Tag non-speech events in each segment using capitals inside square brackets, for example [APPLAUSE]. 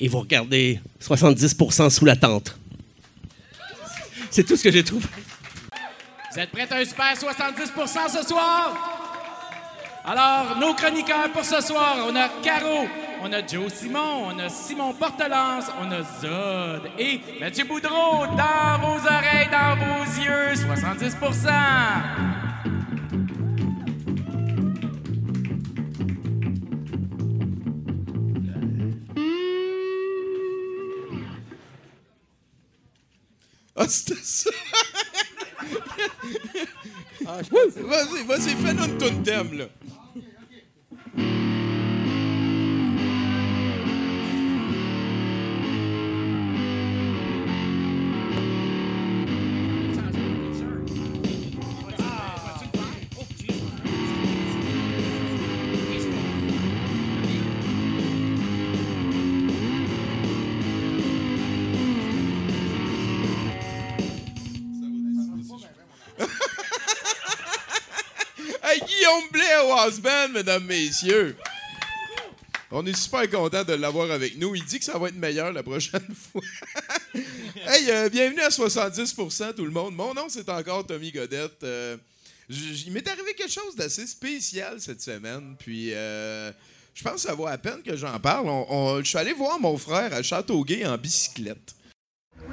Et vous regardez 70% sous la tente. C'est tout ce que j'ai trouvé. Vous êtes prêts à un super 70% ce soir? Alors, nos chroniqueurs pour ce soir, on a Caro, on a Joe Simon, on a Simon Portelance, on a Zod et Mathieu Boudreau dans vos oreilles, dans vos yeux, 70 Ah, c'était ça! Vas-y, vas-y, fais-nous une toune thème, là. Guillaume Blais mesdames, messieurs. On est super content de l'avoir avec nous. Il dit que ça va être meilleur la prochaine [LAUGHS] fois. hey, euh, bienvenue à 70% tout le monde. Mon nom, c'est encore Tommy Godette. Euh, il m'est arrivé quelque chose d'assez spécial cette semaine. Puis, euh, je pense que ça vaut à peine que j'en parle. Je suis allé voir mon frère à Châteauguay en bicyclette.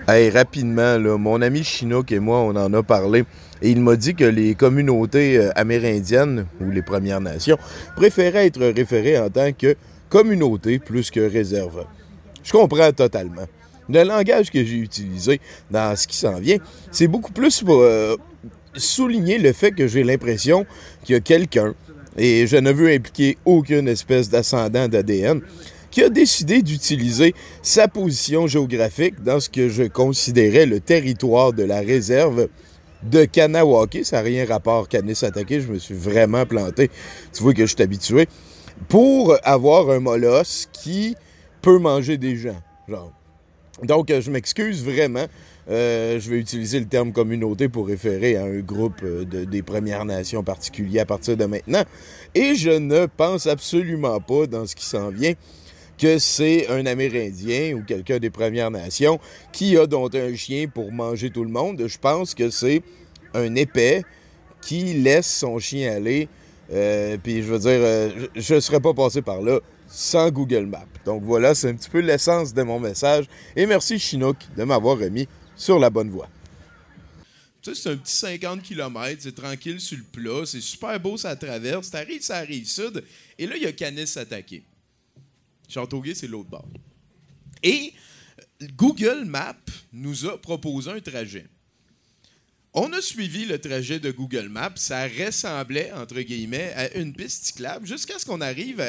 Hey, rapidement, mon ami Chinook et moi, on en a parlé. Et il m'a dit que les communautés euh, amérindiennes, ou les Premières Nations, préféraient être référées en tant que communauté plus que réserve. Je comprends totalement. Le langage que j'ai utilisé dans ce qui s'en vient, c'est beaucoup plus pour euh, souligner le fait que j'ai l'impression qu'il y a quelqu'un, et je ne veux impliquer aucune espèce d'ascendant d'ADN, qui a décidé d'utiliser sa position géographique dans ce que je considérais le territoire de la réserve de Kanawake. Ça n'a rien rapport Kanesatake, je me suis vraiment planté. Tu vois que je suis habitué. Pour avoir un molosse qui peut manger des gens. Donc, euh, je m'excuse vraiment. Euh, je vais utiliser le terme communauté pour référer à un groupe euh, de- des Premières Nations particuliers à partir de maintenant. Et je ne pense absolument pas, dans ce qui s'en vient, que c'est un Amérindien ou quelqu'un des Premières Nations qui a donc un chien pour manger tout le monde. Je pense que c'est un épais qui laisse son chien aller. Euh, Puis je veux dire, euh, je ne serais pas passé par là sans Google Maps. Donc voilà, c'est un petit peu l'essence de mon message. Et merci Chinook de m'avoir remis sur la bonne voie. Tu sais, c'est un petit 50 km, c'est tranquille sur le plat, c'est super beau, ça traverse. T'arrives, ça arrive sud, et là, il y a Canis attaqué. Châteauguay, c'est l'autre bord. Et Google Maps nous a proposé un trajet. On a suivi le trajet de Google Maps. Ça ressemblait, entre guillemets, à une piste cyclable jusqu'à ce qu'on arrive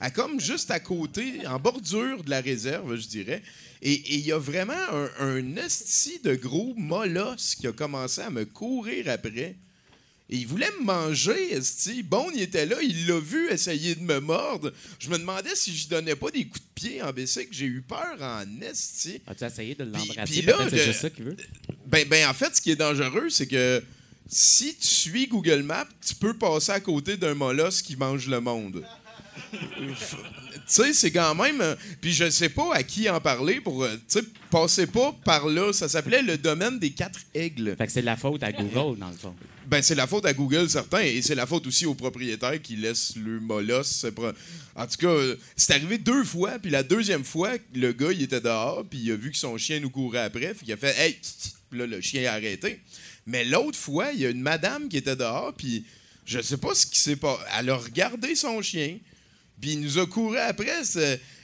à, comme juste à côté, en bordure de la réserve, je dirais. Et il y a vraiment un, un esti de gros molosse qui a commencé à me courir après. Et il voulait me manger, esti. Bon, il était là, il l'a vu essayer de me mordre. Je me demandais si je donnais pas des coups de pied en bicycle. J'ai eu peur en esti. As-tu essayé de l'embrasser? Peut-être c'est juste ça qu'il veut. Ben, ben, en fait, ce qui est dangereux, c'est que si tu suis Google Maps, tu peux passer à côté d'un molosse qui mange le monde. Tu sais, c'est quand même. euh, Puis je sais pas à qui en parler pour. euh, Tu sais, passez pas par là. Ça s'appelait le domaine des quatre aigles. Fait que c'est de la faute à Google, dans le fond. Ben, c'est la faute à Google, certains, et c'est la faute aussi aux propriétaires qui laissent le molosse. En tout cas, c'est arrivé deux fois, puis la deuxième fois, le gars, il était dehors, puis il a vu que son chien nous courait après, puis il a fait Hey, là, le chien a arrêté. Mais l'autre fois, il y a une madame qui était dehors, puis je sais pas ce qui s'est passé. Elle a regardé son chien, puis il nous a couru après.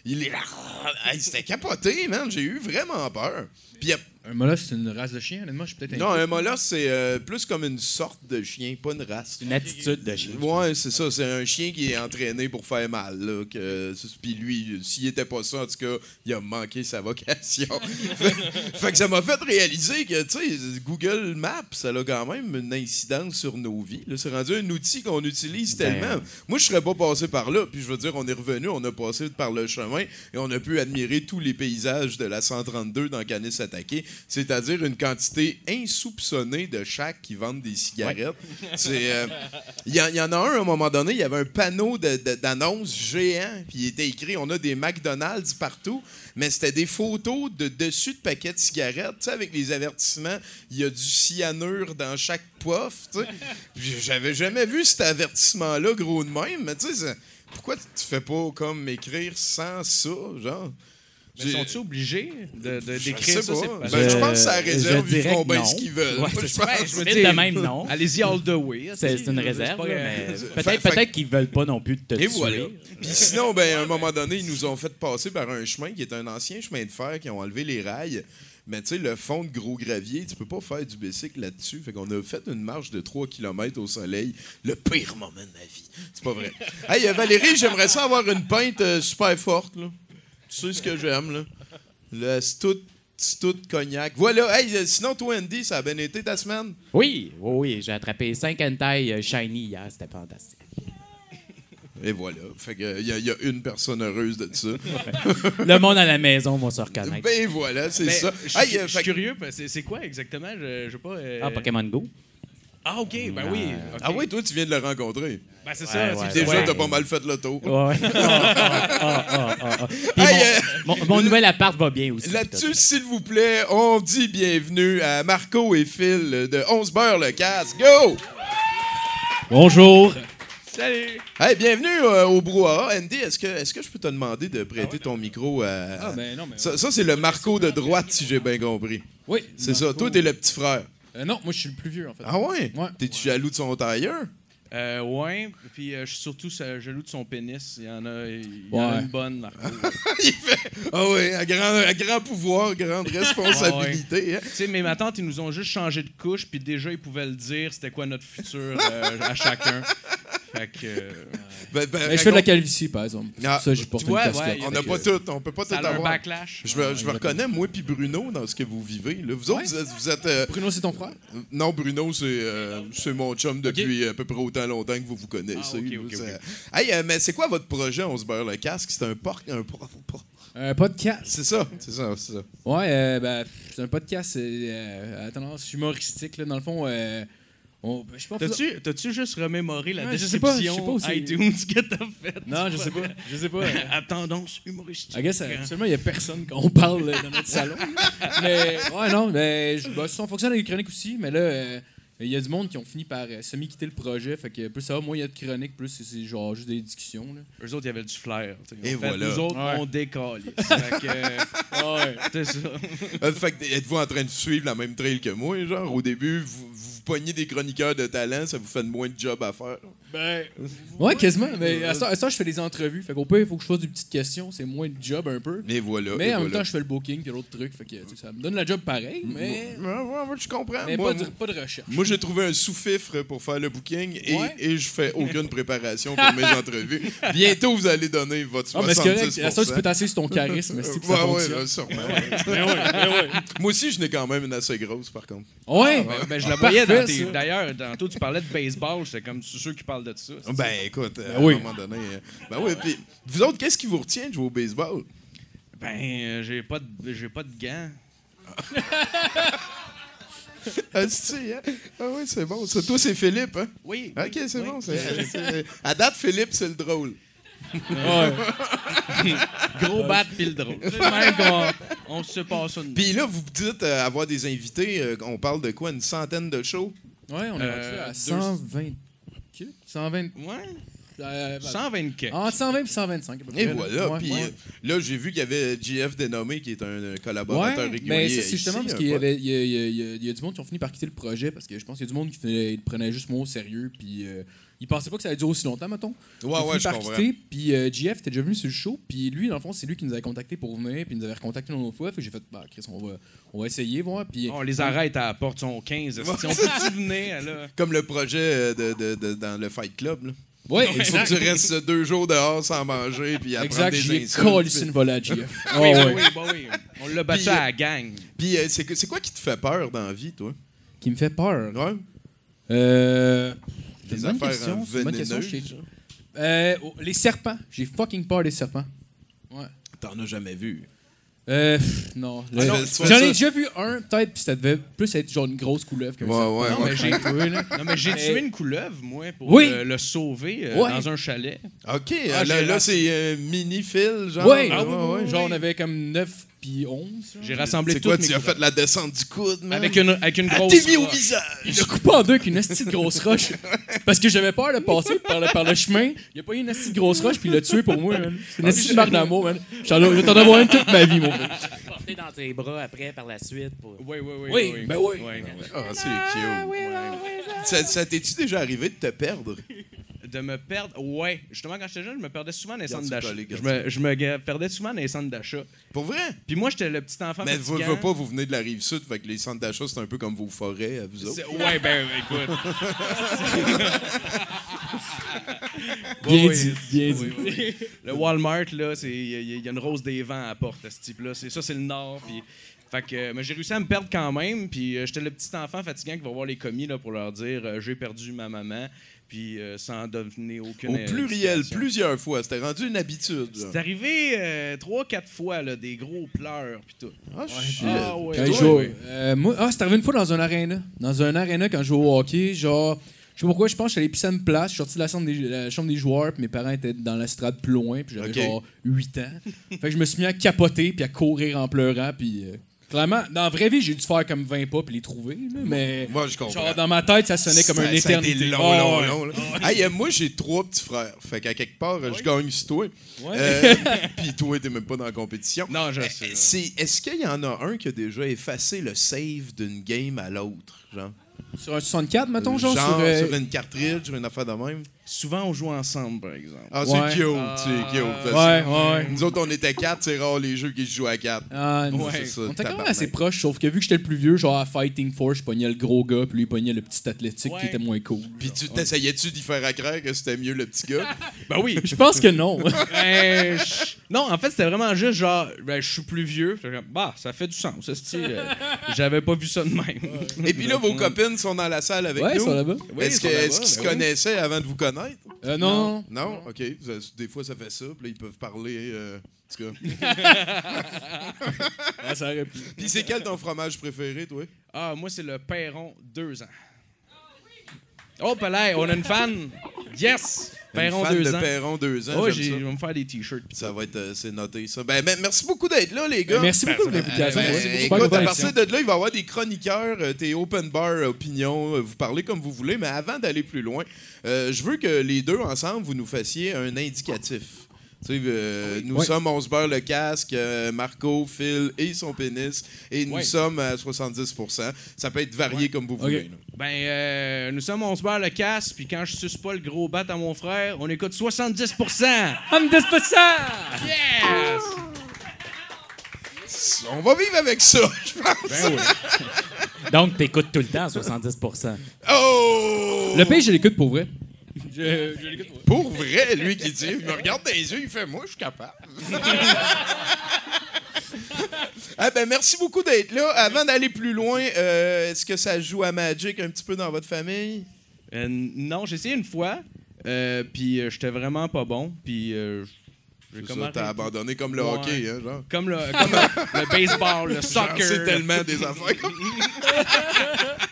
Il est [LAUGHS] Hey, C'était capoté, man. J'ai eu vraiment peur. Puis Un molosse, c'est une race de chien, honnêtement, je suis peut-être Non, un molosse, c'est euh, plus comme une sorte de chien, pas une race. Une attitude de chien. Ouais, c'est ça. C'est un chien qui est entraîné pour faire mal. Là, que, puis lui, s'il était pas ça, en tout cas, il a manqué sa vocation. [LAUGHS] fait, fait que ça m'a fait réaliser que, tu sais, Google Maps, ça a quand même une incidence sur nos vies. là. C'est rendu un outil qu'on utilise Ben, tellement. Moi, je serais pas passé par là. Puis je veux dire, on est revenu, on a passé par le chemin et on a pu admirer tous les paysages de la 132 dans Canis Attaqué. C'est-à-dire une quantité insoupçonnée de chaque qui vendent des cigarettes. C'est, euh, il y, en- il y en a un, à un moment donné, il y avait un panneau de- de- d'annonce géant, puis il était écrit on a des McDonald's partout, mais c'était des photos de dessus de paquets de cigarettes, tu sais, avec les avertissements il y a du cyanure dans chaque poif, tu sais. Puis J'avais jamais vu cet avertissement-là gros de même, mais tu sais, pourquoi tu fais pas comme écrire sans ça, genre? Mais sont-ils obligés de, de- Je d'écrire sais ça? pas. Ben, je Je- pense que ça réserve, ils que bien non. ce qu'ils veulent. Ouais, je pense. je de même, non. Allez-y all the way. C'est une réserve, c'est Fait- peut-être fait- peut-être qu'ils veulent pas non plus te Et tuer. voilà. Puis sinon, ben, à un moment donné, ils nous ont fait passer par un chemin qui est un ancien chemin de fer qui ont enlevé les rails. Mais tu sais, le fond de gros gravier, tu peux pas faire du bicycle là-dessus. Fait qu'on a fait une marche de 3 km au soleil. Le pire moment de ma vie. C'est pas vrai. [LAUGHS] hey, euh, Valérie, j'aimerais ça avoir une pinte euh, super forte, là. Tu sais ce que j'aime, là? Le stout, stout cognac. Voilà. Hey, euh, sinon, toi, Andy, ça a bien été ta semaine? Oui, oui, oui. J'ai attrapé 5 hentai euh, shiny hier. C'était fantastique. Et voilà. Fait que, il y, a- il y a une personne heureuse de ça. [LAUGHS] Le monde à la maison va se reconnaître. ben voilà, c'est Mais ça. Je suis Hey, euh, suis curieux, c'est- quoi exactement? Je, je sais pas. euh, Ah, Pokémon Go? Ah, OK, ben oui. Ah oui, toi, tu viens de le rencontrer. Ben, c'est Ouais, ça. ouais, Déjà, ouais. t'as pas mal fait le tour. Ouais. [LAUGHS] Ah, ah, ah, ah, ah. Mon, euh, mon- mon nouvel appart va bien aussi. Là-dessus, s'il vous plaît, on dit bienvenue à Marco et Phil de 11 beurre le casque. Go! Bonjour. Salut! Hey, bienvenue euh, au brouhaha. Andy, est-ce que, est-ce que je peux te demander de prêter ton micro à... Ah, ben non, mais. Ça, ça, c'est le Marco de droite, si j'ai bien compris. Oui. C'est ça. Toi, t'es le petit frère. Euh, non, moi, je suis le plus vieux, en fait. Ah ouais? Ouais. T'es-tu jaloux de son tailleur? Euh, ouais, puis euh, je suis surtout jaloux de son pénis. Il y en a, il y en a Ouais. une bonne, Marco. [LAUGHS] Il fait... Ah ouais, à grand, à grand pouvoir, grande responsabilité. hein. tu sais, mais ma tante, ils nous ont juste changé de couche, puis déjà, ils pouvaient le dire, c'était quoi notre futur euh, à chacun. Fait que. euh, Ben, ben, Mais je fais de la calvitie, par exemple. Ah, ça, tu vois, une casquette. On n'a pas tout, on peut pas tout ça a un avoir. backlash. Je me, je me reconnais, moi puis Bruno, dans ce que vous vivez. là. Vous autres, vous êtes... vous êtes, euh, Bruno, c'est ton frère? non, Bruno, c'est euh, c'est mon chum depuis à peu près autant longtemps que vous vous connaissez. Ah, Hey, euh, mais c'est quoi votre projet, On se beurre le casque? C'est un porc... Un por- Un podcast. C'est ça, c'est ça, c'est ça. Ouais, euh, ben, c'est un podcast euh, à tendance humoristique, là. Dans le fond, euh, on, pas. T'as-tu, t'as-tu juste remémoré la Ouais, je sais pas, je sais description pas aussi. iTunes que t'as faite? Non, je sais pas. Je sais pas. [LAUGHS] À tendance humoristique. I guess, actuellement, il n'y a personne quand on parle dans notre salon. [LAUGHS] mais, ouais, non, mais je, bah, ça, on fonctionne avec les chroniques aussi, mais là, euh, il y a du monde qui ont fini par euh, semi-quitter le projet. Fait que plus ça va, moins il y a de chroniques, plus c'est- genre juste des discussions. Là. Eux autres, il y avait du flair. Et fait, voilà. Nous autres, Ouais. on décolle. [LAUGHS] fait que, euh, Ouais. c'est ça. Euh, fait que êtes-vous en train de suivre la même trail que moi, genre? Au début, vous, vous pognez des chroniqueurs de talent, ça vous fait moins de job à faire? Ben, ouais, quasiment. Mais à ça, à ça, je fais des entrevues. Fait qu'au pire, il faut que je fasse des petites questions. C'est moins de job un peu. Et voilà. Mais et en même voilà. temps, je fais le booking puis l'autre truc. Fait que tu sais, ça me donne la job pareil, mais, Ouais, ouais, ouais, je comprends. mais Moi, pas, de, pas de recherche. Moi, j'ai trouvé un sous-fifre pour faire le booking et, Ouais. et je fais aucune préparation pour mes entrevues. [LAUGHS] Bientôt, vous allez donner votre 70 Ah, mais c'est correct. À ça, tu peux tasser sur ton charisme. si ça Ouais, ouais, fonctionne. là, sûrement. [LAUGHS] Moi aussi, je n'ai quand même une assez grosse, par contre. Ouais. Ben, ben, je le voyais dans tes. D'ailleurs, tantôt, tu parlais de baseball. J'étais comme ceux qui parlent de ça. Ben, ça. écoute, euh, Ben oui. à un moment donné... euh, ben oui, puis vous autres, qu'est-ce qui vous retient de jouer au baseball? Ben, euh, j'ai pas, de, j'ai pas de gants. Ah, [LAUGHS] si, hein? Ah oui, c'est bon. Ça, toi, c'est Philippe, hein? Oui. OK, c'est oui. bon. c'est- c'est- À date, Philippe, c'est le drôle. [LAUGHS] Gros bat drôle. C'est le même qu'on on se passe de Puis là, vous dites euh, avoir des invités. euh, on parle de quoi? Une centaine de shows? Ouais, on est Euh, rendu à deux- 120. Ok, 120. Ouais. Euh, 120 quelques. Entre 120 et 125. à peu Et près, voilà. Puis ouais. euh, là, j'ai vu qu'il y avait JF Dénommé, qui est un euh, collaborateur Ouais, régulier. mais c'est justement parce qu'il y, y y y a- du monde qui ont fini par quitter le projet parce que je pense qu'il y a du monde qui prenait juste moi au sérieux. Puis euh, il pensait pas que ça allait durer aussi longtemps, mettons. Ouais, ouais, je comprends. Puis euh, JF était déjà venu sur le show. Puis lui, dans le fond, c'est lui qui nous avait contacté pour venir. Puis il nous avait recontacté une autre fois. Fait que j'ai fait, bah, Chris, on va, on va essayer, voir. Puis On les arrête à la porte, ils sont 15. Si on peut-tu venir, là? [LAUGHS] Comme le projet euh, de, de- de- dans le Fight Club. Là. ouais, Il faut que tu restes deux jours dehors sans manger puis apprendre Exact, des j'ai insultes. collé puis- une volée à JF. Ah Oui, oui, bah oui. On l'a battu Puis, à la gang. Puis euh, c'est que- c'est quoi qui te fait peur dans la vie, toi? Qui me fait peur? Ouais? Euh. C'est Des une bonne affaires question. euh, c'est une bonne question, Euh, oh, les serpents. J'ai fucking peur des serpents. T'en as jamais vu? Euh, pff, non. Ah non, fais J'en ça. ai déjà vu un, peut-être, puis ça devait plus être genre une grosse couleuvre qu'un Ouais, serpent. ouais, Non, ouais. mais j'ai non, mais j'ai tué une couleuvre, moi, pour Oui. le, le sauver euh, Ouais. dans un chalet. OK, Ah, euh, là, là, c'est euh, mini-fil, genre. Ouais, Ah oui, oui, oui. genre on avait comme 9 puis 11. genre. J'ai rassemblé C'est toutes quoi, tu as fait la descente du coude, man? Avec une, avec une Ah, grosse t'es mis au visage! Il l'a coupé en deux avec une esti de grosse roche. Parce que j'avais peur de passer par le, par le chemin. Il a pas eu une esti de grosse roche, puis il l'a tué pour moi, man. C'est une esti de marque d'amour, man. J'en ai- Je vais t'en avoir une toute ma vie, mon gars. porter dans tes bras après par la suite. Pour... Oui, oui, oui. Oui, ben oui. Ah, c'est cute. Ça, ça t'es-tu déjà arrivé de te perdre? De me perdre. Ouais. Justement, quand j'étais jeune, je me perdais souvent dans les centres d'achat. Je me, je me perdais souvent dans les centres d'achat. Pour vrai? Puis moi, j'étais le petit enfant Mais vous, veux pas, vous venez de la rive sud, fait que les centres d'achat, c'est un peu comme vos forêts à vous autres. Ouais, ben, écoute. [LAUGHS] Bien Oui, dit, oui. bien Oui, dit. oui, oui. Le Walmart, là, c'est- il y, a- il y a une rose des vents à la porte, à ce type-là. C'est ça, c'est le nord. Puis, fait que, euh, mais j'ai réussi à me perdre quand même. Puis euh, j'étais le petit enfant fatigant qui va voir les commis là, pour leur dire euh, j'ai perdu ma maman. Puis euh, sans donner aucune. Au pluriel, plusieurs fois. C'était rendu une habitude. C'est arrivé euh, trois, quatre fois, là, des gros pleurs. Puis tout. Ah, shit. Ah, ouais. Quand Toi, ouais. euh, moi, ah, c'est arrivé une fois dans un aréna. Dans un aréna quand je jouais au hockey, genre. Je sais pas pourquoi, je pense que je suis allé pisser à une place, je suis sorti de la chambre des, la chambre des joueurs, puis mes parents étaient dans la strade plus loin, puis j'avais genre 8 ans. fait que je me suis mis à capoter, puis à courir en pleurant, puis. Clairement, dans la vraie vie, j'ai dû faire comme 20 pas, puis les trouver, là, mais. Moi, je comprends. Genre, dans ma tête, ça sonnait comme Ça- une ça a été éternité. long, Ah, long, ouais. long, là. Hey, euh, moi, j'ai trois petits frères. Fait qu'à quelque part, je gagne sur toi. Ouais. Euh, [LAUGHS] Puis toi, t'es même pas dans la compétition. Non, je Euh, sais. Est-ce qu'il y en a un qui a déjà effacé le save d'une game à l'autre? Genre, Sur un 64, mettons, genre, Genre sur. euh, sur une cartridge, une affaire de même? Souvent, on joue ensemble, par exemple. Ah, c'est cute, Ah. c'est cute. Ouais, ouais. Nous autres, on était quatre, c'est rare les jeux qui se jouent à quatre. Ah, non, Ouais. c'est ça. On était quand même assez proches, sauf que vu que j'étais le plus vieux, genre à Fighting Force, je pognais le gros gars, puis lui il pognait le petit athlétique Ouais. qui était moins cool. Puis tu t'essayais-tu d'y faire à croire que c'était mieux le petit gars? [LAUGHS] Ben oui. Je pense que non. [LAUGHS] Ben, je- Non, en fait, c'était vraiment juste genre, ben, je suis plus vieux. Bah, ça fait du sens, euh, J'avais pas vu ça de même. Et puis là, vos copines sont dans la salle avec ouais, nous. sont là-bas. Oui, Est-ce ils sont que- là-bas, est-ce qu'ils se ben connaissaient avant de vous connaître? Euh, non. Non? OK. Vous avez- Des fois, ça fait ça. Puis là, ils peuvent parler. euh, en tout cas. [LAUGHS] Ça aurait pu. Puis c'est quel ton fromage préféré, toi? Ah, moi, c'est le Perron 2 ans. Oh, Pelay, on a une fan. Yes! Perron fan 2 de ans. Perron 2 ans. Oh, je vais me faire des t-shirts. Ça va être, euh, c'est noté ça. Ben, ben, merci beaucoup d'être là, les gars. Merci beaucoup de l'invitation. Ben, écoute, super à partir de là, il va y avoir des chroniqueurs, euh, tes open bar opinions, euh, vous parlez comme vous voulez, mais avant d'aller plus loin, euh, je veux que les deux ensemble, vous nous fassiez un indicatif. Tu sais, euh, nous Oui. sommes On se beurre le casque, euh, Marco, Phil et son pénis, et nous sommes à 70% Ça peut être varié comme vous voulez. Là. Ben, euh, nous sommes, on se barre le casse, puis quand je suce pas le gros bat à mon frère, on écoute 70%. Homme! Yes! On va vivre avec ça, [LAUGHS] je pense. Ben oui. [LAUGHS] Donc, t'écoutes tout le temps, 70% Oh! Le pays, je l'écoute pour vrai. Je, je l'écoute pour vrai. Pour vrai, lui qui dit, il me regarde dans les yeux, il fait moi, je suis capable. [LAUGHS] ah ben merci beaucoup d'être là. Avant d'aller plus loin, euh, est-ce que ça joue à Magic un petit peu dans votre famille? Euh, non, j'ai essayé une fois, euh, puis euh, j'étais vraiment pas bon, puis euh, j'ai C'est comme ça, arrêté. t'as abandonné comme le Ouais. hockey, hein, genre. Comme le, comme le, le baseball, le Genre, soccer. C'est le tellement des affaires comme [LAUGHS]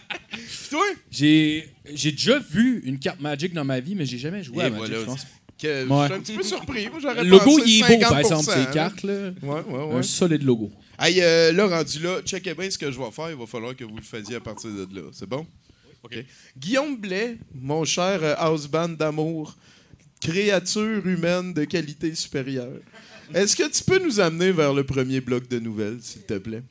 Toi? J'ai, j'ai déjà vu une carte Magic dans ma vie, mais j'ai jamais joué Et à Magic, voilà. je pense. Que, Je Ouais. suis un petit peu surpris. Moi, Le logo, pensé il est beau, par 50%, exemple, hein. ces cartes, là. Ouais, ouais, ouais. Un solide logo. Hey, euh, là, rendu là, checkez bien ce que je vais faire. Il va falloir que vous le fassiez à partir de là. C'est bon? Guillaume Blais, mon cher euh, house band d'amour, créature humaine de qualité supérieure. Est-ce que tu peux nous amener vers le premier bloc de nouvelles, s'il te plaît?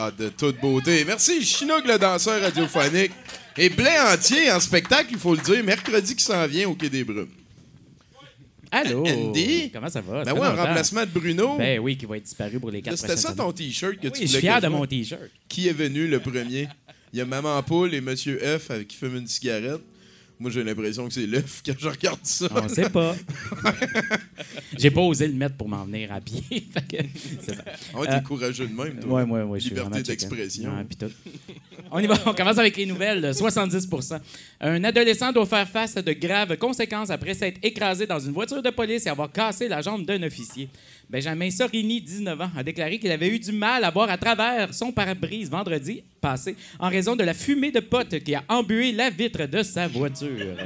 Ah, de toute beauté. Merci, Chinook, le danseur radiophonique. Et Blé entier en spectacle, il faut le dire, mercredi qui s'en vient au Quai des Brumes. Allô? [LAUGHS] Andy? Comment ça va? Ben ouais, en remplacement de Bruno. Ben oui, qui va être disparu pour les quatre C'était ça ton T-shirt que années. tu Oui, je voulais suis fier de mon? T-shirt. Qui est venu le premier? Il y a Maman Poule et Monsieur F avec qui fument une cigarette. Moi, j'ai l'impression que c'est l'œuf quand je regarde ça. On sait pas. [LAUGHS] J'ai pas osé le mettre pour m'en venir à pied. [LAUGHS] Que c'est ça. Ah ouais, t'es courageux de même, toi. Ouais, ouais, ouais, je suis Liberté d'expression. Ouais. On y va, on commence avec les nouvelles. 70% Un adolescent doit faire face à de graves conséquences après s'être écrasé dans une voiture de police et avoir cassé la jambe d'un officier. Benjamin Sorini, 19 ans, a déclaré qu'il avait eu du mal à voir à travers son pare-brise vendredi passé en raison de la fumée de pote qui a embué la vitre de sa voiture.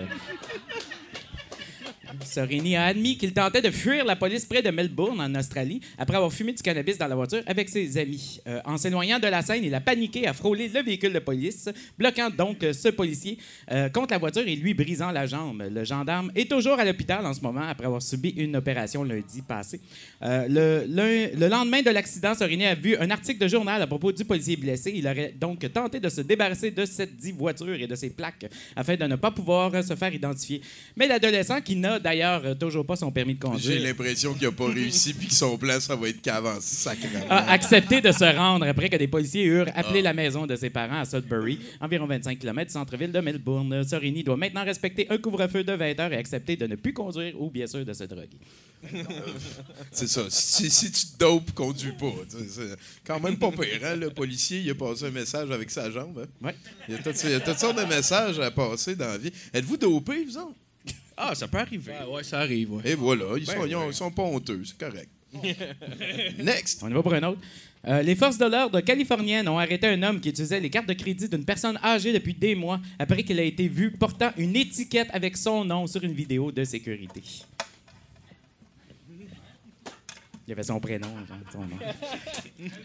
Sorini a admis qu'il tentait de fuir la police près de Melbourne, en Australie, après avoir fumé du cannabis dans la voiture avec ses amis. Euh, en s'éloignant de la scène, il a paniqué, a frôlé le véhicule de police, bloquant donc euh, ce policier euh, contre la voiture et lui brisant la jambe. Le gendarme est toujours à l'hôpital en ce moment après avoir subi une opération lundi passé. Le, le- le lendemain de l'accident, Sorini a vu un article de journal à propos du policier blessé. Il aurait donc tenté de se débarrasser de cette dite voiture et de ses plaques afin de ne pas pouvoir se faire identifier. Mais l'adolescent, qui n'a d'ailleurs euh, toujours pas son permis de J'ai conduire, l'impression qu'il a pas réussi puis que son plan, ça va être qu'avance sacrément. a accepté de se rendre après que des policiers eurent appelé Ah. la maison de ses parents à Sudbury, environ 25 km du centre-ville de Melbourne. Sorini doit maintenant respecter un couvre-feu de 20 heures et accepter de ne plus conduire ou bien sûr de se droguer. [LAUGHS] C'est ça. Si, si tu te dopes, conduis pas. C'est quand même pas pire. Hein? Le policier, il a passé un message avec sa jambe. hein. Ouais. Il y a toutes, il y a toutes sortes de messages à passer dans la vie. Êtes-vous dopé, vous autres? Ah, ça peut arriver. Ah ouais, ça arrive, ouais. Et voilà, ils, Ben sont, ils ont- oui. ils sont pas honteux, c'est correct. [LAUGHS] Next. On y va pour un autre. Euh, les forces de l'ordre californiennes ont arrêté un homme qui utilisait les cartes de crédit d'une personne âgée depuis des mois après qu'il a été vu portant une étiquette avec son nom sur une vidéo de sécurité. Il avait son prénom, genre, son nom.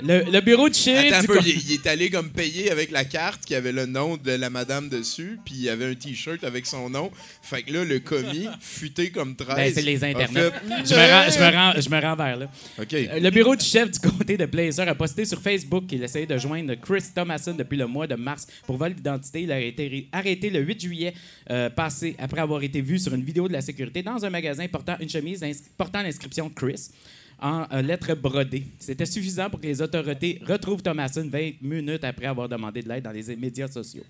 Le, le bureau de shérif Attends un du peu, il, il est allé comme payer avec la carte qui avait le nom de la madame dessus, puis il y avait un t-shirt avec son nom. Fait que là, le commis, futé comme 13. Ben, c'est les a internets. fait- Je me, rends, je, me rends, je me rends vers là. OK. Euh, Le bureau du chef du comté de Blazer a posté sur Facebook qu'il essayait de joindre Chris Thomason depuis le mois de mars pour vol d'identité. Il a été ré- arrêté le 8 juillet euh, passé après avoir été vu sur une vidéo de la sécurité dans un magasin portant une chemise ins- portant l'inscription Chris en euh, lettres brodées. C'était suffisant pour que les autorités retrouvent Thomason 20 minutes après avoir demandé de l'aide dans les médias sociaux.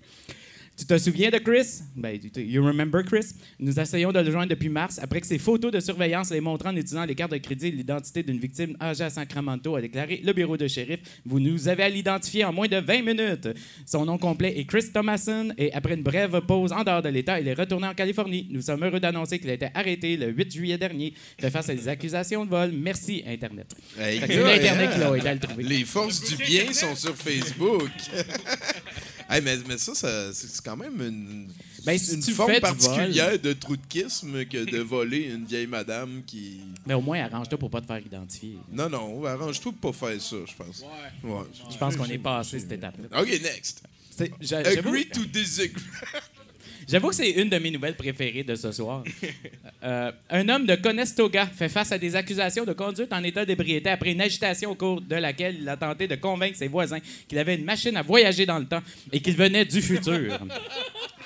Tu te souviens de Chris? Ben, you remember Chris? Nous essayons de le joindre depuis mars, après que ses photos de surveillance les montrant en utilisant les cartes de crédit et l'identité d'une victime âgée à Sacramento, a déclaré le bureau de shérif. Vous nous avez à l'identifier en moins de 20 minutes. Son nom complet est Chris Thomason et après une brève pause en dehors de l'État, il est retourné en Californie. Nous sommes heureux d'annoncer qu'il a été arrêté le 8 juillet dernier. Fait face à des accusations de vol. Merci, Internet. Hey, c'est l'Internet qui l'a aidé à le trouver. Les forces du bien sont sur Facebook. [LAUGHS] Hey, mais, mais ça, ça- c'est quand même une, Ben, si une tu forme fais du particulière de trou-de-kisme que de voler une vieille madame qui... Mais au moins, arrange-toi pour pas te faire identifier. Non, non, arrange-toi pour pas faire ça, je pense. Ouais. Je pense qu'on est passé cette étape-là. OK, next. Agree to disagree. [LAUGHS] j'avoue que c'est une de mes nouvelles préférées de ce soir. [LAUGHS] Euh, un homme de Conestoga fait face à des accusations de conduite en état d'ébriété après une agitation au cours de laquelle il a tenté de convaincre ses voisins qu'il avait une machine à voyager dans le temps et qu'il venait du futur. [LAUGHS]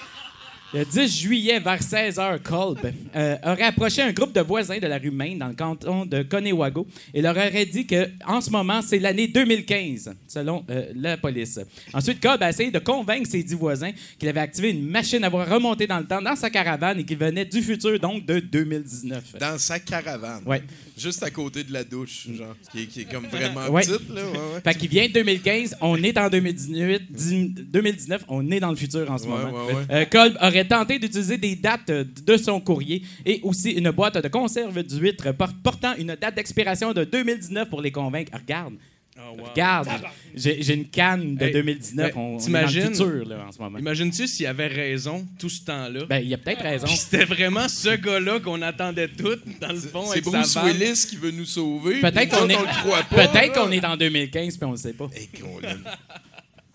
Le 10 juillet, vers 16h, Kolb euh, aurait approché un groupe de voisins de la rue Maine dans le canton de Conewago et leur aurait dit que en ce moment, c'est l'année 2015, selon euh, la police. Ensuite, Kolb a essayé de convaincre ses dix voisins qu'il avait activé une machine à voir remonter dans le temps dans sa caravane et qu'il venait du futur, donc de 2019. Dans sa caravane? Ouais. Juste à côté de la douche, genre. Qui est, qui est comme vraiment Ouais. petite, là. Ouais, ouais. Fait qu'il vient de 2015, on est en 2018, dix- 2019, on est dans le futur en ce moment. Euh, Kolb aurait tenté d'utiliser des dates euh, de son courrier et aussi une boîte de conserve d'huîtres por- portant une date d'expiration de 2019 pour les convaincre. Regarde, Oh, wow. Regarde, j'ai une canne de Hey, 2019. ben, on, t'imagines? en ce moment. Imagines-tu s'il avait raison tout ce temps-là? Ben, il y a peut-être raison. C'était vraiment ce gars-là qu'on attendait tous, dans le fond, C'est avec Bruce. Willis qui veut nous sauver. Peut-être qu'on est, on le croit pas. peut-être qu'on est en 2015 puis on le sait pas.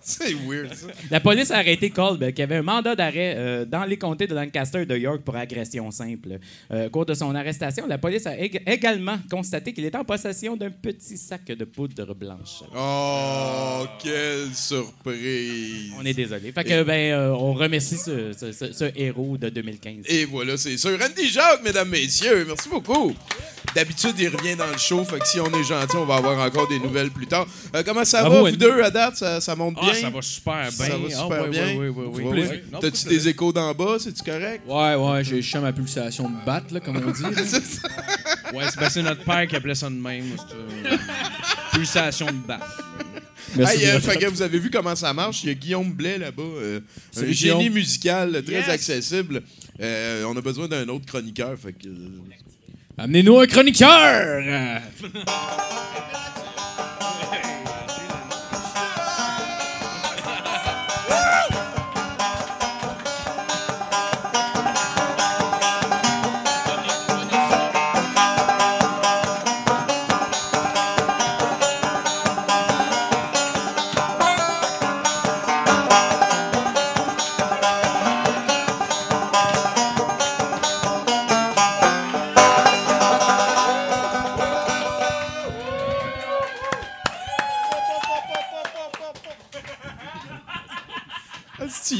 [LAUGHS] C'est weird, ça. La police a arrêté Kolb, qui avait un mandat d'arrêt euh, dans les comtés de Lancaster et de York pour agression simple. Euh, au cours de son arrestation, la police a ég- également constaté qu'il était en possession d'un petit sac de poudre blanche. Oh, quelle surprise. On est désolé. Fait que, ben, euh, on remercie ce, ce- ce- ce héros de 2015. Et voilà, c'est sûr. Andy Jacques, mesdames, messieurs, merci beaucoup. D'habitude, il revient dans le show, fait que si on est gentil, on va avoir encore des nouvelles plus tard. Euh, comment ça Bravo, va, vous Andy. deux, à date? Ça, ça monte bien? Ah, ça va super bien. Ça va super ouais, bien? ouais. Ouais, Ouais. ouais. Non, T'as-tu des échos d'en bas? C'est-tu correct? Ouais, ouais, j'ai sens ma pulsation me battre, là, comme on dit. [LAUGHS] Ouais, c'est ben, c'est notre père qui appelait ça de même. euh, Pulsation de batte. Merci. Hey, euh, de- fait que vous avez vu comment ça marche? Il y a Guillaume Blais là-bas, euh, un génie Guillaume. musical très Yes. accessible. Euh, on a besoin d'un autre chroniqueur. Fait que, euh, Amenez-nous un chroniqueur! [LAUGHS]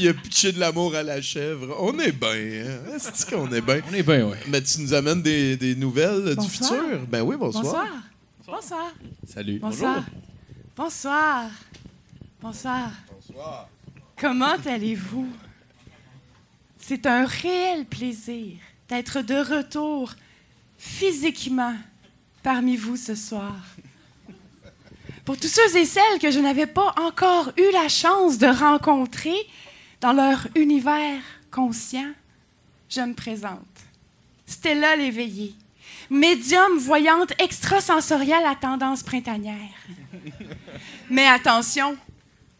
Il a pitché de l'amour à la chèvre. On est bien. Hein? Asti qu'on est bien? On est bien, ouais. Mais tu nous amènes des, des nouvelles du Bonsoir. futur? Ben oui, bonsoir. Bonsoir. Bonsoir. Salut. Bonsoir. Bonsoir. Bonsoir. Bonsoir. Comment allez-vous? C'est un réel plaisir d'être de retour physiquement parmi vous ce soir. Pour tous ceux et celles que je n'avais pas encore eu la chance de rencontrer dans leur univers conscient, je me présente. Stella l'éveillée, médium voyante extrasensorielle à tendance printanière. Mais attention,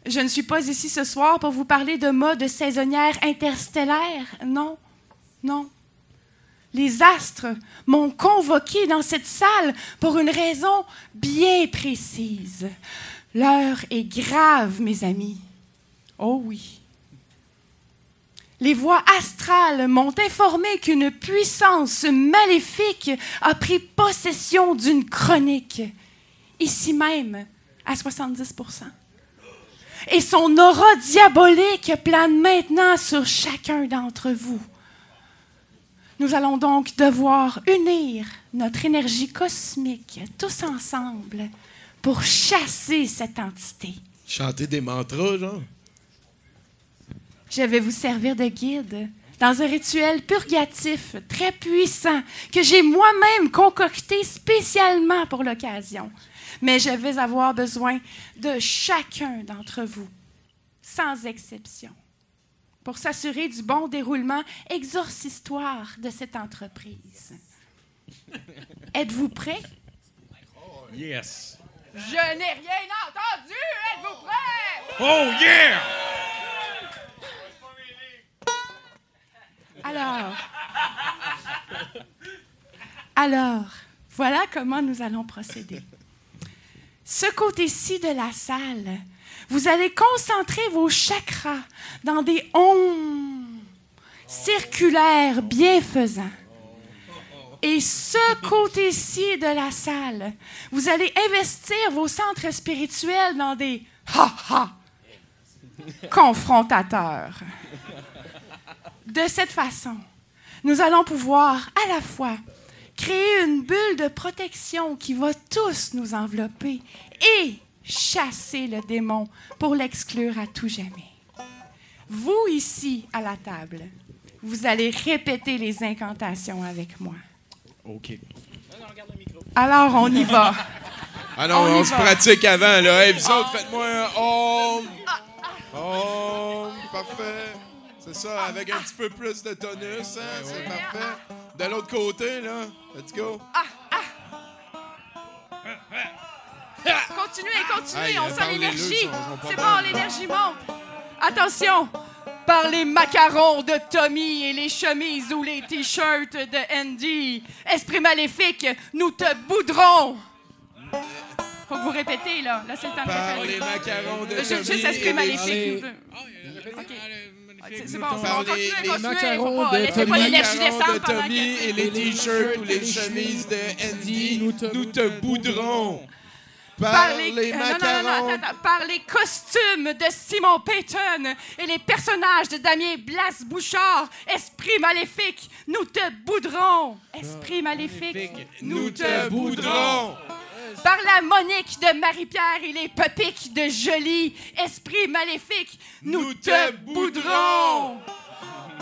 je ne suis pas ici ce soir pour vous parler de mode saisonnière interstellaire. Non, non. Les astres m'ont convoqué dans cette salle pour une raison bien précise. L'heure est grave, mes amis. Oh oui. Les voix astrales m'ont informé qu'une puissance maléfique a pris possession d'une chronique, ici même, à 70 Et son aura diabolique plane maintenant sur chacun d'entre vous. Nous allons donc devoir unir notre énergie cosmique tous ensemble pour chasser cette entité. Chanter des mantras, genre. Je vais vous servir de guide dans un rituel purgatif très puissant que j'ai moi-même concocté spécialement pour l'occasion. Mais je vais avoir besoin de chacun d'entre vous, sans exception, pour s'assurer du bon déroulement exorcistoire de cette entreprise. Êtes-vous prêts? Yes. Je n'ai rien entendu! Êtes-vous prêts? Oh yeah! Alors, voilà comment nous allons procéder. Ce côté-ci de la salle, vous allez concentrer vos chakras dans des ondes circulaires bienfaisants. Et ce côté-ci de la salle, vous allez investir vos centres spirituels dans des ha-ha confrontateurs. De cette façon, nous allons pouvoir à la fois créer une bulle de protection qui va tous nous envelopper et chasser le démon pour l'exclure à tout jamais. Vous ici à la table, vous allez répéter les incantations avec moi. OK. Alors on y va. Ah non, On se va. pratique avant, là. Hey, vous autres, faites-moi un om. Om, parfait. C'est ça, avec un petit peu plus de tonus, hein? C'est parfait. De l'autre côté, là. Let's go. Côté continuez, continuez. Aïe, on sent l'énergie. C'est bon, l'énergie monte. Attention. Par les macarons de Tommy et les chemises ou les t-shirts de Andy, esprit maléfique, nous te boudrons. Faut que vous répétez, là. Là, c'est le temps de Par répéter. les macarons de Tommy juste esprit maléfique. Allez. nous c'est bon, les-. Faut macarons de pas Tommy. l'énergie descendre pendant et les t-shirts ou les chemises de Andy, nous te nous te boudrons. Par les, les euh, non, non, non, macarons. non, attends, attends. par les costumes de Simon Payton et les personnages de Damien Blas Bouchard, esprit maléfique, nous te boudrons. Esprit maléfique, Nous te boudrons. Par la Monique de Marie-Pierre et les Pepiques de Jolie, esprit maléfique, nous, Nous te, boudrons.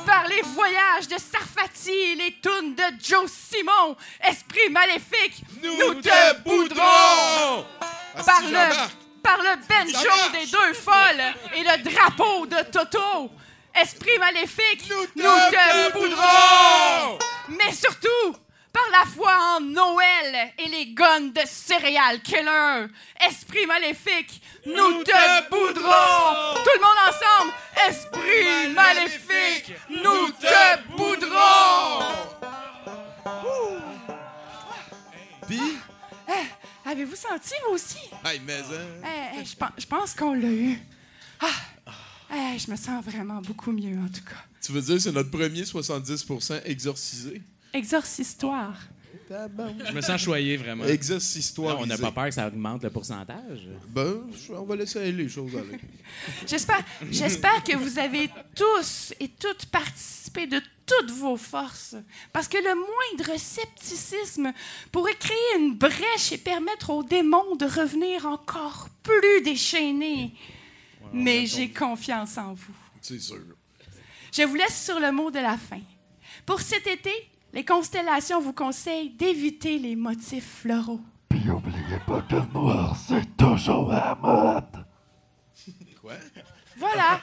Par les voyages de Sarfati et les tunes de Joe Simon, esprit maléfique, Nous, te boudrons. Ah, par le, par le banjo des deux folles et le drapeau de Toto. Esprit maléfique, nous te boudrons! Mais surtout, par la foi en Noël et les guns de céréales killer. Esprit maléfique, nous, te, boudrons! Tout le monde ensemble! Esprit maléfique, nous te boudrons! Puis, Eh, Avez-vous senti, vous aussi? hey, mais hein, Eh, eh, je pense, qu'on l'a eu. Ah! Je me sens vraiment beaucoup mieux, en tout cas. tu veux dire que c'est notre premier 70% exorcisé? Exorcistoire. Je me sens choyé, vraiment. Exorcistoire. On n'a pas peur que ça augmente le pourcentage. Ben, on va laisser aller les choses aller. [LAUGHS] J'espère, j'espère que vous avez tous et toutes participé de toutes vos forces. Parce que le moindre scepticisme pourrait créer une brèche et permettre aux démons de revenir encore plus déchaînés. Mais j'ai confiance en vous. C'est sûr. Je vous laisse sur le mot de la fin. Pour cet été, les constellations vous conseillent d'éviter les motifs floraux. Puis oubliez pas que le noir, c'est toujours la mode. Quoi? Voilà.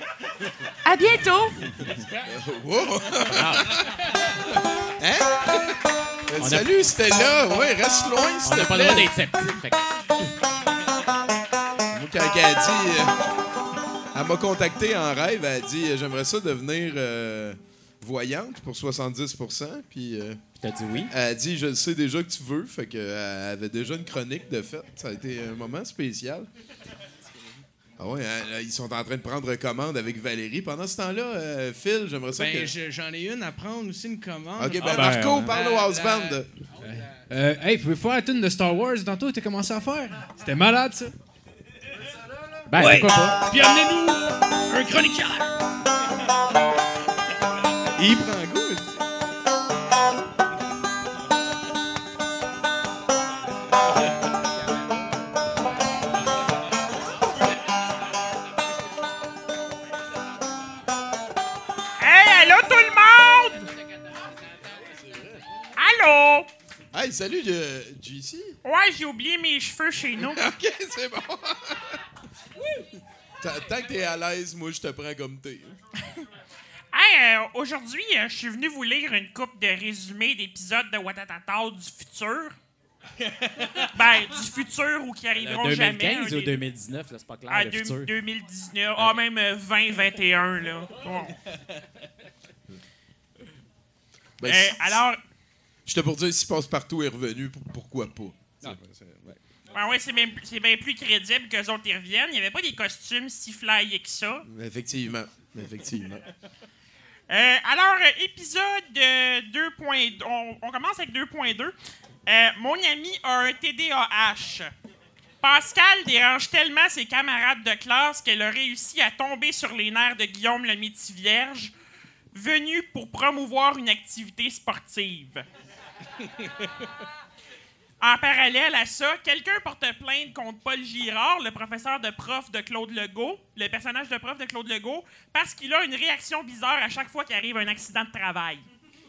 À bientôt. [LAUGHS] Wow! hein? Euh, Salut, c'était là. Ouais, reste loin, On n'a pas le droit plaît. d'être sceptique. fait que- Moi, quand elle a dit... euh, elle m'a contacté en rêve. Elle a dit J'aimerais ça devenir euh, voyante pour 70% Puis euh, T'as dit oui? elle a dit Je le sais déjà que tu veux. Fait qu'elle avait déjà une chronique de fait. Ça a été un moment spécial. Ah ouais, hein, là, ils sont en train de prendre commande avec Valérie. Pendant ce temps-là, euh, Phil, j'aimerais ça Ben, que. j'en ai une à prendre aussi, une commande. Ok, ben, Ah, ben, Marco, euh, parle au la- house la- band. Euh, hey, pouvez faire la tune de Star Wars tantôt, t'as commencé à faire? C'était malade, ça. Ben, pourquoi pas? Puis amenez-nous un chroniqueur. Il prend goût. aussi. Hey, allô tout le monde? Allô? Hey, salut, euh, JC. Ouais, j'ai oublié mes cheveux chez nous. [LAUGHS] Ok, c'est bon. [LAUGHS] Tant tant que t'es à l'aise, moi, je te prends comme t'es. Hey, euh, aujourd'hui, euh, je suis venu vous lire une coupe de résumés d'épisodes de Watatata du futur. [LAUGHS] ben, du futur ou qui arriveront jamais. 2015 un ou des- 2019, là, c'est pas clair, Ah, le deux- futur. 2019. Ah, même euh, 2021, là. Bon. [LAUGHS] Ben, Euh, si- alors, J'étais pour dire, si Passe-Partout est revenu, pour- pourquoi pas? ben ouais, c'est bien, plus- c'est bien plus crédible qu'eux autres y reviennent. Il n'y avait pas des costumes si flyés que ça. Effectivement. Effectivement. Euh, alors, euh, épisode euh, 2.2. On, on commence avec 2.2. Euh, mon ami a un TDAH. Pascal dérange tellement ses camarades de classe qu'elle a réussi à tomber sur les nerfs de Guillaume le Métis-Vierge, venu pour promouvoir une activité sportive. [LAUGHS] En parallèle à ça, quelqu'un porte plainte contre Paul Girard, le professeur de prof de Claude Legault, le personnage de prof de Claude Legault, parce qu'il a une réaction bizarre à chaque fois qu'il arrive un accident de travail. [LAUGHS]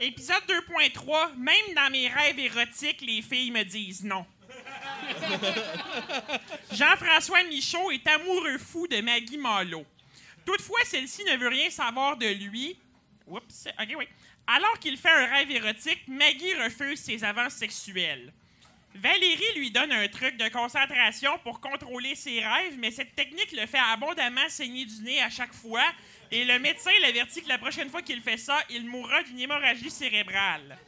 Épisode 2.3, même dans mes rêves érotiques, les filles me disent non. [LAUGHS] Jean-François Michaud est amoureux fou de Maggie Malo. Toutefois, celle-ci ne veut rien savoir de lui. Oups, ok, oui. Alors qu'il fait un rêve érotique, Maggie refuse ses avances sexuelles. Valérie lui donne un truc de concentration pour contrôler ses rêves, mais cette technique le fait abondamment saigner du nez à chaque fois, et le médecin l'avertit que la prochaine fois qu'il fait ça, il mourra d'une hémorragie cérébrale.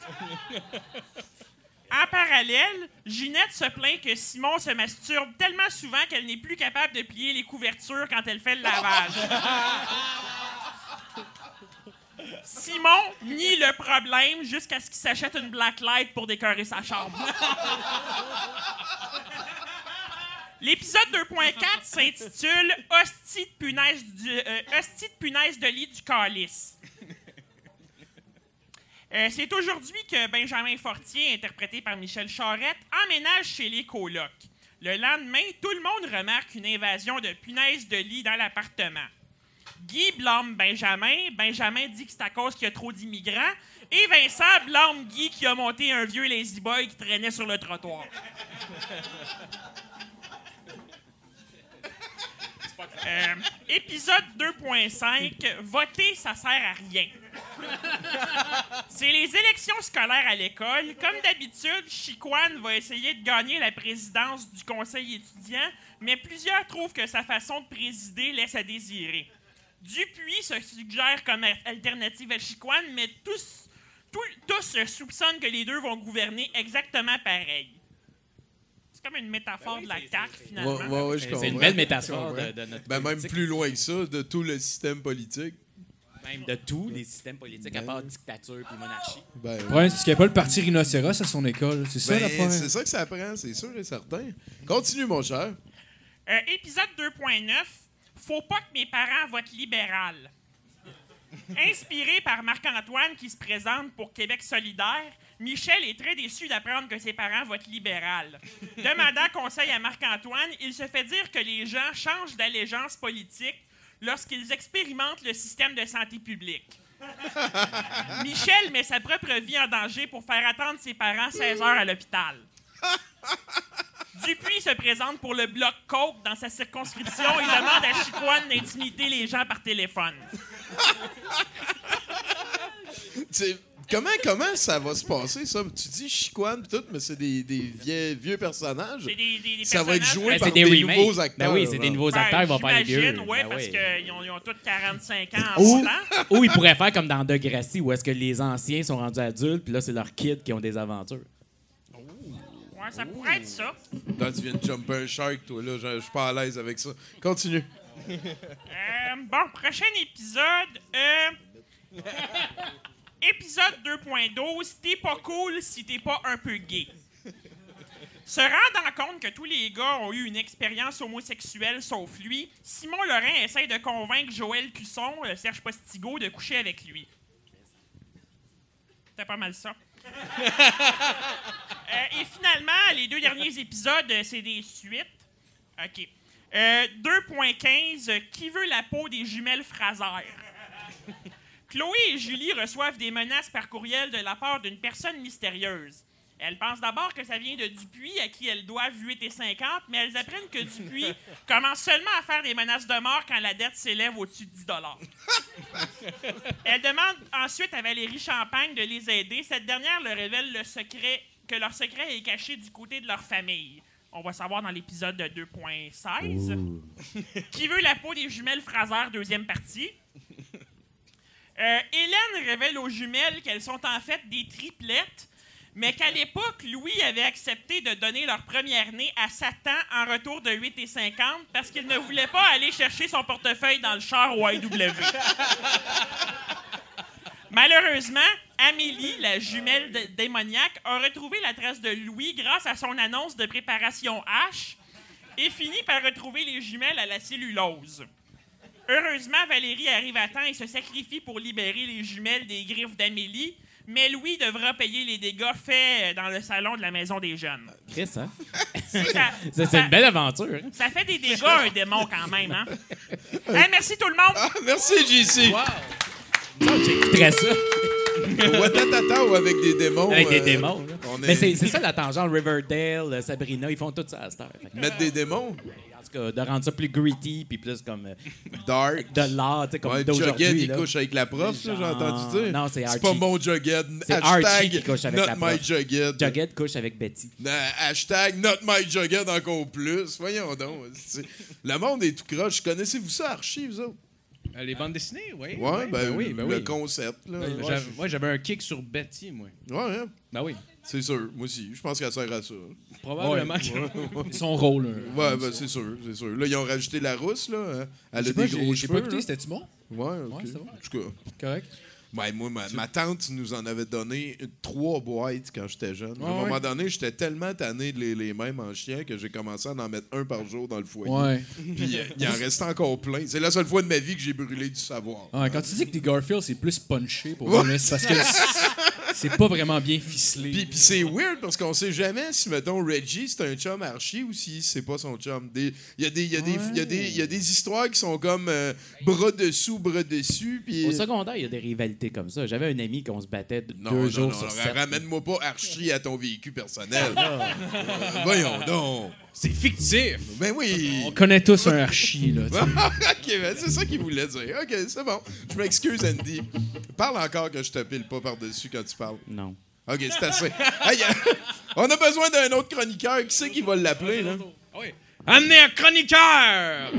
En parallèle, Ginette se plaint que Simon se masturbe tellement souvent qu'elle n'est plus capable de plier les couvertures quand elle fait le lavage. Simon nie le problème jusqu'à ce qu'il s'achète une blacklight pour décorer sa chambre. [LAUGHS] L'épisode 2.4 s'intitule Hostie de punaise, du, euh, de punaise de lit du calice. Euh, c'est aujourd'hui que Benjamin Fortier, interprété par Michel Charette, emménage chez les colocs. Le lendemain, tout le monde remarque une invasion de punaises de lit dans l'appartement. Guy blâme Benjamin. Benjamin dit que c'est à cause qu'il y a trop d'immigrants. Et Vincent blâme Guy qui a monté un vieux lazy boy qui traînait sur le trottoir. [LAUGHS] Euh, épisode 2.5. Voter, ça sert à rien. C'est les élections scolaires à l'école. Comme d'habitude, Chiquan va essayer de gagner la présidence du conseil étudiant, mais plusieurs trouvent que sa façon de présider laisse à désirer. Dupuis se suggère comme alternative à Chiquan, mais tous, tous, tous soupçonnent que les deux vont gouverner exactement pareil. C'est comme une métaphore de la CAQ, finalement. Ouais, ouais, ouais, C'est une belle métaphore de- de notre Ben, même plus loin que ça, de tout le système politique. Même de tous les systèmes politiques, à part dictature puis monarchie. Ben, Le problème, c'est qu'il n'y a pas le parti rhinocéros à son école. C'est ça ben, l'affaire. c'est ça que ça prend, c'est sûr et certain. Continue, mon cher. Euh, épisode 2.9. Faut pas que mes parents votent libéral. Inspiré par Marc-Antoine qui se présente pour Québec solidaire, Michel est très déçu d'apprendre que ses parents votent libéral. Demandant conseil à Marc-Antoine, il se fait dire que les gens changent d'allégeance politique lorsqu'ils expérimentent le système de santé publique. Michel met sa propre vie en danger pour faire attendre ses parents 16 heures à l'hôpital. Dupuis se présente pour le bloc Coke dans sa circonscription et demande à Chicoine d'intimider les gens par téléphone. C'est- Comment, comment ça va se passer, ça? Tu dis Chiquan pis tout, mais c'est des, des vieux, vieux personnages. C'est des, des- des Ça va être personnages- joué Ben, par c'est des des, remakes. nouveaux acteurs. Ben oui, c'est des nouveaux Ben, acteurs, ils vont faire les vieux. J'imagine, oui, Ben parce oui. qu'ils ont, ils ont tous 45 ans en Ou, ce temps. ou ils pourraient faire comme dans Degrassi, où est-ce que les anciens sont rendus adultes, puis là, c'est leurs kids qui ont des aventures. Ouais, ça pourrait être ça? Là, tu viens de jumper un shark, toi, là. Je suis pas à l'aise avec ça. Continue. Euh, bon, prochain épisode. euh, [LAUGHS] épisode 2.12. T'es pas cool si t'es pas un peu gay. Se rendant compte que tous les gars ont eu une expérience homosexuelle sauf lui, Simon Lorrain essaie de convaincre Joël Cusson, euh, Serge Postigo, de coucher avec lui. C'était pas mal ça. [LAUGHS] Euh, et finalement, les deux derniers épisodes, euh, c'est des suites. OK. Euh, 2.15. euh, Qui veut la peau des jumelles Fraser? [LAUGHS] Chloé et Julie reçoivent des menaces par courriel de la part d'une personne mystérieuse. Elles pensent d'abord que ça vient de Dupuis, à qui elles doivent 8 et 50, mais elles apprennent que Dupuis [LAUGHS] commence seulement à faire des menaces de mort quand la dette s'élève au-dessus de 10 [LAUGHS] Elles demandent ensuite à Valérie Champagne de les aider. Cette dernière leur révèle le secret, que leur secret est caché du côté de leur famille. On va savoir dans l'épisode de 2.16. Qui veut la peau des jumelles Fraser, deuxième partie? [LAUGHS] Euh, Hélène révèle aux jumelles qu'elles sont en fait des triplettes, mais qu'à l'époque, Louis avait accepté de donner leur première née à Satan en retour de 8 et 50 parce qu'il ne voulait pas aller chercher son portefeuille dans le char au. Malheureusement, Amélie, la jumelle démoniaque, a retrouvé la trace de Louis grâce à son annonce de préparation H et finit par retrouver les jumelles à la cellulose. Heureusement, Valérie arrive à temps et se sacrifie pour libérer les jumelles des griffes d'Amélie, mais Louis devra payer les dégâts faits dans le salon de la maison des jeunes. Chris, hein? Ça, [LAUGHS] C'est une belle aventure. hein? ça fait des dégâts, un démon, quand même, hein? [LAUGHS] Hey, merci tout le monde! Ah, merci, JC. J'écouterais ça Watatata ou avec des démons. avec des euh, démons. là. on est- Mais c'est c'est ça la tangente Riverdale, euh, Sabrina, ils font tout ça à cette heure. Fait que- Mettre des démons? En tout cas, de rendre ça plus gritty, puis plus comme euh, Dark. de l'art, tu sais, comme Ouais, d'aujourd'hui. Jughead, il couche avec la prof, ça, j'ai entendu dire. Non, c'est C'est Archie. pas mon Jughead. C'est Archie qui couche avec not la my prof. Jughead. Jughead couche avec Betty. Hashtag not my Jughead encore plus. Voyons donc. c'est- Le monde est tout croche. Connaissez-vous ça, Archie, vous autres? Euh, les bandes dessinées, oui. Ouais, ben, oui, ben le oui. concept, là. Ben, Ouais, j'avais un kick sur Betty, moi. Ouais, hein? Ben oui. C'est sûr, moi aussi. Je pense qu'elle sert à ça. Probablement Ouais. que- [LAUGHS] Son rôle. Ouais, ben, c'est sûr, c'est sûr. Là, ils ont rajouté la rousse, là. hein. Elle a pas, des j'ai- gros j'ai cheveux. pas écouté, c'était-tu bon? Ouais, ok. Ouais, c'était bon. En tout cas. Correct. Ouais, moi, ma, ma tante nous en avait donné trois boîtes quand j'étais jeune. à un Ah ouais? moment donné, j'étais tellement tanné de les, les mêmes en chien que j'ai commencé à en mettre un par jour dans le foyer. Ouais. [LAUGHS] Puis euh, il en restait encore plein. C'est la seule fois de ma vie que j'ai brûlé du savoir. Ouais, quand tu dis que tes Garfield, c'est plus punché pour Ouais. moi, parce que c'est pas vraiment bien ficelé. Puis, puis c'est weird parce qu'on sait jamais si, mettons, Reggie, c'est un chum Archie ou si c'est pas son chum. Des- Il y, a des- il y, a des- il y, a des- il y a des histoires qui sont comme euh, bras dessous, bras dessus. Puis... Au secondaire, il y a des rivalités comme ça. J'avais un ami qu'on se battait de- Non, deux non, jours non, sur non, sept. ramène-moi pas Archie à ton véhicule personnel. Euh, voyons donc. C'est fictif. Ben oui. On connaît tous un Archie, là. [LAUGHS] ok, ben c'est ça qu'il voulait dire. Ok, c'est bon. Je m'excuse, Andy. Parle encore que je te pile pas par-dessus quand tu parles. Non. Ok, c'est assez. Hey, euh, on a besoin d'un autre chroniqueur. Qui c'est qui va l'appeler, là? Oui. Amenez un chroniqueur!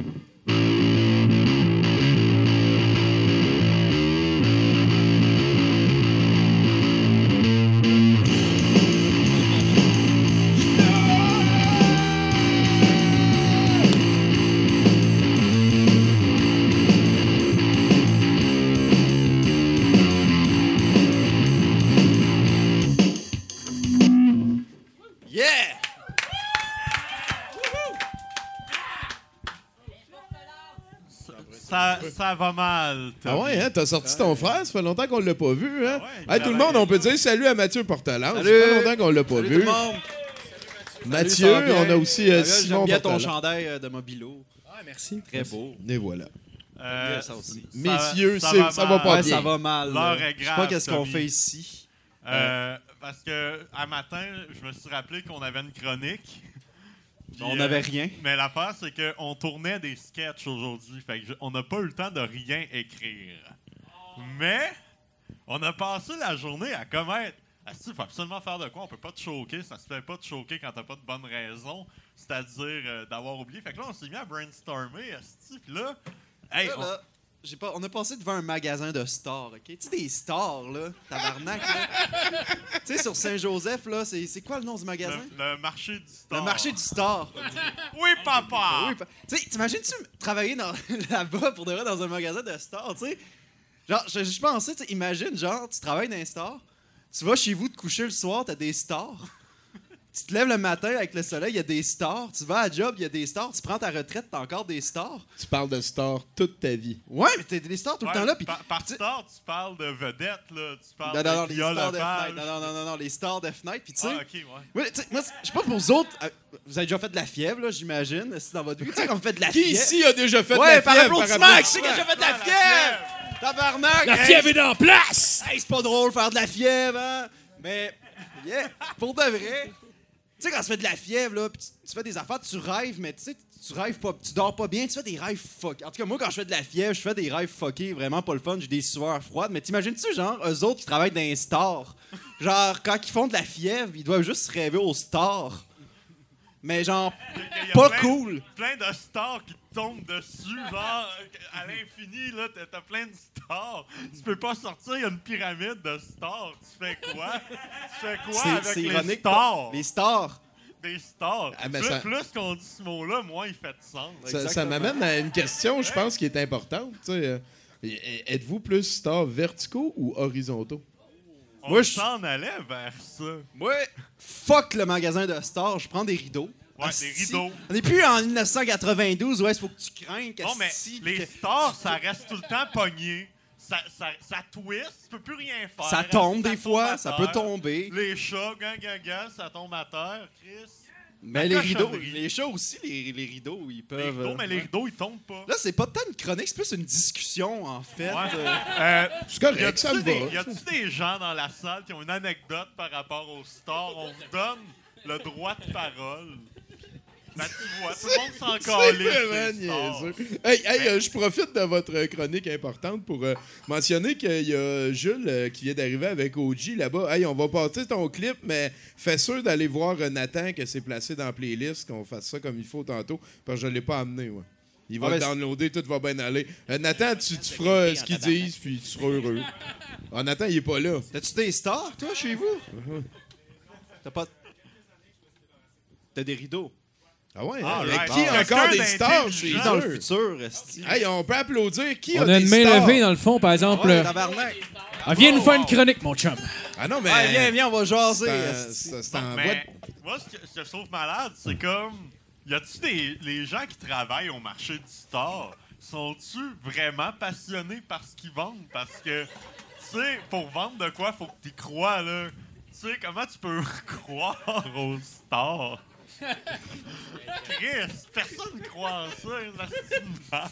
Ça, va mal. Ah ouais, hein? T'as sorti ton frère? Ça fait longtemps qu'on l'a pas vu, hein? Hey, tout le monde, on peut dire salut à Mathieu Portalan. Ça fait longtemps qu'on l'a pas Salut vu. tout le monde! Mathieu, Salut, va on a aussi euh, va, Simon J'aime bien ton chandail euh, de Mobilo. Ah, merci. Très beau. Et voilà. Euh, Bien, ça aussi. Messieurs, ça va pas Ouais, bien. ça va mal. L'heure est Je sais pas qu'est-ce qu'on fait ici. Euh, parce que à matin, je me suis rappelé qu'on avait une chronique. Puis, On euh, n'avait rien. Mais l'affaire, c'est qu'on tournait des sketchs aujourd'hui. Fait que je- on n'a pas eu le temps de rien écrire. Mais on a passé la journée à commettre. Il faut absolument faire de quoi? On peut pas te choquer. Ça se fait pas te choquer quand t'as pas de bonne raison. C'est-à-dire euh, d'avoir oublié. Fait que là, on s'est mis à brainstormer. asti, Puis là, hey, Là, on- là, j'ai pas, on a passé devant un magasin de stars, OK? Tu sais, des stars, là, tabarnak, là. [LAUGHS] tu sais, sur Saint-Joseph, là, c'est c'est quoi le nom du magasin? le, le marché du star. Le marché du star. Oui, papa! Oui, pa- tu sais, t'imagines-tu travailler dans- [LAUGHS] là-bas pour de vrai dans un magasin de stars, tu sais? Genre, je, je pensais, tu sais, imagine, genre, tu travailles dans un star, tu vas chez vous te coucher le soir, t'as des stars. Tu te lèves le matin avec le soleil, il y a des stars. Tu vas à la job, il y a des stars. Tu prends ta retraite, t'as encore des stars. Tu parles de star toute ta vie. Ouais, mais t'as des stars tout Ouais, le temps là. Puis par, par star, tu parles de vedette, là. Tu parles Non, non, non, de les stars de fenêtre. Non, non, non, non, non, les stars de fenêtre. Puis tu sais, Ah, ok, ouais. ouais, tu sais, moi, c'est- je sais pas pour vous autres, euh, vous avez déjà fait de la fièvre, là, j'imagine, c'est dans votre vie. Tu sais, quand vous faites de la Qui fièvre? ici a déjà fait de ouais, la fièvre, par applaudissement, qui c'est qui a applaudissement? déjà fait de la fièvre? Tabarnak! La fièvre est en place! Hey, c'est pas drôle faire de la fièvre, hein? Mais, yeah, pour de vrai. Tu sais, quand tu fais de la fièvre, là, pis tu, fais des affaires, tu rêves, mais tu sais, tu rêves pas, tu dors pas bien, tu fais des rêves fuck. En tout cas, moi, quand je fais de la fièvre, je fais des rêves fuckés, vraiment pas le fun, j'ai des sueurs froides. Mais t'imagines-tu, genre, eux autres qui travaillent dans les stars, genre, quand ils font de la fièvre, ils doivent juste rêver aux stars. Mais genre, pas plein- cool. Plein de stars qui te tombent dessus, genre, à l'infini, là, t'as- plein de stars. Tu peux pas sortir, il y a une pyramide de stars. Tu fais quoi? Tu fais quoi C'est- avec les ironique, stars? Les stars. Des stars. Ah, ben plus, ça- plus qu'on dit ce mot-là, moins il fait de sens. Ça, ça m'amène à une question, je pense, qui est importante. euh, Êtes-vous plus star verticaux ou horizontaux? On Moi, s'en allait vers ça. Moi, fuck le magasin de stars, je prends des rideaux. Ouais, Asti. des rideaux. On n'est plus en 1992 où est-ce faut que tu craignes. Non, mais les stars, ça reste tout le temps pogné. Ça, ça, ça twist, tu peux plus rien faire. Ça tombe des fois, ça peut tomber. Les chats, gang, gang, gang, ça tombe à terre, Chris. Mais les rideaux, les chats aussi, les, les rideaux, ils Les peuvent. rideaux, euh, mais les ouais. rideaux, ils tombent pas. Là, c'est pas tant une chronique, c'est plus une discussion, en fait. Ouais. Euh, Euh, C'est correct, ça me va. Y a-tu des gens dans la salle qui ont une anecdote par rapport aux stars? On vous donne le droit de parole. Ben, tu vois, tout le monde s'en calisse. Hey, hey, euh, je profite de votre chronique importante pour euh, mentionner qu'il y a Jules euh, qui vient d'arriver avec OG là-bas. Hey, on va passer ton clip, mais fais sûr d'aller voir euh, Nathan que c'est placé dans la playlist, qu'on fasse ça comme il faut tantôt, parce que je ne l'ai pas amené. Ouais. Il va Ah, le downloader, tout va bien aller. Euh, Nathan, tu, tu feras euh, ce qu'ils disent, puis tu seras heureux. Ah, Nathan, il est pas là. T'as-tu des stars, toi, chez vous? [LAUGHS] T'as pas. T'as des rideaux. Ah ouais? Ah, Avec right. qui Ah, encore des stars chez. Dans le futur. Hey, on peut applaudir. Qui On a a des une main stars? levée dans le fond, par exemple. Ouais, ah, viens nous faire une chronique, mon chum. Ah non, mais... Viens, viens, on va jaser. C'est un- Mais moi, ce que, ce que je trouve malade, c'est comme. Y a-tu des les gens qui travaillent au marché du store, sont-tu vraiment passionnés par ce qu'ils vendent? Parce que, tu sais, pour vendre de quoi, faut que tu crois, là. Tu sais, comment tu peux [LAUGHS] croire au store? Chris, personne croit en ça, [LAUGHS]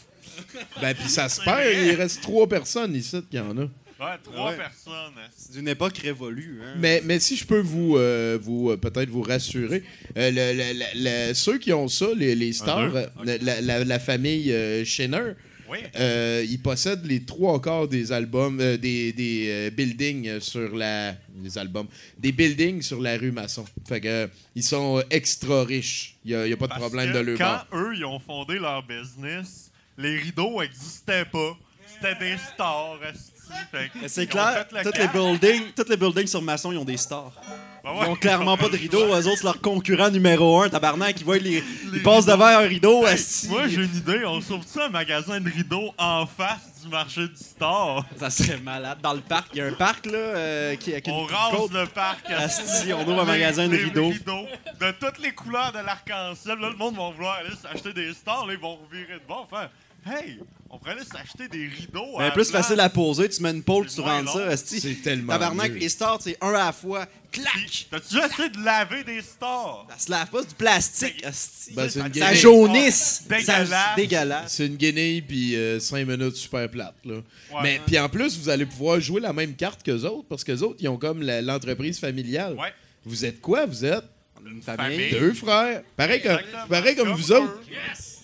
Ben, puis ça se perd. vrai. Il reste trois personnes ici qui en a. Ouais, trois Ouais. personnes. C'est d'une époque révolue. Hein. Mais, mais si je peux vous, euh, vous euh, peut-être vous rassurer, euh, le- le- le- le- ceux qui ont ça, les, les stars, deux. la, la- la famille euh, Schenner, Oui. euh, ils possèdent les trois quarts des albums, euh, des, des, euh, buildings sur la. Des albums. Des buildings sur la rue Masson. Fait que, euh, ils sont extra riches. Il n'y a, il y a pas de Parce problème que de leur Quand eux, ils ont fondé leur business, les rideaux n'existaient pas. C'était des stars, C'est clair, tous les, buildings, tous les buildings sur maçon, ils ont des stars. Ben Ils ouais. ont clairement pas de rideaux. Eux autres, c'est leur concurrent numéro un, tabarnak. Ils voient les. Ils passent devant un rideau, esti. Moi, j'ai une idée. On sauve-tu un magasin de rideaux en face du marché du store? Ça serait malade. Dans le parc, il y a un parc, là, euh, qui avec On rase côte. le parc. Asti, on ouvre un Les- magasin de les rideaux. De toutes les couleurs de l'arc-en-ciel. Là, le monde va vouloir aller s'acheter des stars. Là, ils vont revirer de bord. Faire Hey, on pourrait aller s'acheter des rideaux. Mais plus place. facile à poser, tu mets une pôle, tu rentres ça, esti. C'est tellement. Tabarnak, mieux. les stars, c'est un à la fois. Clac! T'as-tu déjà essayé de laver des stars? Ça se lave pas, c'est du plastique, esti. Ben, c'est une Ça guenille. jaunisse. Dégueulasse. Ça- Dégueulasse. C'est une guenille, puis 5 minutes super plate. Là. Ouais. Mais puis en plus, vous allez pouvoir jouer la même carte qu'eux autres, parce qu'eux autres, ils ont comme l'entreprise familiale. Ouais. Vous êtes quoi? Vous êtes? Une famille. deux frères. Pareil, que, Exactement. pareil comme Comme vous autres. eux.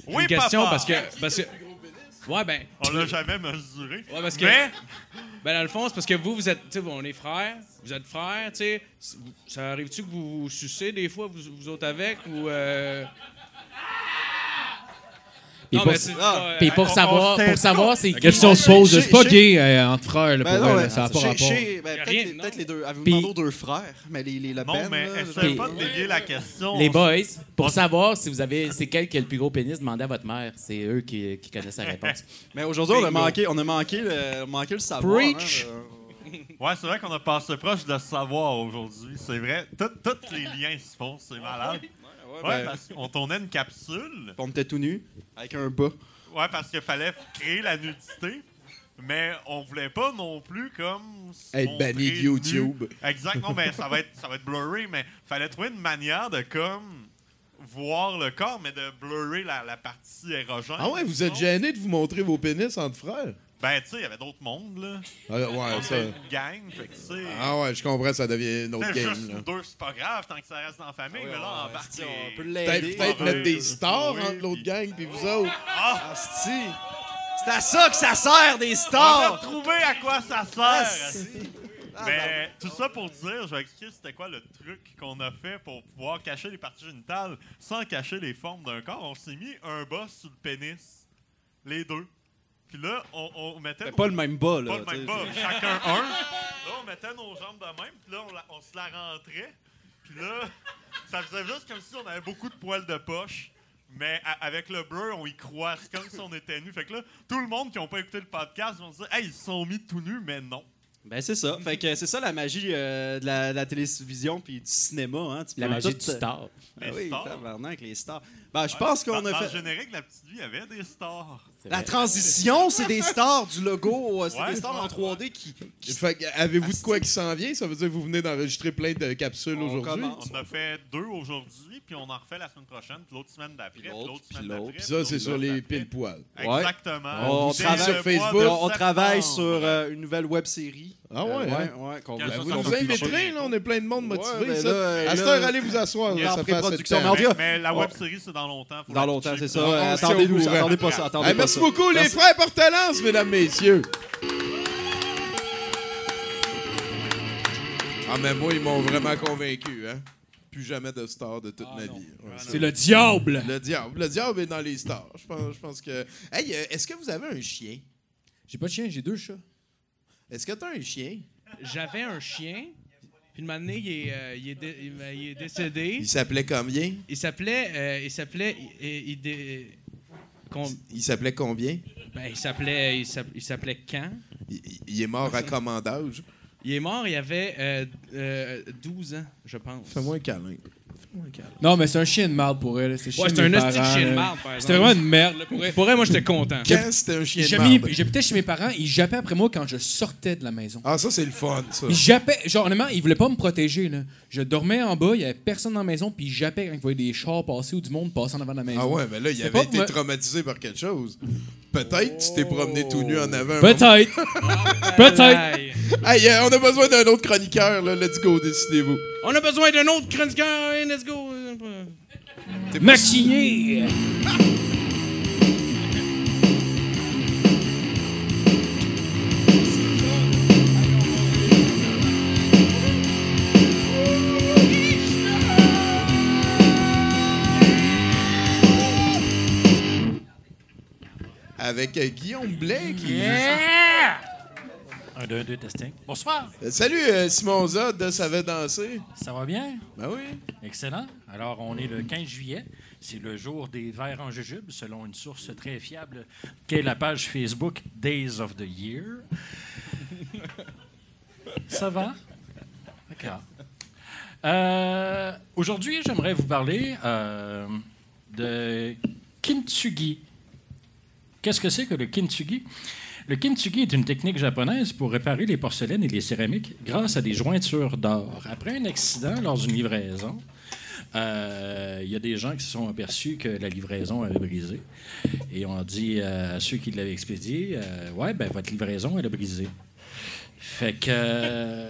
Oui, une question papa. parce que. Parce que ouais, ben. On l'a jamais mesuré. Ouais, parce que. Mais, Ben, dans le fond, c'est parce que vous, vous êtes. Tu sais, on est frères. Vous êtes frères, tu sais. Ça arrive-tu que vous vous sucez des fois, vous, vous autres avec, ou. Euh... Puis Non, pour- mais c'est- Ah. euh, Puis pour on- savoir, on pour savoir c'est La question se pose, c'est pas gay euh, entre frères, là, Ben pour non, vrai, ouais, ça n'a pas rapport. ben, peut-être les- non. deux. Avez-vous Puis- demandé aux deux frères? Mais les, les Le non, mais essaye pas de dévier la question. Les boys, pour savoir si vous avez, c'est quel qui a le plus gros pénis, demandez à votre mère. C'est eux qui, qui connaissent la réponse. [LAUGHS] Mais aujourd'hui, on a manqué, on a manqué le, manqué le savoir. Preach. hein, Ouais, c'est vrai qu'on a passé proche de savoir aujourd'hui. C'est vrai. Tous les liens se font, c'est malade. Ouais, ben, parce qu'on tournait une capsule. on était tout nus, avec un bas. Ouais, parce qu'il fallait créer la nudité. Mais on voulait pas non plus comme. Être banni de nu. YouTube. Exactement, mais ça va être ça va être blurry, mais fallait trouver une manière de comme voir le corps, mais de blurrer la, la partie érogène. Ah ouais, vous êtes gêné de vous montrer vos pénis entre frères? Ben, tu sais, il y avait d'autres mondes, là. Ah, ouais, On ça. une gang, fait que, tu sais. Ah ouais, je comprends, ça devient une autre game. juste là. deux, c'est pas grave tant que ça reste dans la famille, mais là, embarque on peut l'aider. Peut-être Ouais, mettre des stars ouais, entre l'autre puis- gang puis vous autres. Ah! Asti! C'est à ça que ça sert, des On a stars! trouvé à quoi ça Ah, sert! si. Ah, Mais tout ça pour dire, je vais expliquer c'était quoi le truc qu'on a fait pour pouvoir cacher les parties génitales sans cacher les formes d'un corps. On s'est mis un bas sur le pénis. Les deux. Puis là, on, on mettait. Nos- pas le même bas, là. pas le même t'sais. bas, chacun un. [LAUGHS] Là, on mettait nos jambes de même, puis là, on, la- on se la rentrait. Puis là, ça faisait juste comme si on avait beaucoup de poils de poche. Mais avec le bleu, on y croit. C'est comme si on était nus. Fait que là, tout le monde qui n'a pas écouté le podcast vont se dire Hey, ils se sont mis tout nus, mais non. Ben, c'est ça. Fait que c'est ça la magie euh, de, la, de la télévision puis du cinéma. Hein. Tu La magie tout- du star. Ah Les oui, stars. tabarnak, les stars. Ben, je pense qu'on a dans fait. le générique la petite vie, il y avait des stars. La transition, c'est des stars du logo. euh, C'est Ouais. des stars en 3D qui. Fait que, avez-vous de quoi qui s'en vient? Ça veut dire que vous venez d'enregistrer plein de capsules On aujourd'hui? commence. On a fait deux aujourd'hui, puis on en refait la semaine prochaine, puis l'autre semaine d'après, puis l'autre, semaine l'autre. d'après. Puis ça, puis c'est sur les pile poils. Exactement. On travaille le sur Facebook. On, on travaille sur euh, une nouvelle web série. Ah ouais, hein? ouais, ouais, qu'on Vous va inviterez, là, on est plein de monde motivé. Ouais, ben à cette heure, allez vous asseoir. là, ça fait mais Mais la web série, c'est dans longtemps. faut Dans longtemps, c'est ça. Euh, attendez-nous attendez pas ça. Attendez Hey, pas merci beaucoup, les frères Portelance, mesdames, messieurs. Ah, mais moi, ils m'ont vraiment convaincu, hein. Plus jamais de star de toute ma vie. Ouais, C'est le diable. Le diable. Le diable est dans les stars. Je pense, je pense que. Hey, euh, est-ce que vous avez un chien? J'ai pas de chien, j'ai deux chats. Est-ce que tu as un chien? J'avais un chien, puis une année, il est, euh, il est, dé- il- il est décédé. Il s'appelait combien? Il s'appelait. euh, il s'appelait. Il, il- il dé- Il s'appelait combien? ben, il s'appelait. Il s'app- il s'appelait Quand? Il, il est mort à commandage. Il est mort, il avait euh, euh, 12 ans, je pense. Fais-moi un câlin. Non, mais c'est un chien de marde pour elle. C'est Ouais, c'est un hostie de chien de marde, par C'était vraiment une merde. Là, pour elle. Pour vrai, moi, j'étais content. Quand c'était un chien de marde? j'habitais chez mes parents, ils jappaient après moi quand je sortais de la maison. Ah, ça, c'est le fun, ça. Ils jappaient, genre honnêtement, ils voulaient pas me protéger. Là. Je dormais en bas, il y avait personne dans la maison, puis ils jappaient quand ils voyaient des chars passer ou du monde passer en avant de la maison. Ah ouais, mais là, il avait pas été moi- traumatisé par quelque chose. Peut-être tu t'es promené tout nu en avant. Peut-être. [LAUGHS] Peut-être. Hey, euh, on a besoin d'un autre chroniqueur, là. Let's go, décidez-vous. On a besoin d'un autre chroniqueur. Hey, let's go. Maquillé. Avec euh, Guillaume Blais qui. Un, deux, deux, testing. Bonsoir. Euh, salut, euh, Simon Zod, ça va danser. Ça va bien? Ben oui. Excellent. Alors, on est le 15 juillet. C'est le jour des verres en jujube, selon une source très fiable, qui est la page Facebook Days of the Year. [LAUGHS] Ça va? D'accord. Euh, Aujourd'hui, j'aimerais vous parler de kintsugi. Qu'est-ce que c'est que le kintsugi? Le kintsugi est une technique japonaise pour réparer les porcelaines et les céramiques grâce à des jointures d'or. Après un accident lors d'une livraison, euh, il y a des gens qui se sont aperçus que la livraison avait brisé et ont dit euh, à ceux qui l'avaient expédié euh, Ouais, ben votre livraison, elle a brisé. Fait que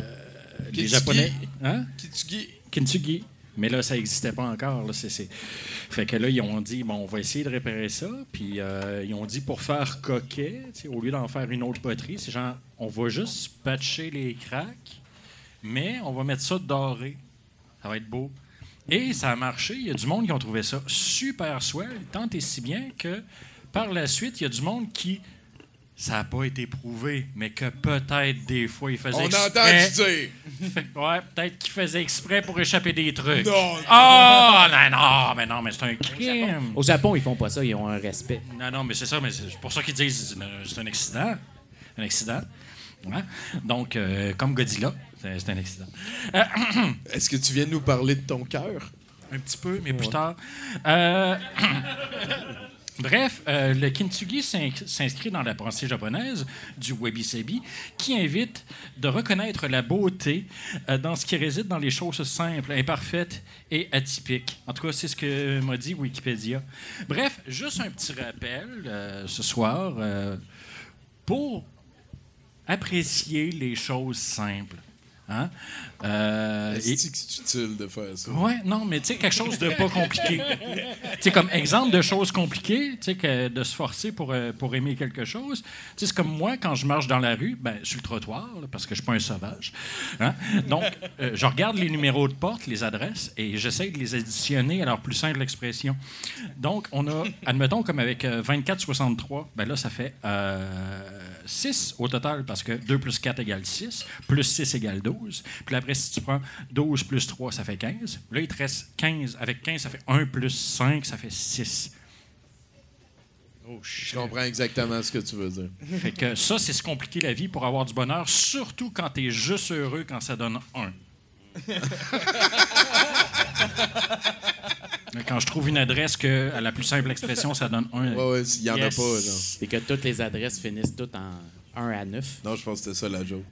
les Kintsugi. Japonais. Hein? Kitsugi. Kintsugi. Mais là, ça n'existait pas encore. Fait que là, ils ont dit, bon, on va essayer de réparer ça. Puis euh, ils ont dit, pour faire coquet, au lieu d'en faire une autre poterie, c'est genre, on va juste patcher les cracks, mais on va mettre ça doré. Ça va être beau. Et ça a marché. Il y a du monde qui ont trouvé ça super swell, tant et si bien que par la suite, il y a du monde qui. Ça n'a pas été prouvé, mais que peut-être des fois, ils faisaient On exprès. entend dire. Ouais, peut-être qu'ils faisaient exprès pour échapper des trucs. Non, Ah, non, non, mais non, mais c'est un crime. Au Japon, ils font pas ça, ils ont un respect. Non, non, mais c'est ça, mais c'est pour ça qu'ils disent c'est un accident. Un accident. Ouais. Donc, euh, comme Godzilla, c'est c'est un accident. Euh, [CLEARS THROAT] Est-ce que tu viens de nous parler de ton cœur? un petit peu, mais plus tard. Euh, [CLEARS THROAT] Bref, euh, le kintsugi s'in- s'inscrit dans la pensée japonaise du wabi-sabi qui invite de reconnaître la beauté euh, dans ce qui réside dans les choses simples, imparfaites et atypiques. En tout cas, c'est ce que m'a dit Wikipédia. Bref, juste un petit rappel euh, ce soir pour apprécier les choses simples. Hein? Euh, et- c'est utile de faire ça? Ouais, non, mais tu sais, quelque chose de pas compliqué. tu sais, comme exemple de choses compliquées, tu sais, de se forcer pour, euh, pour aimer quelque chose. Tu sais, c'est comme moi, quand je marche dans la rue, ben, sur le trottoir, là, parce que je suis pas un sauvage. hein. Donc, euh, je regarde les numéros de porte, les adresses, et j'essaie de les additionner à leur plus simple expression. Donc, on a, admettons, comme avec euh, 24-63, ben là, ça fait euh, 6 au total, parce que 2 plus 4 égale 6, plus 6 égale 12. Puis après, si tu prends 12 plus 3, ça fait 15. Là, il te reste 15. Avec 15, ça fait 1 plus 5, ça fait 6. Je comprends exactement ce que tu veux dire. [LAUGHS] Fait que ça, c'est se compliquer la vie pour avoir du bonheur, surtout quand tu es juste heureux quand ça donne 1. [LAUGHS] Quand je trouve une adresse que, à la plus simple expression, ça donne 1. Ouais, ouais, il y en a pas, genre. Et que toutes les adresses finissent toutes en 1 à 9. Non, je pense que c'était ça la joke.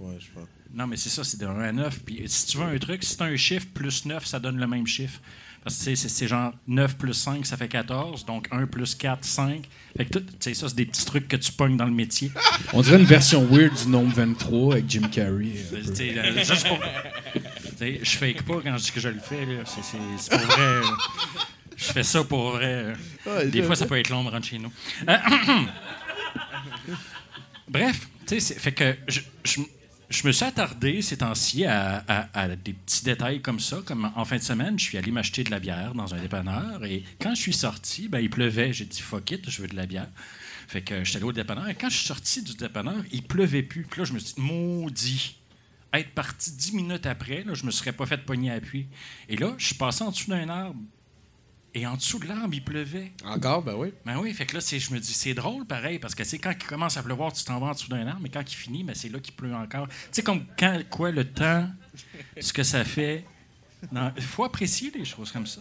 Ouais, je pense. Non, mais c'est ça, c'est de 1 à 9. Puis si tu veux un truc, si tu as un chiffre plus 9, ça donne le même chiffre. Parce que tu sais, c'est- genre 9 plus 5, ça fait 14. Donc 1 plus 4, 5. Fait que tout- tu sais, ça, c'est des petits trucs que tu pognes dans le métier. On dirait une version weird du nombre 23 avec Jim Carrey. Tu sais, euh, juste pour. tu sais, Je fake pas quand je dis que je le fais. là. C'est- pour vrai. là. Je fais ça pour vrai. Ouais, Des fois, ça peut être long de rentrer chez nous. Euh, [CLEARS THROAT] Bref, tu sais, c'est- fait que je, je- je me suis attardé ces temps-ci à, des petits détails comme ça. Comme en fin de semaine, je suis allé m'acheter de la bière dans un dépanneur et quand je suis sorti, ben, il pleuvait. J'ai dit fuck it, je veux de la bière. Fait que je suis allé au dépanneur et quand je suis sorti du dépanneur, il pleuvait plus. Puis là, je me suis dit, maudit. Être parti dix minutes après, là, je me serais pas fait pogner à appui. Et là, je suis passé en dessous d'un arbre. Et en dessous de l'arbre, il pleuvait. Encore, ben oui. Ben oui, fait que là, c'est- je me dis, c'est drôle pareil, parce que c'est quand il commence à pleuvoir, tu t'en vas en dessous d'un arbre, mais quand il finit, ben, c'est là qu'il pleut encore. Tu sais, comme quand, quoi, le temps, ce que ça fait. Il faut apprécier des choses comme ça.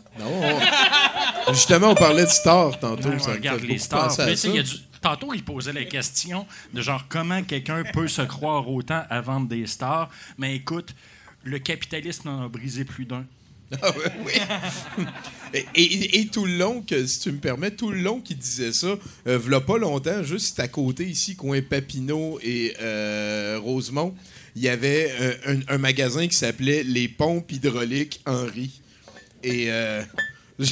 Justement, on parlait de stars tantôt. Ça me regarde les stars. Puis, ça. y a du- Tantôt, il posait la question de genre comment quelqu'un peut se croire autant à vendre des stars. Mais écoute, le capitalisme en a brisé plus d'un. [LAUGHS] Ah ouais, oui. [LAUGHS] et, tout le long, si tu me permets, tout le long qu'il disait ça, euh, v'là pas longtemps, juste à côté ici, coin Papineau et euh, Rosemont, il y avait euh, un, magasin qui s'appelait Les Pompes Hydrauliques Henri. Et. [LAUGHS]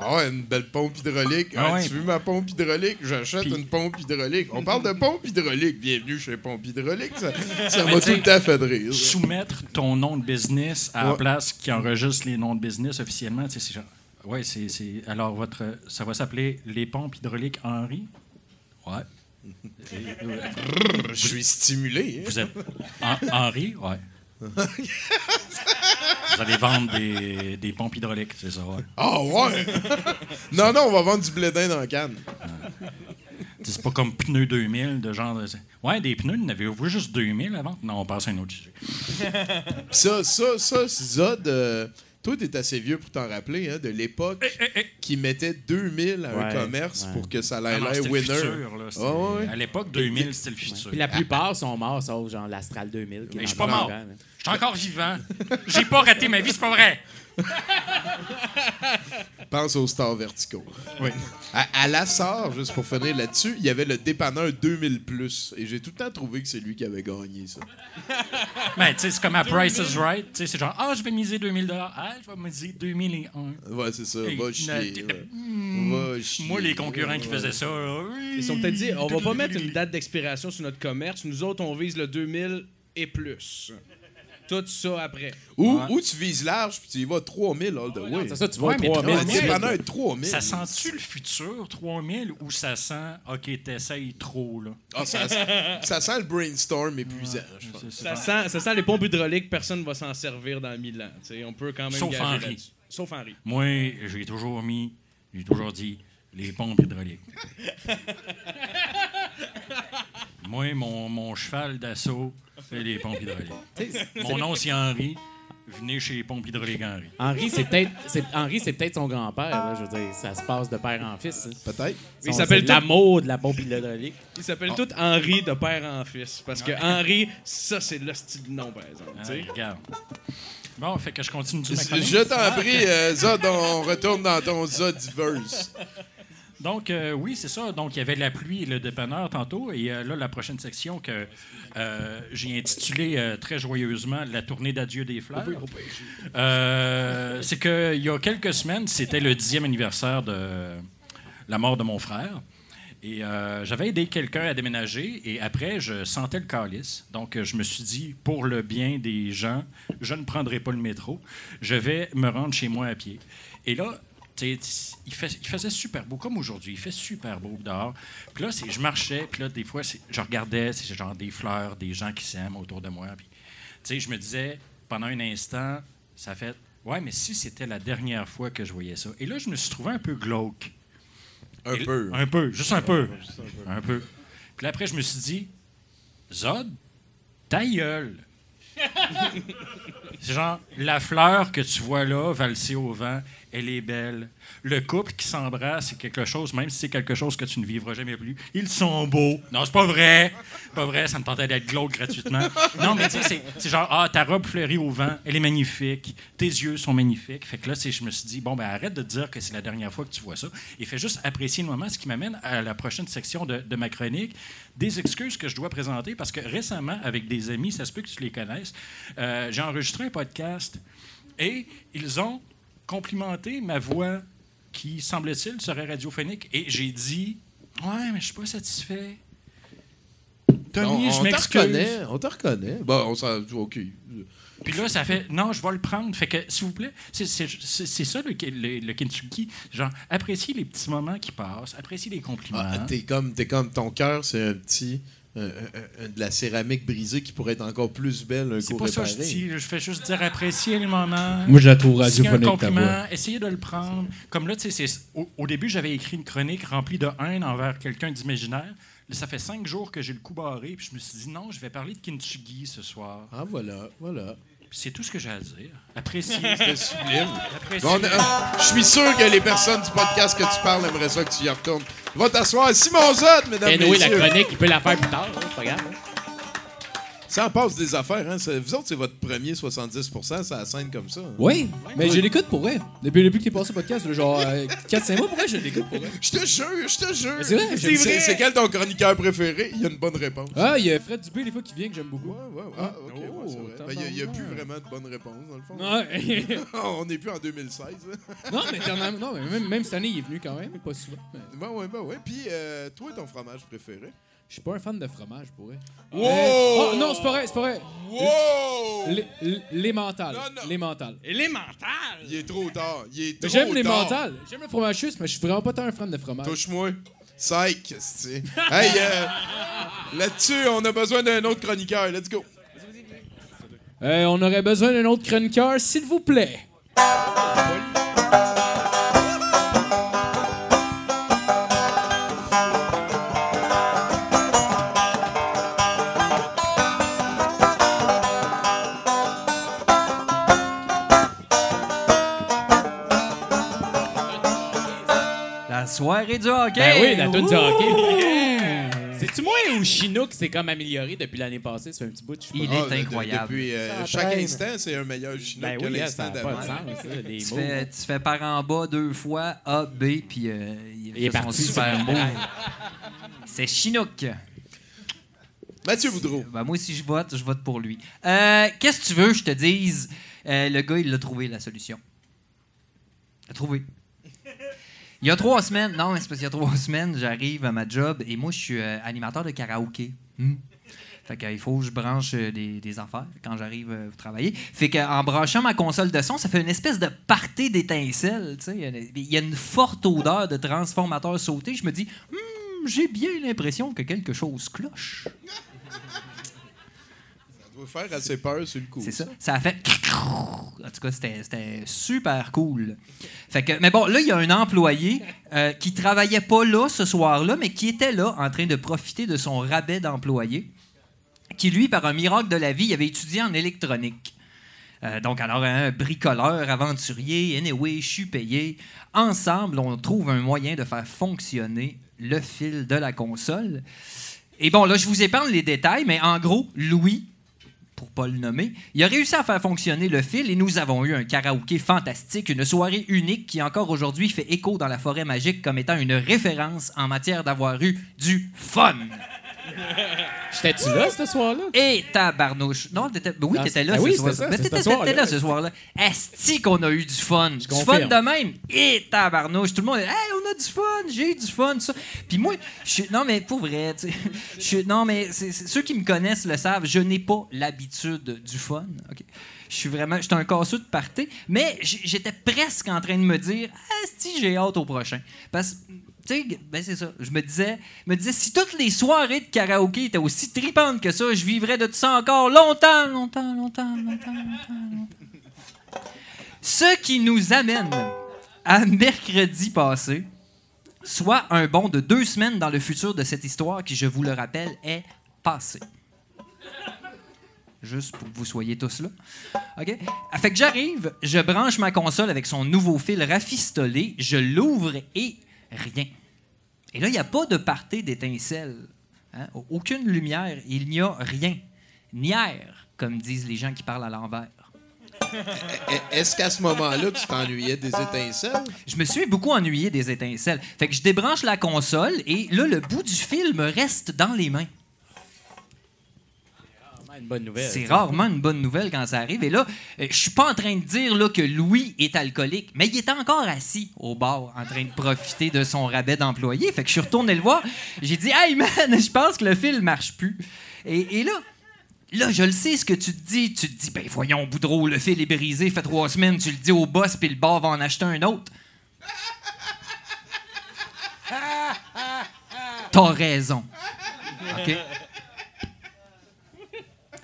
euh, Ah une belle pompe hydraulique. Ah Ah, ouais. Tu veux ma pompe hydraulique? J'achète une pompe hydraulique. On parle de pompe hydraulique. Bienvenue chez Pompe hydraulique. Ça [LAUGHS] m'a tout le temps fait de rire. Soumettre ton nom de business à la place qui enregistre les noms de business officiellement, c'est genre. Ouais, c'est, c'est- Alors, votre, ça va s'appeler Les pompes hydrauliques Henri? Ouais. Et- ouais. Je suis stimulé. hein. Vous êtes Hen- Henri? Ouais. Vous allez vendre des, des pompes hydrauliques, c'est ça, ouais. Ah ouais? non, non, on va vendre du blé d'Inde en canne. C'est pas comme pneus 2000, de genre. de- Ouais, des pneus, n'avez-vous juste 2000 avant? Non, on passe à un autre sujet. Ça, ça, ça, Zod, euh, toi, t'es assez vieux pour t'en rappeler, hein, de l'époque qui mettait 2000 à un Ouais, commerce ouais. pour que ça Ah ait non, l'air c'était le winner. futur, là, Ah ouais. À l'époque, 2000, c'était le futur. Puis la plupart sont morts, sauf genre l'Astral 2000. qui est Mais je suis encore pas mort. Je suis encore vivant. J'ai pas raté ma vie, c'est pas vrai. [LAUGHS] Pense aux stars verticaux. À, à la SAR, juste pour finir là-dessus, il y avait le dépanneur 2000 plus. Et j'ai tout le temps trouvé que c'est lui qui avait gagné ça. [LAUGHS] Ben, tu sais, c'est comme à Price is Right. Tu sais, c'est genre, ah, je vais miser 2000 Ah, je vais miser 2001. Ouais, c'est ça. Va chier. [LAUGHS] ouais. Hmm. Va chier. Moi, les concurrents qui faisaient ça, là, Ils sont peut-être dit, on va pas mettre une date d'expiration sur notre commerce. Nous autres, on vise le 2000 et plus. Tout ça après. Ou, ou tu vises large, puis tu y vas 3000 all the way. C'est ça, tu vas Ouais, au mais 3000. Un 3000, dépanneur 3000. Ça sent-tu le futur, 3000, ou ça sent, OK, t'essayes trop, là? Ah, ça, ça sent le brainstorm épuisant, je pense. Ça sent, ça sent les pompes hydrauliques, personne ne va s'en servir dans 1000 ans. Tu sais, on peut quand même Sauf Henri. Sauf Henri. Moi, j'ai toujours mis, j'ai toujours dit, les pompes hydrauliques. [LAUGHS] Moi, mon, mon cheval d'assaut, c'est les pompes hydrauliques. [LAUGHS] Mon nom, c'est Henri. Venez chez les pompes hydrauliques Henri. Henri, c'est peut-être c'est- Henri, c'est peut-être son grand-père. là, Je veux dire, ça se passe de père en fils. hein. Peut-être. Son- Il s'appelle c'est tout- l'amour de la pompe hydraulique. Ils s'appellent tous Henri de père en fils. Parce que Henri, ça, c'est le style de nom, par exemple. tu sais. Ah, regarde. Bon, fait que je continue du je t'en prie, euh, Zod, on retourne dans ton Zodiverse. Donc, euh, oui, c'est ça. Donc, il y avait la pluie et le dépanneur tantôt. Et euh, là, la prochaine section que euh, j'ai intitulée très joyeusement La tournée d'adieu des fleurs. [LAUGHS] C'est qu'il y a quelques semaines, c'était le dixième anniversaire de la mort de mon frère. Et j'avais aidé quelqu'un à déménager et après, je sentais le calice. Donc, je me suis dit, pour le bien des gens, je ne prendrai pas le métro. Je vais me rendre chez moi à pied. Et là, il, fait- il faisait super beau, comme aujourd'hui. Il fait super beau dehors. Puis là, c'est- je marchais, puis là, des fois, c'est- je regardais, c'est genre des fleurs, des gens qui s'aiment autour de moi. Puis, tu sais, je me disais, pendant un instant, ça fait, ouais, mais si c'était la dernière fois que je voyais ça. Et là, je me suis trouvé un peu glauque. Un Et- peu. Un peu, juste un peu. Un peu. Puis là, après, je me suis dit, Zod, ta gueule. [LAUGHS] C'est genre, la fleur que tu vois là, valser au vent, elle est belle. Le couple qui s'embrasse, c'est quelque chose, même si c'est quelque chose que tu ne vivras jamais plus. Ils sont beaux. Non, c'est pas vrai. Pas vrai, ça me tentait d'être glauque gratuitement. Non, mais tu sais, c'est- genre, ah, ta robe fleurie au vent, elle est magnifique. Tes yeux sont magnifiques. Fait que là, je me suis dit, bon, ben arrête de dire que c'est la dernière fois que tu vois ça et fais juste apprécier le moment, ce qui m'amène à la prochaine section de, de ma chronique, des excuses que je dois présenter parce que récemment, avec des amis, ça se peut que tu les connaisses, euh, j'ai enregistré un podcast et ils ont complimenté ma voix qui, semble-t-il, serait radiophonique. Et j'ai dit Ouais, mais je suis pas satisfait. Tony, on, je m'excuse. reconnaît, on te reconnaît. Bon, on s'en... OK. Puis là, ça fait non, je vais le prendre. Fait que, s'il vous plaît, c'est- ça le, le, le Kentucky. Genre, appréciez les petits moments qui passent, appréciez les compliments. Ah, t'es comme, t'es comme ton cœur, c'est un petit... un- un- un- de la céramique brisée qui pourrait être encore plus belle un C'est coup pas ça que je dis. Je fais juste dire apprécier les moments. Moi, je la trouve un radiophonique, ta compliment, essayez de le prendre. Comme là, tu sais, c'est- au, au début, j'avais écrit une chronique remplie de haine envers quelqu'un d'imaginaire. Là, ça fait cinq jours que j'ai le coup barré, puis je me suis dit non, je vais parler de Kintsugi ce soir. Ah, voilà, voilà. C'est tout ce que j'ai à dire. Appréciez. [LAUGHS] C'était sublime. Appréciez. Bon, je suis sûr que les personnes du podcast que tu parles aimeraient ça que tu y retournes. Va t'asseoir. Simon Zod, mesdames et Anyway, la messieurs. chronique, il peut la faire plus tard, hein, c'est pas grave. hein. Ça en passe des affaires, hein. Vous autres, c'est votre premier 70 ça scène comme ça. hein. Oui, mais je l'écoute pour vrai. Depuis, depuis que t'es passé au podcast, là, genre 4-5 mois, pour vrai, je l'écoute pour vrai. Je te jure, je te jure. C'est vrai, C'est vrai. c'est quel ton chroniqueur préféré? Il y a une bonne réponse. Ah, il y a Fred Dubé, des fois, qui vient, que j'aime beaucoup. Ouais, ouais, ah, ok, ouais, c'est vrai. Ben, Il n'y a, plus vraiment de bonnes réponses, dans le fond. Ouais. [LAUGHS] On n'est plus en 2016. hein. [LAUGHS] Non, mais, non, mais même, même cette année, il est venu quand même, mais pas souvent. Mais Ben ouais, ben ouais. Puis, euh, toi, ton fromage préféré? Je suis pas un fan de fromage, pour vrai. Wow! Oh, non, c'est pas vrai, c'est pas vrai. Wow! Les, les, les mentales. Les mentales. Il est trop tard. Il est trop J'aime les mentales. J'aime le fromage suisse, mais je suis vraiment pas tant un fan de fromage. Touche-moi. Psych, c'est. Hey, euh, là-dessus, on a besoin d'un autre chroniqueur. Let's go. Euh, on aurait besoin d'un autre chroniqueur, s'il vous plaît. Soirée du hockey. Ben oui, la toune du hockey. [LAUGHS] C'est-tu moi ou Chinook s'est comme amélioré depuis l'année passée? Fait un petit bout de Il est Ah, incroyable. Depuis euh, chaque instant, c'est un meilleur chinois Ben que oui, l'instant d'avant. Tu fais, tu fais par en bas deux fois, A, B, puis euh, il, Il est parti. super. [LAUGHS] C'est Chinook. Mathieu Boudreau. Ben, moi, si je vote, je vote pour lui. Euh, Qu'est-ce que tu veux, je te dise? Euh, le gars, il l'a trouvé, la solution. Il l'a trouvé. Il y a trois semaines, non, c'est parce qu'il y a trois [LAUGHS] semaines, j'arrive à ma job et moi, je suis euh, animateur de karaoké. Hmm. Fait qu'il faut que je branche euh, des, des affaires quand j'arrive euh, travailler. Fait qu'en branchant ma console de son, ça fait une espèce de party d'étincelles. Il y a une forte odeur de transformateur sauté. Je me dis, Hmm, j'ai bien l'impression que quelque chose cloche. Doit faire assez peur sur le coup. C'est ça. Ça a fait. [LAUGHS] En tout cas, c'était c'était super cool. Fait que, mais bon, là, il y a un employé euh, qui travaillait pas là ce soir-là, mais qui était là en train de profiter de son rabais d'employé, qui, lui, par un miracle de la vie, avait étudié en électronique. Euh, donc, alors, un bricoleur, aventurier, anyway, je suis payé. Ensemble, on trouve un moyen de faire fonctionner le fil de la console. Et bon, là, je vous épargne les détails, mais en gros, Louis, pour pas le nommer, il a réussi à faire fonctionner le fil et nous avons eu un karaoké fantastique, une soirée unique qui encore aujourd'hui fait écho dans la forêt magique comme étant une référence en matière d'avoir eu du fun. [LAUGHS] J'étais-tu là, ce soir-là? Et tabarnouche. Non, t'étais, ben oui, Ah, t'étais là ben ce oui, soir. c'était ça, Mais t'étais, ce soir-là. t'étais là ce soir-là. Qu'on a eu du fun. Du fun de même. Et tabarnouche. Tout le monde, hey, on a du fun, j'ai eu du fun, ça. Puis moi, je suis- non, mais pour vrai, tu sais, [LAUGHS] non, mais ceux qui me connaissent le savent, je n'ai pas l'habitude du fun. OK? Je suis vraiment, j'étais un casseux de party, mais j'étais presque en train de me dire, Esti, j'ai hâte au prochain. Parce que ben c'est ça. Je me disais, me disais, si toutes les soirées de karaoké étaient aussi tripantes que ça, je vivrais de tout ça encore longtemps, longtemps, longtemps, longtemps, longtemps, longtemps. Ce qui nous amène à mercredi passé, soit un bond de deux semaines dans le futur de cette histoire qui, je vous le rappelle, est passée. Juste pour que vous soyez tous là. OK? Ah, Fait que j'arrive, je branche ma console avec son nouveau fil rafistolé, je l'ouvre et rien. Et là, il n'y a pas de parté d'étincelles. hein? Aucune lumière, il n'y a rien. Nière, comme disent les gens qui parlent à l'envers. [LAUGHS] E- Est-ce qu'à ce moment-là, tu t'ennuyais des étincelles? Je me suis beaucoup ennuyé des étincelles. Fait que je débranche la console et là, le bout du fil me reste dans les mains. Une bonne nouvelle. C'est rarement une bonne nouvelle quand ça arrive. Et là, euh, je suis pas en train de dire là, que Louis est alcoolique, mais il est encore assis au bar en train de profiter de son rabais d'employé. Fait que je suis retourné le voir. J'ai dit Hey man, [LAUGHS] je pense que le fil marche plus. Et, et là, Là, je le sais ce que tu te dis. Tu te dis, ben voyons, Boudreau, le fil est brisé, fait trois semaines, tu le dis au boss, puis le bar va en acheter un autre. [LAUGHS] T'as raison. OK?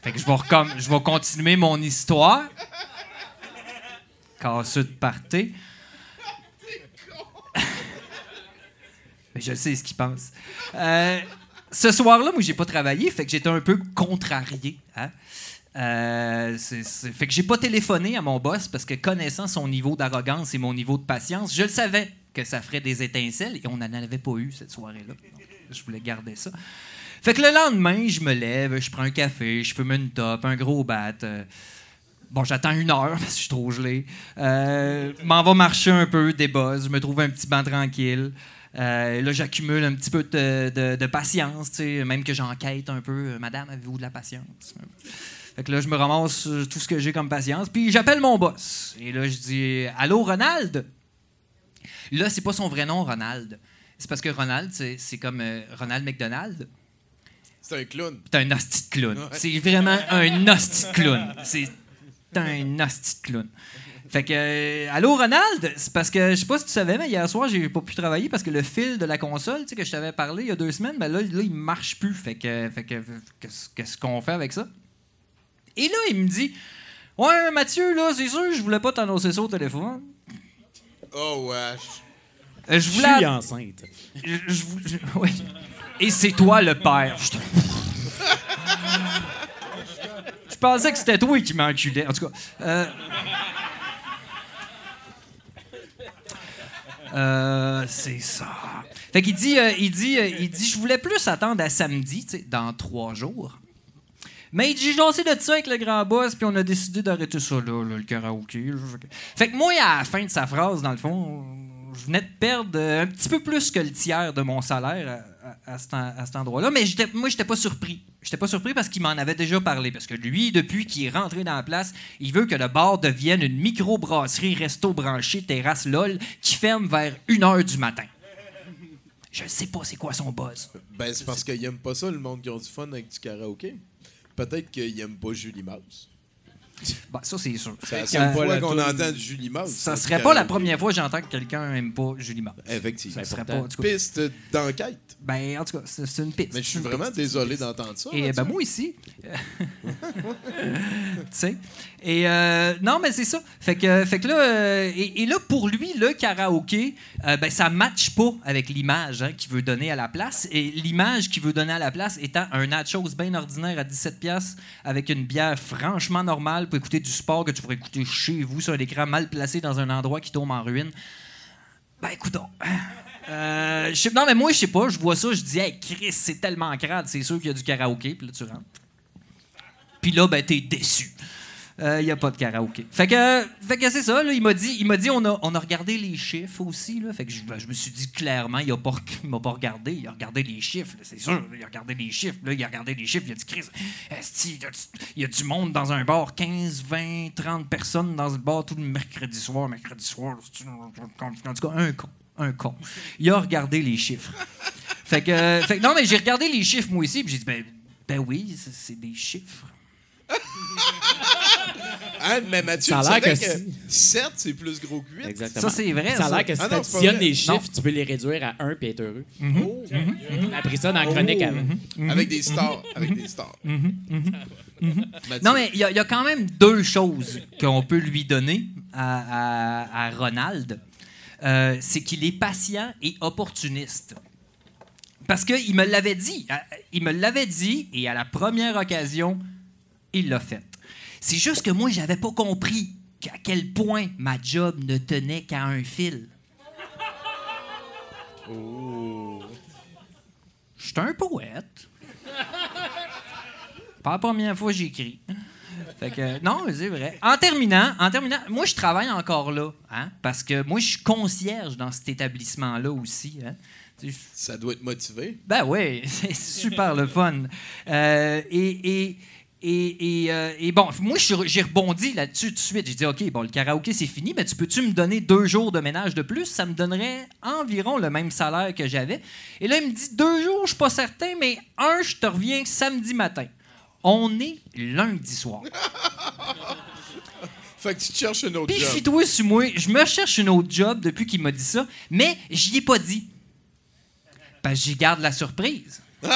Fait que je vais, continuer mon histoire. Casseux de party. Mais je sais ce qu'il pense. Euh, ce soir-là, moi, j'ai pas travaillé, fait que j'étais un peu contrarié. hein. Euh, fait que j'ai pas téléphoné à mon boss parce que connaissant son niveau d'arrogance et mon niveau de patience, je le savais que ça ferait des étincelles et on n'en avait pas eu cette soirée-là. Je voulais garder ça. Fait que le lendemain, je me lève, je prends un café, je fume une top, un gros bat. euh, Bon, j'attends une heure [LAUGHS] parce que je suis trop gelé. Euh, m'en va marcher un peu, des buzz, je me trouve un petit banc tranquille. Euh, là, j'accumule un petit peu de, patience, même que j'enquête un peu. Euh, Madame, avez-vous de la patience? Fait que là, je me ramasse tout ce que j'ai comme patience. Puis j'appelle mon boss. Et là, je dis Allô, Ronald? Là, c'est pas son vrai nom, Ronald. C'est parce que Ronald, c'est comme Ronald McDonald. C'est un clown. C'est un hostie de clown. Ouais. C'est vraiment un hostie de clown. C'est un hostie de clown. Fait que, euh, allô Ronald, c'est parce que je sais pas si tu savais, mais hier soir j'ai pas pu travailler parce que le fil de la console, tu sais que je t'avais parlé il y a deux semaines, ben là, là il marche plus. Fait que, fait que, qu'est-ce qu'on fait avec ça? Et là il me dit, ouais Mathieu là, c'est sûr, je voulais pas t'annoncer ça au téléphone. Oh, wesh. Euh, je Je voulais. suis enceinte. Je- je je- ouais. Et c'est toi le père. Je pensais que c'était toi qui m'enculais. En tout cas. euh, euh, c'est ça. Fait qu'il dit, euh, il dit, il dit, je voulais plus attendre à samedi, dans trois jours. Mais il dit, j'ai dansé de ça avec le grand boss, puis on a décidé d'arrêter ça là, le karaoké. Fait que moi, à la fin de sa phrase, dans le fond, je venais de perdre un petit peu plus que le tiers de mon salaire à, cet, endroit-là. Mais moi, j'étais pas surpris. J'étais pas surpris parce qu'il m'en avait déjà parlé. Parce que lui, depuis qu'il est rentré dans la place, il veut que le bar devienne une micro-brasserie resto branché terrasse LOL qui ferme vers 1h du matin. Je sais pas c'est quoi son buzz. Ben, c'est parce qu'il aime pas ça, le monde qui ont du fun avec du karaoké. Peut-être qu'il aime pas Julie Mouse. Bah, ça, c'est sûr. C'est la fois qu'on entend du Julie. Ça du serait pas la première fois que j'entends que quelqu'un aime pas Julie Mouse. Effectivement. Ça serait pas, en tout cas- Piste d'enquête. Ben, en tout cas, c'est une piste. Mais je suis vraiment piste. désolé d'entendre ça. Et ben moi aussi. [LAUGHS] tu sais. Et euh, non, mais c'est ça. Fait que, là, euh, et, là, pour lui, le karaoké, euh, ben, ça matche pas avec l'image hein, qu'il veut donner à la place. Et l'image qu'il veut donner à la place étant un nachos bien ordinaire à 17$ avec une bière franchement normale pour écouter du sport que tu pourrais écouter chez vous sur un écran mal placé dans un endroit qui tombe en ruine. Ben, sais- non, mais moi, je sais pas, je vois ça, je dis, hey, Chris, c'est tellement crade, c'est sûr qu'il y a du karaoké, puis là, tu rentres. Puis là, ben, t'es déçu. Il n'y a pas de karaoké. Fait que, fait que c'est ça, il m'a dit, il dit on, a, on a regardé les chiffres aussi. Là, fait que je, ben, me suis dit clairement, il ne m'a pas regardé. Il a regardé les chiffres, c'est sûr. Il a regardé les chiffres. Là, il a regardé les chiffres. Il a dit Chris, il y a du- monde dans un bar, 15, 20, 30 personnes dans le bar tout le mercredi soir. Mercredi soir, en tout cas, un con. Un con. Il a regardé les chiffres. Fait que, euh, non, mais j'ai regardé les chiffres moi aussi, puis j'ai dit, ben, ben oui, c'est des chiffres. Hein, mais Mathieu, Ça a l'air que que 7, c'est plus gros que 8. Exactement. Ça, c'est vrai, Ça a l'air que si Ah tu additionnes les chiffres, Non. tu peux les réduire à 1 puis être heureux. Oh. On a appris ça dans la chronique Oh. avant. Avec des stars. Avec des stars. Mathieu. Non, mais il y, a- il y a quand même deux choses qu'on peut lui donner à, à- à Ronald. Euh, c'est qu'il est patient et opportuniste. Parce qu'il me l'avait dit. Il me l'avait dit et à la première occasion, il l'a fait. C'est juste que moi, j'avais pas compris à quel point ma job ne tenait qu'à un fil. Oh. Je suis un poète. Pas la première fois que j'écris. Fait que, non, c'est vrai. En terminant, en terminant, moi, je travaille encore là, hein, parce que moi, je suis concierge dans cet établissement-là aussi. Hein. Ça doit être motivé. Ben oui, [LAUGHS] c'est super le fun. Euh, et, et, Et, et, euh, et bon, moi, j'ai rebondi là-dessus tout de suite. J'ai dit, OK, bon, le karaoké, c'est fini, mais tu peux-tu me donner deux jours de ménage de plus? Ça me donnerait environ le même salaire que j'avais. Et là, il me dit, deux jours, je suis pas certain, mais un, je te reviens samedi matin. On est lundi soir. [LAUGHS] Fait que tu te cherches un autre Puis, job. fie-toi sur moi, je me cherche une autre job depuis qu'il m'a dit ça, mais j'y ai pas dit. Parce que j'y garde la surprise. [LAUGHS]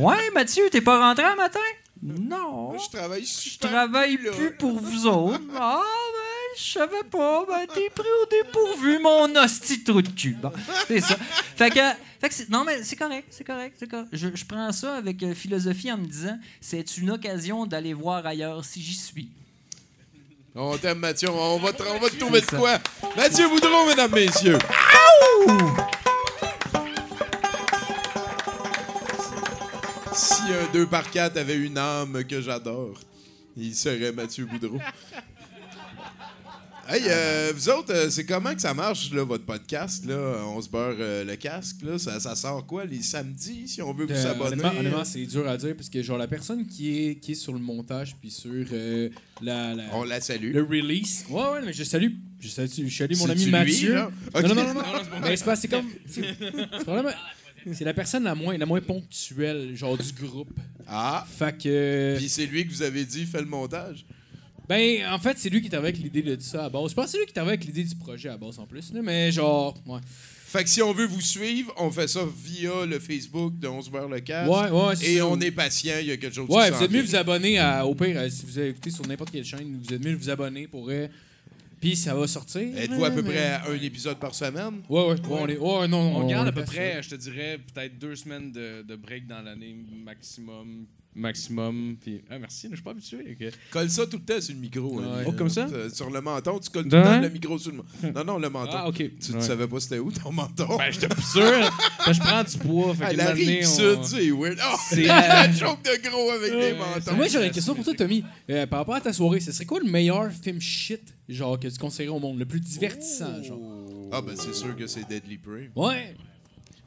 ouais, Mathieu, t'es pas rentré un matin? Non. Moi, je travaille Je travaille plus pour vous autres. Ah, ben, je savais pas. Ben, t'es pris au dépourvu, mon hostie de trou de cul. Bon, c'est ça. Fait que, fait que non, mais c'est correct, c'est correct, c'est correct. Je, je prends ça avec euh, philosophie en me disant, c'est une occasion d'aller voir ailleurs si j'y suis. On t'aime, Mathieu. On va te, on va te trouver de quoi? Mathieu Boudreau, mesdames, messieurs. Si un 2 par 4 avait une âme que j'adore, il serait Mathieu Boudreau. Hey, euh, vous autres, euh, c'est comment que ça marche, là, votre podcast? Là? On se beurre euh, le casque. Là? Ça, ça sort quoi, les samedis, si on veut vous Euh, abonner? honnêtement, honnêtement, c'est dur à dire parce que genre la personne qui est, qui est sur le montage puis sur euh, la, la- On la salue. le release. Ouais ouais, mais je salue je salue, je salue mon ami Mathieu. Non, non non non. Non, non. non, c'est pas c'est comme c'est c'est la personne la moins la moins ponctuelle genre du groupe. Ah. Fait que Puis c'est lui que vous avez dit fait le montage? ben en fait, c'est lui qui était avec l'idée de ça à base. Je pense que c'est lui qui était avec l'idée du projet à base en plus, là, mais genre ouais. Fait que si on veut vous suivre, on fait ça via le Facebook de On se beurre le casque. Ouais, ouais, Et ça. on est patient, il y a quelque chose Ouais, vous êtes mieux vous abonner à, au pire, euh, si vous avez écouté sur n'importe quelle chaîne, vous êtes mieux vous abonner pour. Puis ça va sortir. Êtes-vous à peu mais- près à un épisode par semaine? Ouais, ouais, ouais, on est. Ouais, non, On, on garde à peu près, je te dirais, peut-être deux semaines de, de break dans l'année maximum. Maximum. Puis, ah, merci, je suis pas habitué. ok. Colle ça tout le temps sur le micro. hein, Oh, comme ça? euh, Sur le menton, tu colles tout le temps le micro sur le menton. Non, non, le menton. Ah, ok. Tu, tu Ouais. savais pas c'était où ton menton? Ben, j'étais plus sûr. Ben, je prends du poids. Fait Ah, que la rive sud, [LAUGHS] c'est weird. Oh, C'est la la- joke de gros avec des mentons. Moi, j'aurais une question pour toi, Tommy. Euh, par rapport à ta soirée, ce serait quoi le meilleur film shit genre que tu conseillerais au monde, le plus divertissant, genre? Ah, ben c'est sûr que c'est Deadly Prey. Ouais.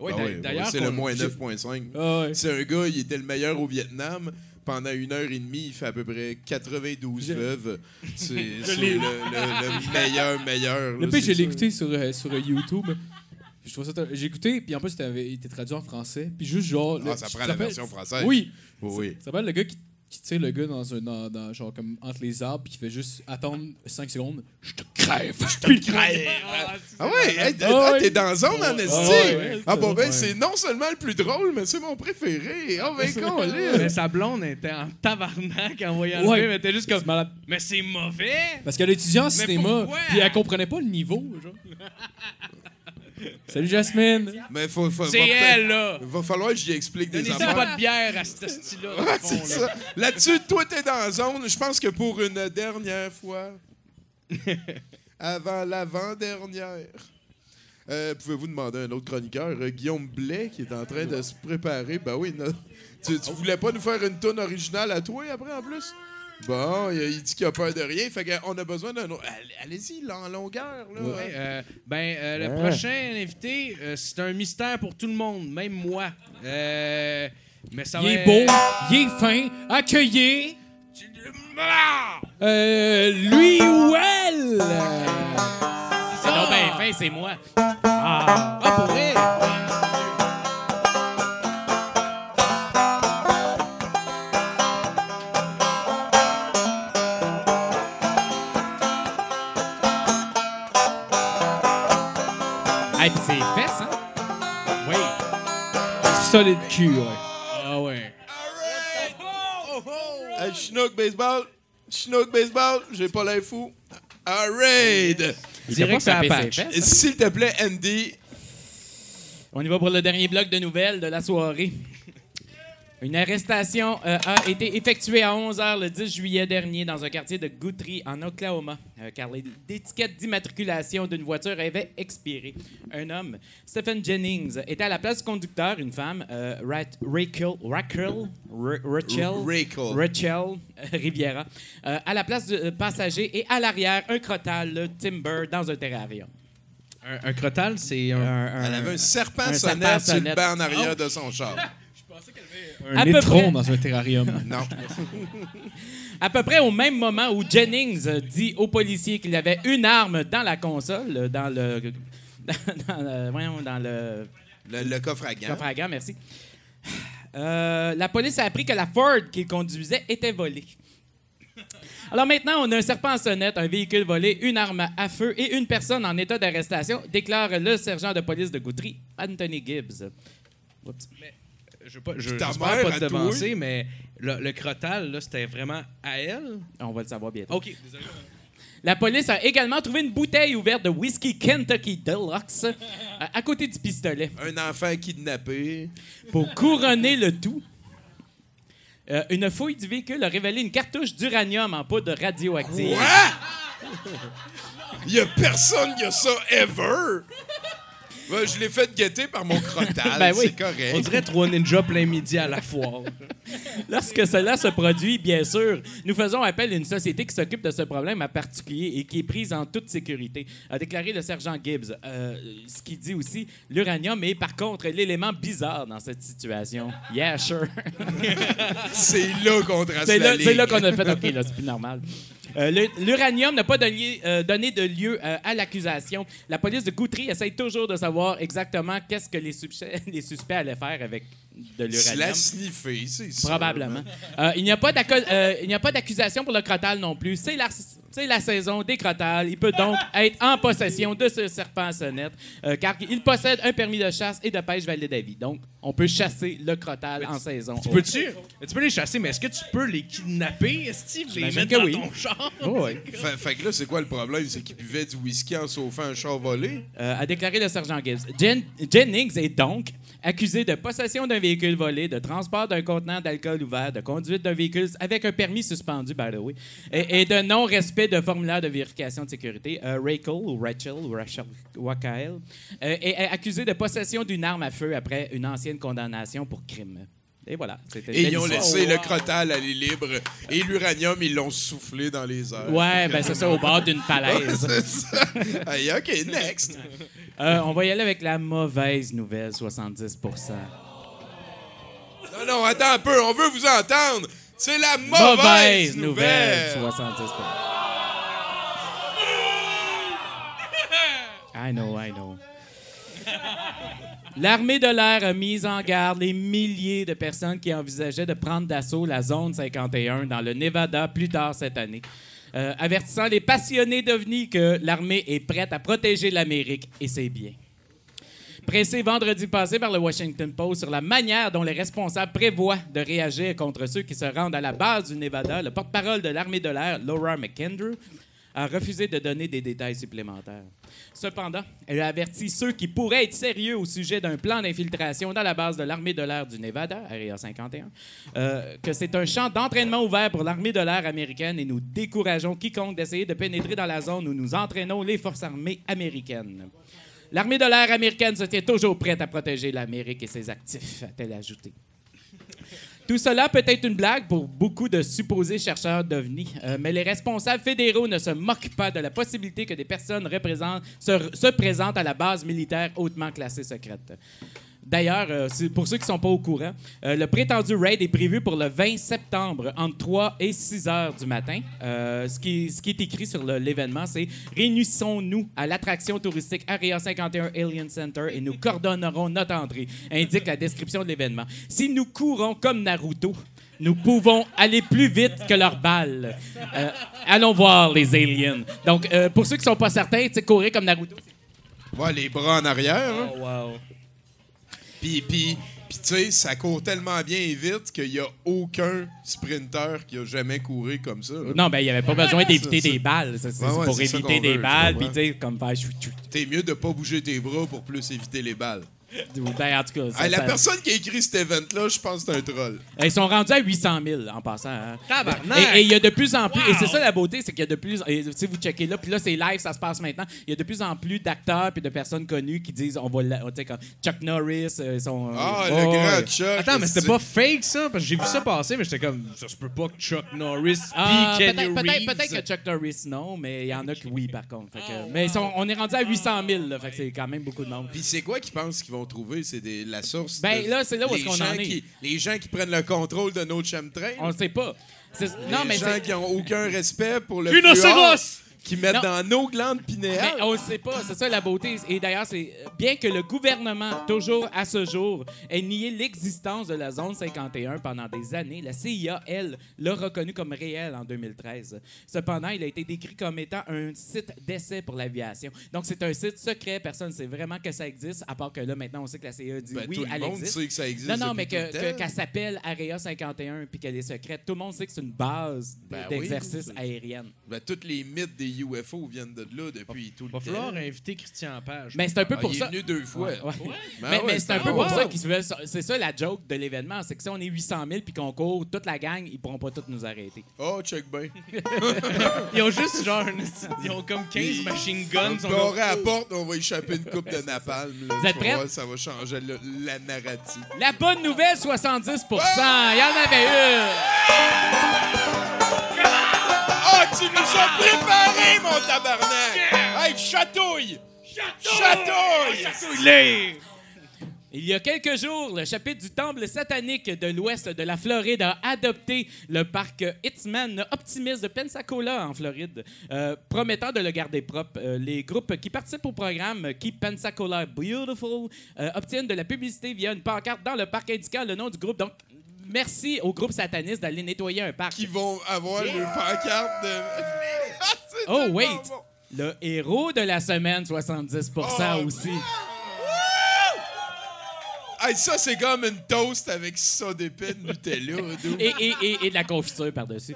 Ah d'a- ouais, d'ailleurs, c'est le moins j'ai- 9.5. Ah ouais. C'est un gars, il était le meilleur au Vietnam. Pendant une heure et demie, il fait à peu près 92 Je- veuves. C'est [LAUGHS] le, le- [LAUGHS] le meilleur, meilleur. Le là, pire, je l'ai écouté sur, euh, sur YouTube. Puis je trouve ça t- J'ai écouté, puis en plus, il était traduit en français. Puis juste genre. Ah, le- ça prend la version française. Oui. Oui, oui. Ça s'appelle le gars qui, qui tire le gars dans un. Dans, dans- genre comme entre les arbres, puis qui fait juste attendre 5 secondes. Je te crève, je te crève. [LAUGHS] Ah ouais, hey, t- Ah ah, ouais. t'es dans zone en Ah esti. ouais, ouais, Ah bon, ben c'est non seulement le plus drôle, mais c'est mon préféré. Ah ben [LAUGHS] con, Mais sa blonde était en tabarnak en voyant Ouais. le film. Elle était juste comme. Malade. Mais c'est mauvais! Parce qu'elle étudiait en cinéma, puis elle comprenait pas le niveau, genre. [LAUGHS] Salut Jasmine. Mais faut, faut, C'est va elle, là. Va falloir que j'y explique des affaires. pas de bière à ce style-là. dans le Ouais, fond, c'est là. ça. Là-dessus, toi, t'es dans la zone. Je pense que pour une dernière fois, [LAUGHS] avant l'avant-dernière, euh, pouvez-vous demander à un autre chroniqueur, euh, Guillaume Blais, qui est en train de se préparer? Ben oui, no- tu, tu voulais pas nous faire une tonne originale à toi après, en plus? Bon, il, dit qu'il a peur de rien. Fait qu'on a besoin d'un autre. Allez- Allez-y, là, en longueur. Là. Ouais, euh, ben, euh, le Ouais. prochain invité, euh, c'est un mystère pour tout le monde, même moi. Euh, mais ça Il va est beau, il est fin, accueilli. Euh, lui ou elle? C'est donc bien fin, c'est moi. Ah, Ah, pour vrai? Solide cul, ouais. Ah ouais. Hey, Chinook Baseball. Chinook Baseball, j'ai pas l'air fou. All right. Patch. ses fesses, S'il te plaît, Andy, On y va pour le dernier bloc de nouvelles de la soirée. Une arrestation euh, a été effectuée à 11h le 10 juillet dernier dans un quartier de Guthrie, en Oklahoma, euh, car l'étiquette d'immatriculation d'une voiture avait expiré. Un homme, Stephen Jennings, était à la place du conducteur, une femme, euh, Ra- Rachel, Rachel, Ra- Rachel, Rachel. Rachel euh, Riviera, euh, à la place du euh, passager et à l'arrière, un crotal, le Timber, dans un terrarium. Un, un crotal, c'est un. Un- elle avait un serpent un sonnette sur le banc en arrière Oh. de son char. [LAUGHS] Un À peu nétron près. dans un terrarium. [LAUGHS] Non. [LAUGHS] À peu près au même moment où Jennings euh, dit aux policiers qu'il avait une arme dans la console, euh, dans le. [LAUGHS] Dans, le- voyons, dans le. Le, le coffre à gants. Coffre à gants, merci. Euh, la police a appris que la Ford qu'il conduisait était volée. Alors maintenant, on a un serpent en sonnette, un véhicule volé, une arme à feu et une personne en état d'arrestation, déclare le sergent de police de Guthrie, Anthony Gibbs. Oups. Je veux pas, je, Puis ta j'espère mère pas à te toi? devancer, mais le, le crotal, là, c'était vraiment à elle? On va le savoir bientôt. OK, désolé. La police a également trouvé une bouteille ouverte de whisky Kentucky Deluxe euh, à côté du pistolet. Un enfant kidnappé. Pour couronner le tout, euh, une fouille du véhicule a révélé une cartouche d'uranium en poudre radioactive. Quoi? Il y a personne qui a ça ever! Ouais, je l'ai fait guetter par mon crotal, [LAUGHS] Ben oui. c'est correct. On dirait trois ninjas plein midi à la foire. [LAUGHS] Lorsque cela se produit, bien sûr, nous faisons appel à une société qui s'occupe de ce problème en particulier et qui est prise en toute sécurité, a déclaré le sergent Gibbs. Euh, ce qui dit aussi, l'uranium est par contre l'élément bizarre dans cette situation. Yeah, sure. [LAUGHS] C'est là qu'on trace C'est la là, c'est là qu'on a fait, OK, là, c'est plus normal. Euh, L'uranium n'a pas donné, euh, donné de lieu euh, à l'accusation. La police de Guthrie essaye toujours de savoir exactement qu'est-ce que les, suspects- [LAUGHS] les suspects allaient faire avec de la l'uranium. c'est sûr. Probablement. Euh, il n'y a pas d'accu- il n'y a pas d'accusation pour le crotal non plus. C'est la, c'est la saison des crotales. Il peut donc [LAUGHS] être en possession de ce serpent à sonnette, euh, car il possède un permis de chasse et de pêche valide à vie. Donc, on peut chasser le crotal en saison. Tu peux-tu? Tu peux les chasser, mais est-ce que tu peux les kidnapper, Steve? Les mettre dans oui. ton char? [LAUGHS] Fait, fait que là, c'est quoi le problème? C'est qu'il buvait du whisky en sauffant un char volé? Euh, a déclaré le sergent Gibbs. Jen- Jennings est donc accusé de possession d'un véhicule volé, de transport d'un contenant d'alcool ouvert, de conduite d'un véhicule avec un permis suspendu, by the way, et, et de non-respect de formulaire de vérification de sécurité. Euh, Rachel ou Rachel ou Rachel Wakael euh, est est accusé de possession d'une arme à feu après une ancienne condamnation pour crime. Et voilà. Et ils ont laissé le crotal aller libre. Et l'uranium, ils l'ont soufflé dans les airs. Ouais, ben c'est ça, au bord d'une falaise. [LAUGHS] Ouais, ça. OK, next. [LAUGHS] Euh, on va y aller avec la mauvaise nouvelle, 70% Non, non, attends un peu, on veut vous entendre. C'est la mauvaise, Mauvaise nouvelle. nouvelle, 70 I know, I know. L'armée de l'air a mis en garde les milliers de personnes qui envisageaient de prendre d'assaut la zone 51 dans le Nevada plus tard cette année, euh, avertissant les passionnés d'OVNI que l'armée est prête à protéger l'Amérique et ses biens. Pressé vendredi passé par le Washington Post sur la manière dont les responsables prévoient de réagir contre ceux qui se rendent à la base du Nevada, le porte-parole de l'armée de l'air, Laura McKendrew, a refusé de donner des détails supplémentaires. Cependant, elle a averti ceux qui pourraient être sérieux au sujet d'un plan d'infiltration dans la base de l'armée de l'air du Nevada, Area 51, euh, que c'est un champ d'entraînement ouvert pour l'armée de l'air américaine et nous décourageons quiconque d'essayer de pénétrer dans la zone où nous entraînons les forces armées américaines. L'armée de l'air américaine se tient toujours prête à protéger l'Amérique et ses actifs, a-t-elle ajouté. Tout cela peut être une blague pour beaucoup de supposés chercheurs d'OVNI, euh, mais les responsables fédéraux ne se moquent pas de la possibilité que des personnes se, se présentent à la base militaire hautement classée secrète. D'ailleurs, euh, c'est- pour ceux qui ne sont pas au courant, euh, le prétendu raid est prévu pour le 20 septembre, entre 3 et 6 heures du matin. Euh, ce, qui, ce qui est écrit sur l'événement, c'est Réunissons-nous à l'attraction touristique Area 51 Alien Center et nous coordonnerons notre entrée, indique la description de l'événement. Si nous courons comme Naruto, nous pouvons aller plus vite que leurs balles. Allons voir les aliens. Donc, pour ceux qui ne sont pas certains, courir comme Naruto, Ouais, les bras en arrière. hein. Oh, wow. Puis, puis, puis tu sais, ça court tellement bien et vite qu'il n'y a aucun sprinter qui a jamais couru comme ça. là. Non, ben, il n'y avait pas besoin d'éviter des balles. Ça, C'est Ouais, ouais, pour éviter des veut, balles, puis tu sais, comme faire chou chou. T'es mieux de pas bouger tes bras pour plus éviter les balles. Ben, en tout cas, ça- Hey, la ça- personne qui a écrit cet event-là, je pense que c'est un troll. Ils sont rendus à 800 000 en passant. hein. Tabarnak! Et il y a de plus en plus, et c'est ça la beauté, c'est qu'il y a de plus, si vous checkez là, puis là c'est live, ça se passe maintenant. Il y a de plus en plus d'acteurs puis de personnes connues qui disent, on va, la- tu sais, comme Chuck Norris, euh, son. Ah, euh, le grand. Chuck. Attends, mais c'était pas fake, ça? Parce que j'ai vu ça passer, mais j'étais comme, ça se peut pas que Chuck Norris Ah, peut-être, peut-être, Reeves... peut-être que Chuck Norris, non, mais il y en a qui oui, par contre. Fait que- mais ils sont- on est rendu à 800 000, là, fait que c'est quand même beaucoup de monde. Puis c'est quoi qu'ils pensent qu'ils vont vont trouver? C'est des- la source. Ben, de- là, c'est là où les est-ce qu'on gens en est. qui- les gens qui prennent le contrôle de nos chemtrails. On ne sait pas. C'est- Les Non, mais gens c'est- qui n'ont aucun respect pour le Rhinocéros! Qui mettent Non. dans nos glandes pinéales. Mais on ne sait pas, c'est ça la beauté. Et d'ailleurs, c'est bien que le gouvernement, toujours à ce jour, ait nié l'existence de la zone 51 pendant des années, la CIA, elle, l'a reconnu comme réel en 2013. Cependant, il a été décrit comme étant un site d'essai pour l'aviation. Donc, c'est un site secret. Personne ne sait vraiment que ça existe, à part que là, maintenant, on sait que la CIA dit Ben, oui, tout le elle monde existe. sait que ça existe Non, non, mais que- qu'elle s'appelle Area 51 puis qu'elle est secrète. Tout le monde sait que c'est une base Ben oui. d'exercice aérienne. Ben, tous les mythes des UFO viennent de là depuis tout le Va temps. falloir inviter Christian Page. Mais c'est un peu Ah, pour il est ça. venu deux fois. Ouais, ouais. Ben mais ouais, mais c'est un peu pour wow. ça qu'ils se veulent. C'est ça la joke de l'événement. C'est que si on est 800 000 puis qu'on court toute la gang, ils pourront pas tous nous arrêter. Oh, check bien. [LAUGHS] Ils ont juste genre. Ils ont comme 15 machine guns. On va à la porte, on va échapper une coupe de napalm. là. Vous êtes prêts? Ça va changer le- la narrative. La bonne nouvelle, 70 Il y en avait une. Tu nous as préparé, mon tabarnak! Hey, chatouille! Chatouille! Chatouille-les! Il y a quelques jours, le chapitre du temple satanique de l'ouest de la Floride a adopté le parc Hitman Optimist de Pensacola en Floride, euh, promettant de le garder propre. Euh, les groupes qui participent au programme Keep Pensacola Beautiful euh, obtiennent de la publicité via une pancarte dans le parc indiquant le nom du groupe. Donc, merci au groupe sataniste d'aller nettoyer un parc. Qui vont avoir le pancarte de. [LAUGHS] Ah, Oh, wait! bon. Le héros de la semaine, 70 Oh, aussi. Hey, ça, c'est comme une toast avec ça d'épée de Nutella. [LAUGHS] et- et- et de la confiture par-dessus.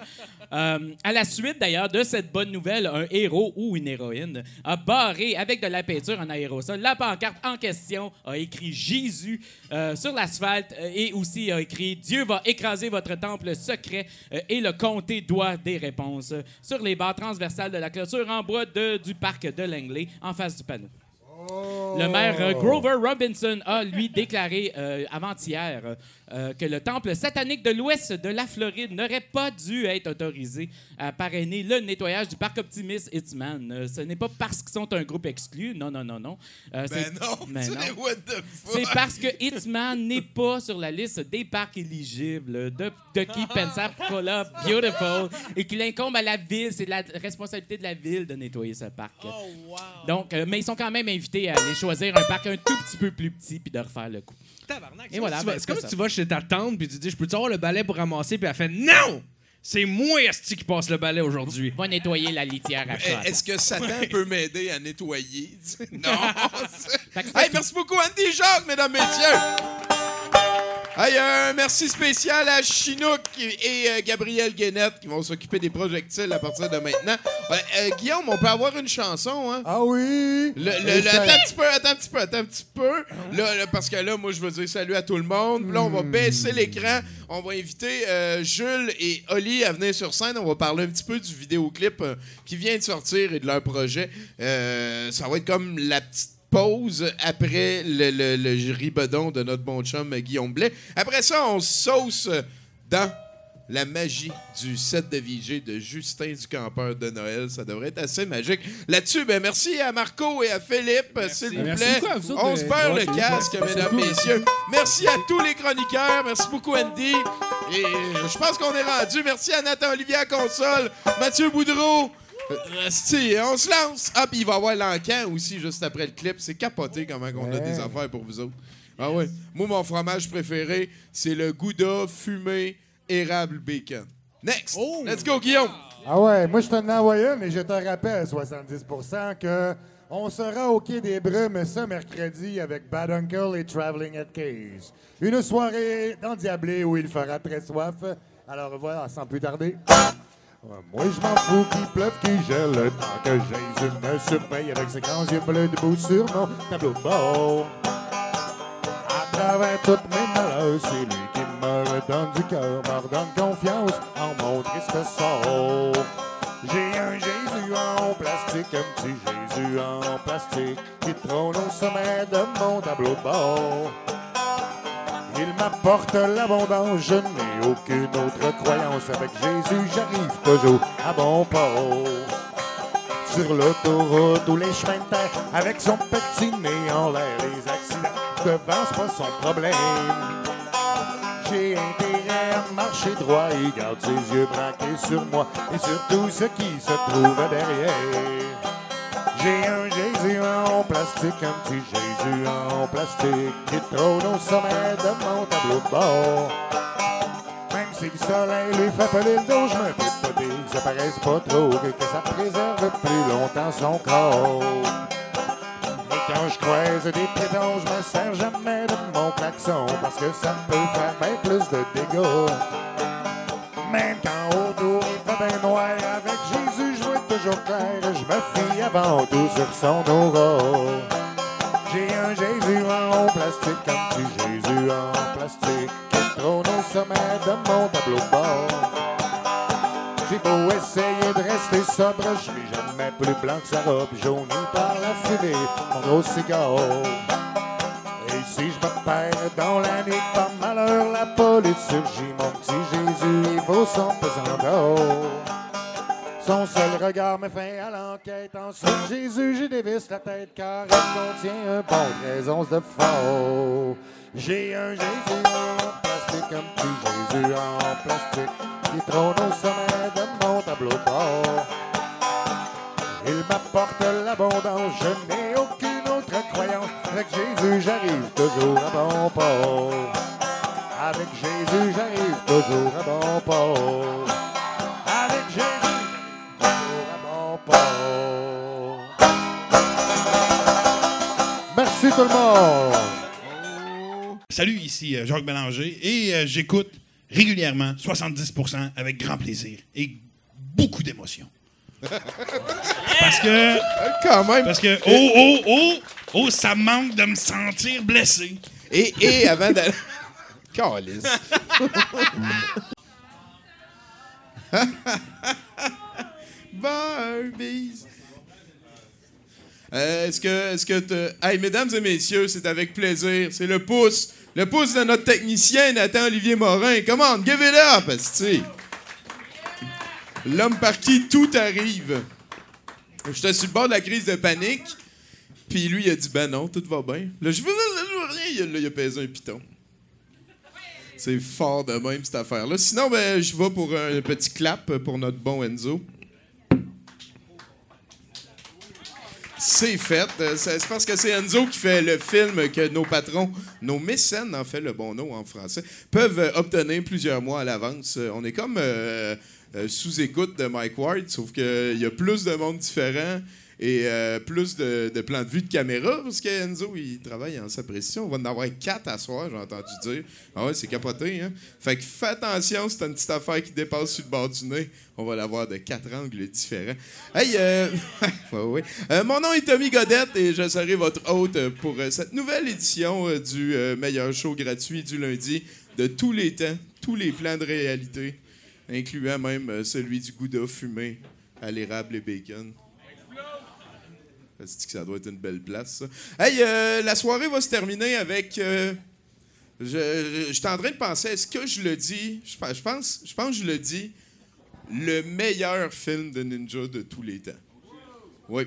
Euh, à la suite, d'ailleurs, de cette bonne nouvelle, un héros ou une héroïne a barré avec de la peinture en aérosol. La pancarte en question a écrit Jésus euh, sur l'asphalte euh, et aussi a écrit Dieu va écraser votre temple secret et le comté doit des réponses sur les barres transversales de la clôture en bois du parc de Langley en face du panneau. Le maire Grover Robinson a, lui, déclaré avant-hier euh, que le temple satanique de l'ouest de la Floride n'aurait pas dû être autorisé à parrainer le nettoyage du parc Optimist Hitman. Euh, ce n'est pas parce qu'ils sont un groupe exclu. Non, non, non, non. Euh, Ben non, [LAUGHS] Ben non. C'est parce que Hitman n'est pas sur la liste des parcs éligibles de, de Keep [LAUGHS] Pensacola Beautiful et qu'il incombe à la ville. C'est la responsabilité de la ville de nettoyer ce parc. Donc, euh, mais ils sont quand même invités à aller choisir un parc un tout petit peu plus petit puis de refaire le coup. Tabarnak, Et c'est voilà, comme, si tu ben, vas- c'est comme si tu vas chez ta tante puis tu dis Je peux-tu avoir le balai pour ramasser Puis elle fait Non C'est moi, Esti, qui passe le balai aujourd'hui. Va nettoyer la litière à chat. Est-ce que Satan peut m'aider à nettoyer? [LAUGHS] Non! Hey, merci beaucoup, Andy Jacques, mesdames, messieurs! Hey, un merci spécial à Chinook et euh, Gabriel Guénette qui vont s'occuper des projectiles à partir de maintenant. Euh, euh, Guillaume, on peut avoir une chanson, hein? Ah oui! Le, le- le- attends un petit peu, attends un petit peu, attends un petit peu. Là, là, parce que là, moi, je veux dire salut à tout le monde. Là, on va baisser l'écran. On va inviter Jules et Oli à venir sur scène. On va parler un petit peu du vidéoclip qui vient de sortir et de leur projet. Ça va être comme la petite pause après le, le, le ribedon de notre bon chum Guillaume Blais. Après ça, on sauce dans la magie du set de VJ de Justin du campeur de Noël. Ça devrait être assez magique. Là-dessus, ben merci à Marco et à Philippe, s'il vous plaît. beaucoup vous On de- se perd le casque, mesdames, messieurs. Merci à tous les chroniqueurs. Merci beaucoup, Andy. Et euh, je pense qu'on est rendu. Merci à Nathan Olivier à console, Mathieu Boudreau. Euh, esti, on se lance. Ah, puis il va y avoir l'encan aussi juste après le clip. C'est capoté comment on a des affaires pour vous autres. Ah ouais. Moi, mon fromage préféré, c'est le Gouda fumé érable bacon. Next. Let's go, Guillaume. Ah ouais, moi je t'en ai envoyé mais je te rappelle, 70%, que on sera au Quai des Brumes ce mercredi avec Bad Uncle et Traveling at Case. Une soirée endiablée où il fera très soif. Alors voilà, sans plus tarder. Ouais, Moi je m'en fous qu'il pleuve, qu'il gèle, tant que Jésus me surveille avec ses grands yeux bleus debout sur mon tableau de bord. À travers toutes mes malheurs, c'est lui qui me redonne du cœur, me redonne confiance en mon triste sort. J'ai un Jésus en plastique, un petit Jésus en plastique, qui trône au sommet de mon tableau de bord. Il m'apporte l'abondance, je n'ai aucune autre croyance. Avec Jésus, j'arrive toujours à bon port. Sur l'autoroute ou les chemins de terre, avec son petit nez en l'air, les accidents devant, c'est pas son problème. J'ai intérêt à marcher droit, il garde ses yeux braqués sur moi et sur tout ce qui se trouve derrière. En plastique, un petit Jésus en plastique qui trône au sommet de mon tableau de bord. Même si le soleil lui fait peler le dos, je me pas que ça paraisse pas trop et que ça préserve plus longtemps son corps. Et quand je croise des pédons, je me sers jamais de mon klaxon parce que ça peut faire bien plus de dégâts. Même quand autour il fait bien noir avec Je me fie avant tout sur son aura. J'ai un Jésus en plastique, un petit Jésus en plastique qui trône au sommet de mon tableau de bord. J'ai beau essayer de rester sobre, je suis jamais plus blanc que sa robe jaunie par la fumée, mon gros cigare. Et si je me perds dans la nuit par malheur, la police surgit, mon petit Jésus, il vaut son pesant d'or. Son seul regard me fait à l'enquête. Ensuite, Jésus, j'ai dévisse la tête car elle contient un bon 13 onces de faux. J'ai un Jésus en plastique, un petit Jésus en plastique qui trône au sommet de mon tableau. Il m'apporte l'abondance, je n'ai aucune autre croyance. Avec Jésus, j'arrive toujours à bon port. Avec Jésus, j'arrive toujours à bon port. Merci tout le monde. Salut, ici euh, Jacques Bélanger et euh, j'écoute régulièrement 70% avec grand plaisir et beaucoup d'émotion. [LAUGHS] Parce que. Quand même. Parce que. Oh, oh, oh! Oh, ça me manque de me sentir blessé. Et, et avant d'aller. [LAUGHS] Calice. [LAUGHS] Barbies. Euh, est-ce que, est-ce que Hey, mesdames et messieurs, c'est avec plaisir. C'est le pouce. Le pouce de notre technicien, Nathan Olivier Morin. Come on, give it up. L'homme par qui tout arrive. J'étais sur le bord de la crise de panique. Puis lui, il a dit Ben non, tout va bien. Là, je veux, rien. Il a pesé un piton. C'est fort de même, cette affaire-là. Sinon, ben, je vais pour un petit clap pour notre bon Enzo. C'est fait. Euh, C'est parce que c'est Enzo qui fait le film que nos patrons, nos mécènes, en fait le bon nom en français, peuvent euh, obtenir plusieurs mois à l'avance. Euh, On est comme sous écoute de Mike Ward, sauf qu'il y a plus de monde différent et euh, plus de, plans de vue de caméra, parce que Enzo, il travaille en sa précision. On va en avoir quatre à soir, j'ai entendu dire. Ah ouais, c'est capoté, hein? Fait que fais attention, c'est une petite affaire qui dépasse sur le bord du nez. On va l'avoir de quatre angles différents. Hey, euh. [LAUGHS] Euh, mon nom est Tommy Godette et je serai votre hôte pour euh, cette nouvelle édition du meilleur show gratuit du lundi de tous les temps, tous les plans de réalité, incluant même celui du gouda fumé à l'érable et bacon. C'est que ça doit être une belle place? Hey, euh, la soirée va se terminer avec. euh, je, je, je en train de penser, est-ce que je le dis? Je, pe- je pense, je pense que je le dis. Le meilleur film de ninja de tous les temps. Oui.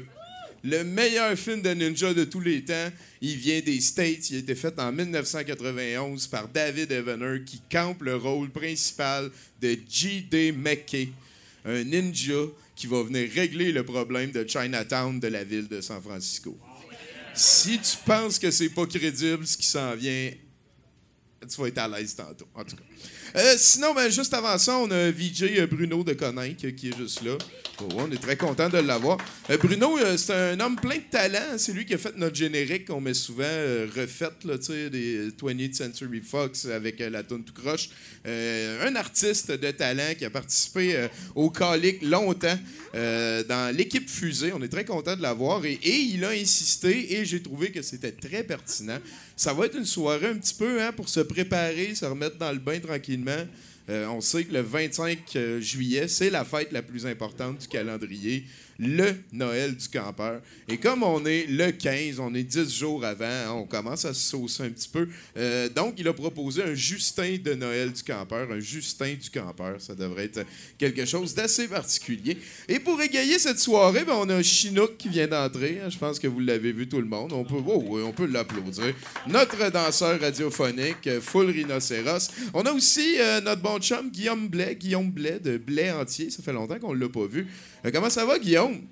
Le meilleur film de ninja de tous les temps, il vient des States. Il a été fait en 1991 par David Evener, qui campe le rôle principal de J.D. McKay, un ninja qui va venir régler le problème de Chinatown de la ville de San Francisco. Si tu penses que c'est pas crédible ce qui s'en vient, tu vas être à l'aise tantôt, en tout cas. Euh, sinon, ben, juste avant ça, on a VJ Bruno de Coninck euh, qui est juste là. On est très content de l'avoir. Euh, Bruno, euh, c'est un homme plein de talent. C'est lui qui a fait notre générique qu'on met souvent euh, refait, des 20th Century Fox avec euh, la tune tout croche. Euh, un artiste de talent qui a participé euh, au Calic longtemps euh, dans l'équipe Fusée. On est très content de l'avoir et il a insisté et j'ai trouvé que c'était très pertinent. Ça va être une soirée un petit peu hein, pour se préparer, se remettre dans le bain tranquillement. Euh, on sait que le 25 euh, juillet, c'est la fête la plus importante du calendrier. Le Noël du campeur. Et comme on est le 15, on est 10 jours avant, hein, on commence à se saucer un petit peu. Euh, donc, il a proposé un Justin de Noël du campeur, un Justin du campeur. Ça devrait être quelque chose d'assez particulier. Et pour égayer cette soirée, ben, on a un Chinook qui vient d'entrer. hein. Je pense que vous l'avez vu tout le monde. On peut, oh, on peut l'applaudir. Notre danseur radiophonique, euh, full rhinocéros. On a aussi euh, notre bon chum Guillaume Blais, Guillaume Blais de Blais entier. Ça fait longtemps qu'on ne l'a pas vu. Euh, comment ça va, Guillaume?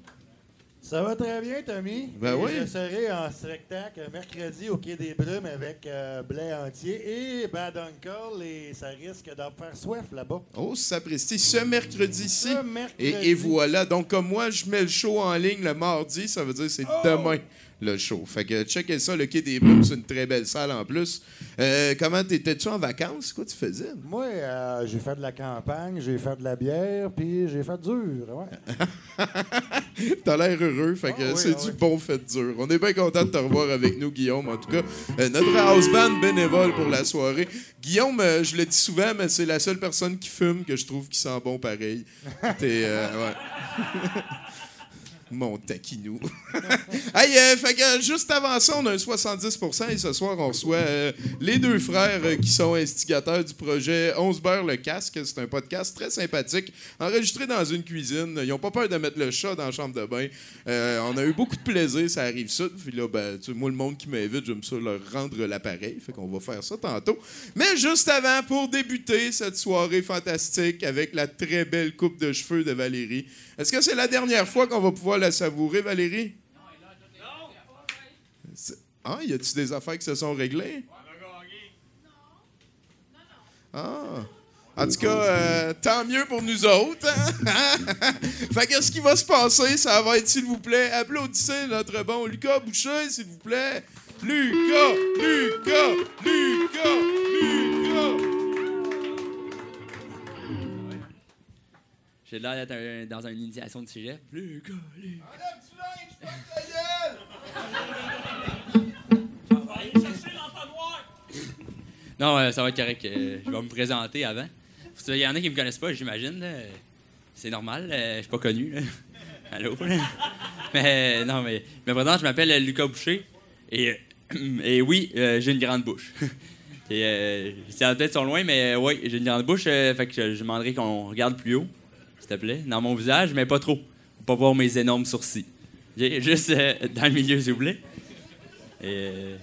Ça va très bien, Tommy. Ben Et oui. Je serai en spectacle mercredi au Quai des Brumes avec euh, Blais Entier et Bad Uncle et ça risque d'en faire soif là-bas. Oh, sapristi, ce mercredi-ci. Ce mercredi. Et, et voilà. Donc, comme moi, je mets le show en ligne le mardi, ça veut dire que c'est Oh! demain le show. Fait que checkez ça, le Quai des Brumes, c'est une très belle salle en plus. Euh, comment t'étais-tu en vacances? Quoi tu faisais? Moi, euh, j'ai fait de la campagne, j'ai fait de la bière, puis j'ai fait dur. Ouais. [LAUGHS] T'as l'air heureux, fait que Ah oui, c'est ah du oui. bon fait dur. On est bien content de te revoir avec nous, Guillaume, en tout cas. Euh, notre house band bénévole pour la soirée. Guillaume, je le dis souvent, mais c'est la seule personne qui fume que je trouve qui sent bon pareil. [LAUGHS] T'es, ouais. [LAUGHS] Mon taquinou. [LAUGHS] hey, euh, fait que juste avant ça, on a un 70% et ce soir, on reçoit euh, les deux frères euh, qui sont instigateurs du projet 11 beurre le casque. C'est un podcast très sympathique, enregistré dans une cuisine. Ils n'ont pas peur de mettre le chat dans la chambre de bain. Euh, on a eu beaucoup de plaisir, ça arrive ça. Puis là, ben, moi, le monde qui m'invite, j'aime ça leur rendre l'appareil. Fait qu'on va faire ça tantôt. Mais juste avant, pour débuter cette soirée fantastique avec la très belle coupe de cheveux de Valérie, est-ce que c'est la dernière fois qu'on va pouvoir la savourer, Valérie? C'est- Ah, y a-tu des affaires qui se sont réglées? Ah. En tout cas, euh, tant mieux pour nous autres. hein? [LAUGHS] fait que ce qui va se passer, ça va être, s'il vous plaît, applaudissez notre bon Lucas Boucher, s'il vous plaît. Lucas, Lucas, Lucas, Lucas. J'ai l'air d'être un- dans une initiation de cégep. Lucas. Non, euh, ça va être correct. euh, je vais me présenter avant. Qu'il y en a qui me connaissent pas, j'imagine. là. C'est normal, euh, je suis pas connu. là. Allô? là. Mais non, mais je me présente, je m'appelle Lucas Boucher. Et, euh, et oui, j'ai une grande bouche. et euh, peut-être sont loin, mais oui, j'ai une grande bouche. fait que je, je demanderais qu'on regarde plus haut, s'il te plaît, dans mon visage, mais pas trop. Pour pas voir mes énormes sourcils. Juste euh, dans le milieu, s'il vous plaît. Et, euh,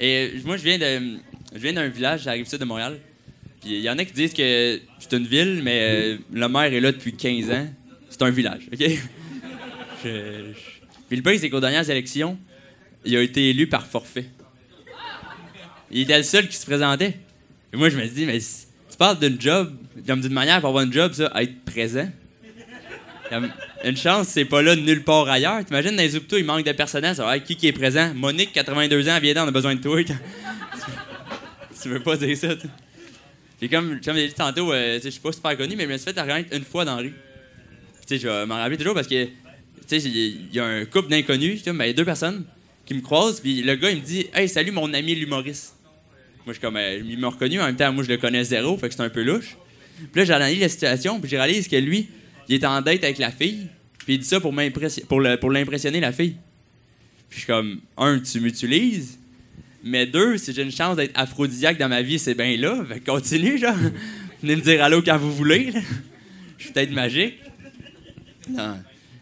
euh, moi, je viens de, je viens d'un village, j'arrive ça de Montréal. Puis il y en a qui disent que c'est une ville, mais le maire est là depuis 15 ans. C'est un village, OK? [LAUGHS] Puis le pire, c'est qu'aux dernières élections, il a été élu par forfait. Il était le seul qui se présentait. Et moi, je me suis dit, mais tu parles d'une job, comme d'une manière pour avoir une job, ça, être présent. Une chance, c'est pas là nulle part ailleurs. T'imagines, dans les il manque de personnel. Ça va qui qui est présent? Monique, 82 ans, viens on a besoin de toi. [LAUGHS] tu veux pas dire ça, toi? Puis comme, comme j'ai dit tantôt, euh, je suis pas super connu, mais je me suis fait reconnaître une fois dans la rue. Tu sais, je vais m'en rappeler toujours parce que, tu sais, il y a un couple d'inconnus, mais deux personnes qui me croisent, puis le gars, il me dit « Hey, salut mon ami l'humoriste. » Moi, je comme, euh, il m'a reconnu, en même temps, moi, je le connais zéro, fait que c'est un peu louche. Puis là, j'analyse la situation, puis je réalise que lui, il est en date avec la fille, puis il dit ça pour, pour, l'impressionner, la fille. Puis je suis comme, un, tu m'utilises, mais deux, si j'ai une chance d'être aphrodisiaque dans ma vie, c'est bien là, fait continue, genre. [LAUGHS] Venez me dire allô quand vous voulez. Je suis peut-être magique. Non.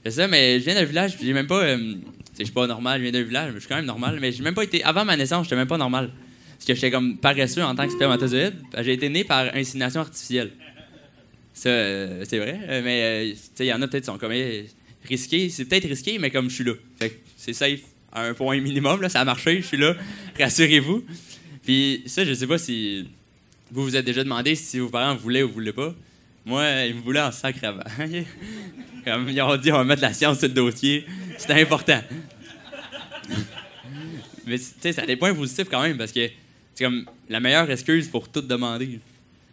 C'est ça, mais je viens d'un village, puis j'ai même pas. euh, je suis pas normal, je viens d'un village, mais je suis quand même normal. Mais j'ai même pas été. Avant ma naissance, j'étais même pas normal. Parce que j'étais comme paresseux en tant que spermatozoïde. J'ai été né par insémination artificielle. Ça, euh, c'est vrai. euh, mais, euh, il y en a peut-être qui sont comme eh, risqués. C'est peut-être risqué, mais comme je suis là. Fait c'est safe à un point minimum, là. Ça a marché, je suis là. [LAUGHS] Rassurez-vous. Puis ça, je sais pas si vous vous êtes déjà demandé si vos parents voulaient ou voulaient pas. Moi, ils me voulaient en sacre avant. [LAUGHS] Comme ils ont dit, on va mettre la science sur le dossier. C'était important. [LAUGHS] Mais tu sais, ça a des points positifs quand même parce que c'est comme la meilleure excuse pour tout demander. Tu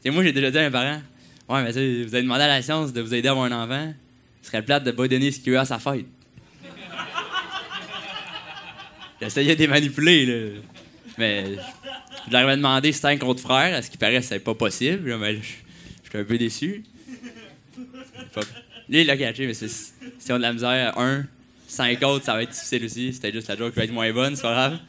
sais, moi, j'ai déjà dit à mes parents Ouais, mais vous avez demandé à la science de vous aider à avoir un enfant. Ce serait plate de pas donner ce qu'il veut à sa fête. [LAUGHS] J'essayais de les manipuler, là. Mais je leur avais demandé si c'était un contre frère, à ce qui paraît, c'est pas possible. là, Mais j'étais un peu déçu. Lui, il l'a catché, mais si on a de la misère, un, cinq autres, ça va être difficile aussi. C'était juste la joke qui va être moins bonne, c'est pas grave.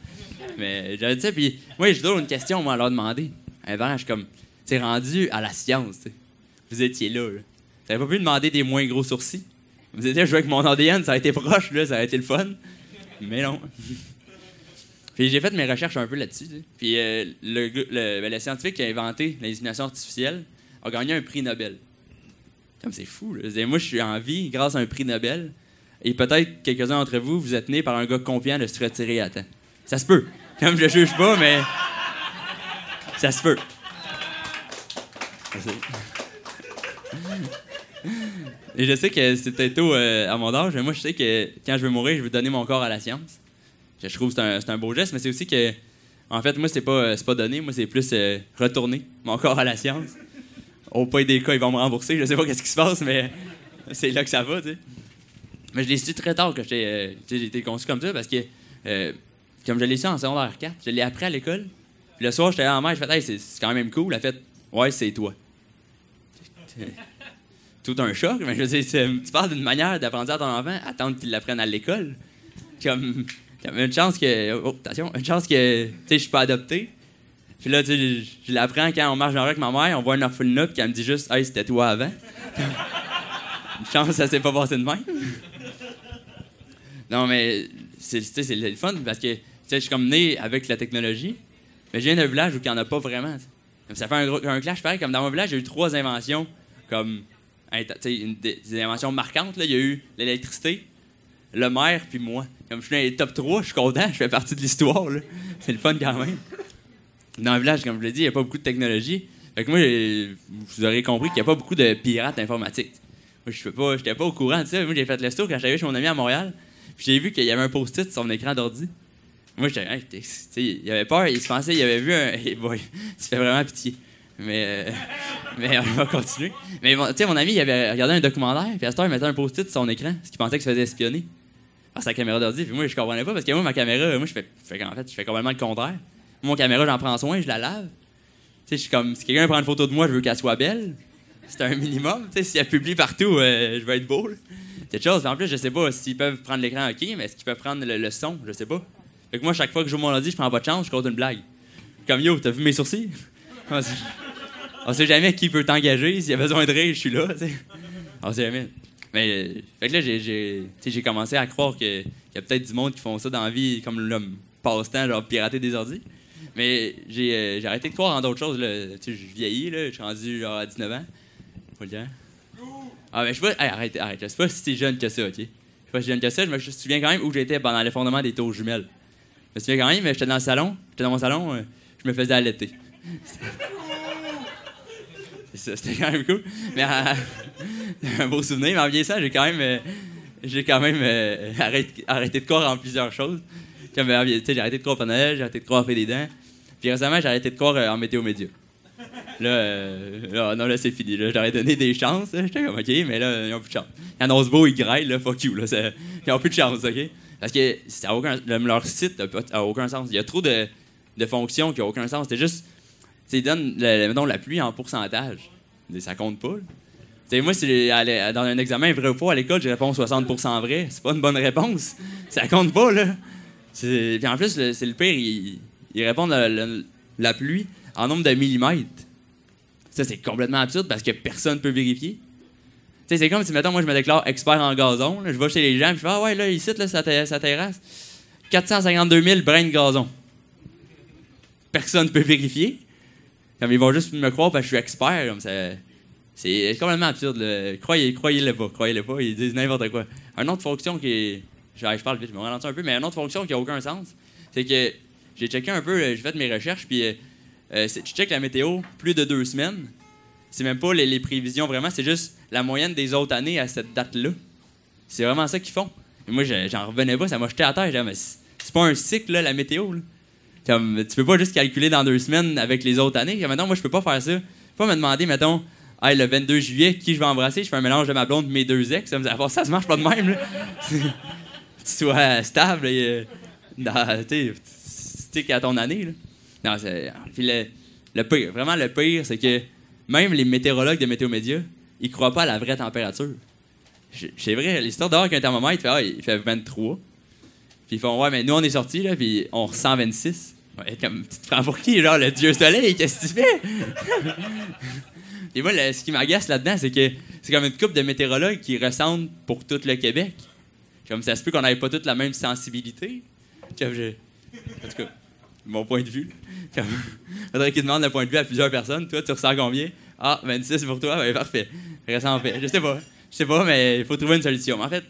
Mais j'avais dit ça, puis moi, j'ai toujours une question, moi, à leur demander. Avant, je suis comme, tu rendu à la science, tu sais. Vous étiez là, là. T'avais pas pu demander des moins gros sourcils? Vous étiez joué avec mon ADN, ça a été proche, là, ça a été le fun. Mais non. [LAUGHS] Puis j'ai fait mes recherches un peu là-dessus. Puis euh, le, le, ben, le scientifique qui a inventé l'insémination artificielle a gagné un prix Nobel. Comme c'est fou. Là. Je Moi, je suis en vie grâce à un prix Nobel. Et peut-être quelques-uns d'entre vous, vous êtes nés par un gars confiant de se retirer à temps. Ça se peut. Comme je juge pas, mais ça se peut. Et je sais que c'est tôt euh, à mon âge, mais moi, je sais que quand je vais mourir, je veux donner mon corps à la science. Je trouve que c'est un, beau geste, mais c'est aussi que, en fait, moi, c'est pas, euh, pas donné, moi, c'est plus euh, retourner mon corps à la science. Au pas des cas, ils vont me rembourser. Je sais pas qu'est-ce qui se passe, mais c'est là que ça va, tu sais. Mais je l'ai su très tard que j'ai été conçu comme ça parce que, comme je l'ai su en secondaire 4, je l'ai appris à l'école. Puis le soir, j'étais en mer, je fait, hey, c'est quand même cool. Elle fait, ouais, c'est toi. [LAUGHS] Tout un choc, mais je veux tu parles d'une manière d'apprendre à ton enfant, attendre qu'il l'apprenne à l'école. Comme, une chance que, oh, attention, une chance que, tu sais, je suis pas adopté. Puis là, tu sais, je, l'apprends quand on marche dans la rue avec ma mère, on voit un orphelinat, puis qu'elle me dit juste, hey, c'était toi avant. [LAUGHS] une chance ça s'est pas passé de même. Non, mais c'est le fun parce que je suis comme né avec la technologie, mais viens d'un village où il n'y en a pas vraiment. ça fait un, un clash pareil. Comme dans mon village, j'ai eu trois inventions comme des, inventions marquantes. Là. Il y a eu l'électricité, le maire, puis moi. Comme je suis dans les top 3, je suis content, je fais partie de l'histoire. [LAUGHS] C'est le fun quand même. Dans le village, comme je l'ai dit, il n'y a pas beaucoup de technologie. Fait que moi, j'ai- vous aurez compris qu'il n'y a pas beaucoup de pirates informatiques. Moi, je n'étais pas, pas au courant de ça. Moi, j'ai fait le tour quand j'arrivais chez mon ami à Montréal. Puis j'ai vu qu'il y avait un post-it sur son écran d'ordi. Moi, j'étais, hey, il avait peur, il se pensait, il avait vu un. Hey boy, [LAUGHS] ça fait vraiment pitié. Mais, euh, mais on va continuer. Mais tu sais, mon ami, il avait regardé un documentaire, puis à cette heure, il mettait un post-it sur son écran, parce qu'il pensait qu'il se faisait espionner par sa caméra d'ordi. Puis moi, je comprenais pas, parce que moi, ma caméra, moi, je fais, en fait, je fais complètement le contraire. Mon caméra, j'en prends soin, je la lave. Tu sais, je suis comme, si quelqu'un prend une photo de moi, je veux qu'elle soit belle. C'est un minimum. Tu sais, si elle publie partout, euh, je vais être beau. Quelque chose. En plus, je sais pas s'ils peuvent prendre l'écran, ok, mais est-ce qu'ils peuvent prendre le, le son? Je sais pas. Fait que moi, chaque fois que je joue mon ordi, je prends pas de chance, je compte une blague. Comme yo, t'as vu mes sourcils? [LAUGHS] On sait- jamais qui peut t'engager. S'il y a besoin de rire, je suis là. tu sais. On sait jamais. Mais euh, fait que là, j'ai, commencé à croire qu'il y a peut-être du monde qui font ça dans la vie comme l'homme passe-temps, genre pirater des ordis. Mais j'ai, euh, j'ai arrêté de croire en d'autres choses. Je vieillis, je suis rendu genre, à 19 ans. Faut le dire. Ah, mais je sais pas. Arrête, arrête. Je pas si jeune que ça, ok? Je sais pas si jeune que ça. Je me souviens quand même où j'étais pendant l'effondrement des tours jumelles. Je me souviens quand même, mais j'étais dans le salon. J'étais dans mon salon, euh, je me faisais allaiter. [LAUGHS] Ça, c'était quand même cool. Mais euh, [LAUGHS] un beau souvenir. Mais en vieillissant, j'ai quand même, euh, quand même arrêté, de croire en plusieurs choses. J'ai arrêté de croire au Père j'ai arrêté de croire en fait des dents. Puis récemment, j'ai arrêté de croire en météo média. Là, euh, là, non, là, c'est fini. Là. J'aurais donné des chances. J'étais comme, OK, mais là, ils ont plus de chance. Annoncent beau, ils graillent, là, fuck you. Là, ils ont plus de chance, OK? Parce que ça aucun, le- leur site n'a aucun sens. Il y a trop de, de fonctions qui n'ont aucun sens. C'est juste, ils donnent, la pluie en pourcentage. Ça compte pas, là. Moi, si dans un examen vrai ou faux à l'école, je réponds 60% vrai. C'est pas une bonne réponse. Ça compte pas, là. Puis en plus, c'est le pire, ils, répondent la pluie en nombre de millimètres. Ça, c'est complètement absurde parce que personne peut vérifier. Tu sais, c'est comme si, mettons, moi, je me déclare expert en gazon. je vais chez les gens, puis je fais Ah ouais, là, ici, là, ter- sa terrasse, 452 000 brins de gazon. Personne ne peut vérifier. Comme ils vont juste me croire parce que je suis expert. Comme ça. C'est complètement absurde. Croyez, croyez-le pas. Croyez-le pas. Ils disent n'importe quoi. Une autre fonction qui est. Je, je parle vite, je me ralentis un peu, mais une autre fonction qui a aucun sens, c'est que j'ai checké un peu, euh, j'ai fait mes recherches, puis euh, tu checkes la météo plus de deux semaines. C'est même pas les, prévisions vraiment, c'est juste la moyenne des autres années à cette date-là. C'est vraiment ça qu'ils font. Moi, je- j'en revenais pas, ça m'a jeté à terre. J'ai mais c'est pas un cycle, la météo. Comme, tu peux pas juste calculer dans deux semaines avec les autres années. Maintenant, moi, je peux pas faire ça. Faut pas me demander, mettons, Hey, le 22 juillet, qui je vais embrasser, je fais un mélange de ma blonde mes deux ex. Ça, me- ça, se marche pas de même. [LAUGHS] Tu sois stable. et, euh, tu sais, qu'à ton année. Non, c'est- puis le, le pire, vraiment le pire, c'est que même les météorologues de Météo Média, ils croient pas à la vraie température. C'est vrai, l'histoire dehors avec un thermomètre, il fait, ah, il fait 23. Puis ils font, ouais, mais nous, on est sortis, là, puis on ressent 26. Ouais, comme, tu te prends pour qui, genre, le dieu soleil, qu'est-ce que tu fais? [LAUGHS] Et moi, le- ce qui m'agace là-dedans, c'est que c'est comme une couple de météorologues qui ressentent pour tout le Québec. Comme ça se peut qu'on n'avait pas toute la même sensibilité. Comme je- En tout cas, mon point de vue. [LAUGHS] Comme... Faudrait qu'ils demandent le point de vue à plusieurs personnes. Toi, tu ressens combien? Ah, 26 pour toi? Ben, parfait. Reste en paix. Je sais pas. Je sais pas, mais il faut trouver une solution. En fait,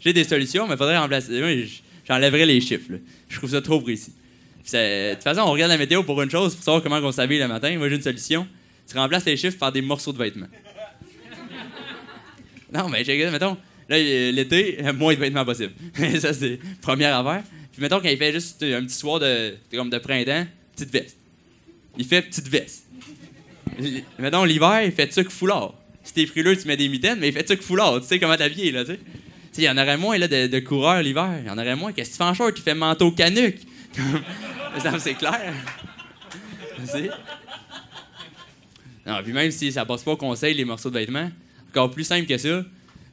j'ai des solutions, mais il faudrait remplacer. J'enlèverais les chiffres. Je trouve ça trop précis. De toute façon, on regarde la météo pour une chose, pour savoir comment on s'habille le matin. Moi, j'ai une solution. Tu remplaces les chiffres par des morceaux de vêtements. Non, mais j'ai mettons, là, l'été, [LAUGHS] moins de vêtements possible. [LAUGHS] ça, c'est première affaire. Puis mettons, quand il fait juste un petit soir de, comme de printemps, petite veste. Il fait petite veste. Mettons, l'hiver, il fait tuc foulard. Si t'es frileux, tu mets des mitaines, mais il fait tuc foulard. Tu sais comment t'habiller, là, tu sais. Il y en aurait moins, là, de, coureurs l'hiver. Il y en aurait moins. Qu'est-ce que tu fais en short? Tu fais manteau canuc. [LAUGHS] C'est clair. Non, puis même si ça passe pas au conseil, les morceaux de vêtements, encore plus simple que ça,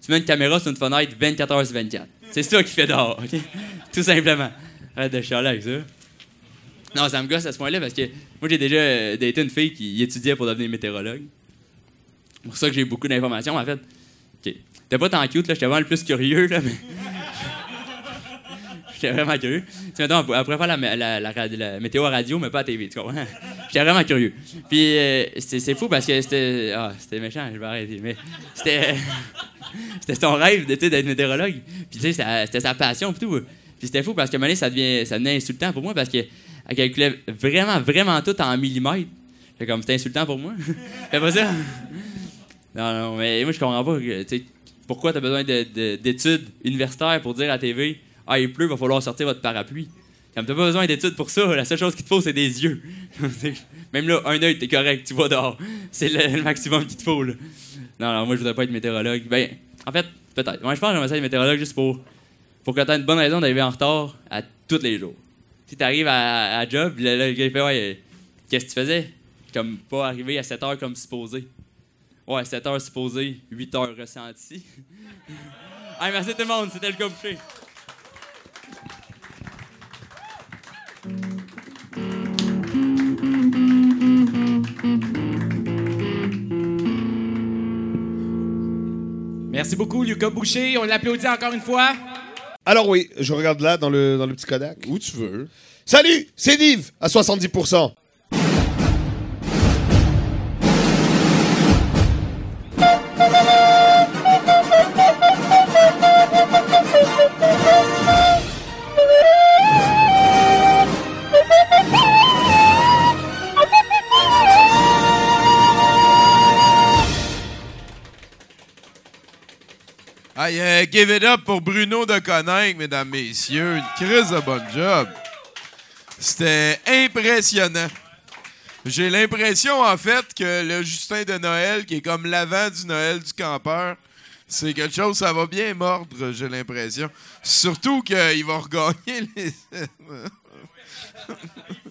tu mets une caméra sur une fenêtre 24 h sur 24. C'est ça qui fait dehors, OK? [LAUGHS] Tout simplement. Arrête de chialer avec ça. Non, ça me gosse à ce point-là parce que moi, j'ai déjà euh, daté une fille qui étudiait pour devenir météorologue. C'est pour ça que j'ai beaucoup d'informations, en fait. OK. T'es pas tant cute, là, j'étais vraiment le plus curieux, là, mais... [LAUGHS] J'étais vraiment curieux. Tu sais, elle pourrait faire la, la, la météo à radio, mais pas à TV, tu comprends? J'étais vraiment curieux. Puis euh, c'est fou parce que c'était. Ah, c'était méchant, je vais arrêter. Mais c'était. [LAUGHS] c'était son rêve d'être météorologue. Puis tu sais, c'était sa passion, puis tout. Puis c'était fou parce que donné, ça, devient, ça devenait insultant pour moi parce qu'elle calculait vraiment, vraiment tout en millimètres. Fait comme c'était insultant pour moi. [LAUGHS] Fais pas ça. Non, non, mais moi, je comprends pas. que, tu sais, pourquoi tu as besoin de- de- d'études universitaires pour dire à la TV Ah, il pleut, va falloir sortir votre parapluie. Comme t'as pas besoin d'études pour ça, la seule chose qu'il te faut, c'est des yeux. [LAUGHS] Même là, un œil, t'es correct, tu vois dehors. C'est le, maximum qu'il te faut, là. Non, non, moi, je voudrais pas être météorologue. Ben, en fait, peut-être. Moi, je pense que j'aimerais être météorologue juste pour, pour que t'aies une bonne raison d'arriver en retard à tous les jours. Si t'arrives à, à job, le gars, il fait Ouais, qu'est-ce que tu faisais? Comme pas arriver à 7 heures comme supposé. Ouais, 7 heures supposé, 8 heures ressenti. [LAUGHS] hey, merci tout le monde, c'était le cas Merci beaucoup, Lucas Boucher. On l'applaudit encore une fois. Alors oui, je regarde là dans le, dans le petit Kodak. Où tu veux. Salut, c'est Div à 70%. Give it up pour Bruno de Coninck, mesdames, messieurs. Une crise de bon job. C'était impressionnant. J'ai l'impression, en fait, que le Justin de Noël, qui est comme l'avant du Noël du campeur, c'est quelque chose, ça va bien mordre, j'ai l'impression. Surtout qu'il va regagner les... [LAUGHS]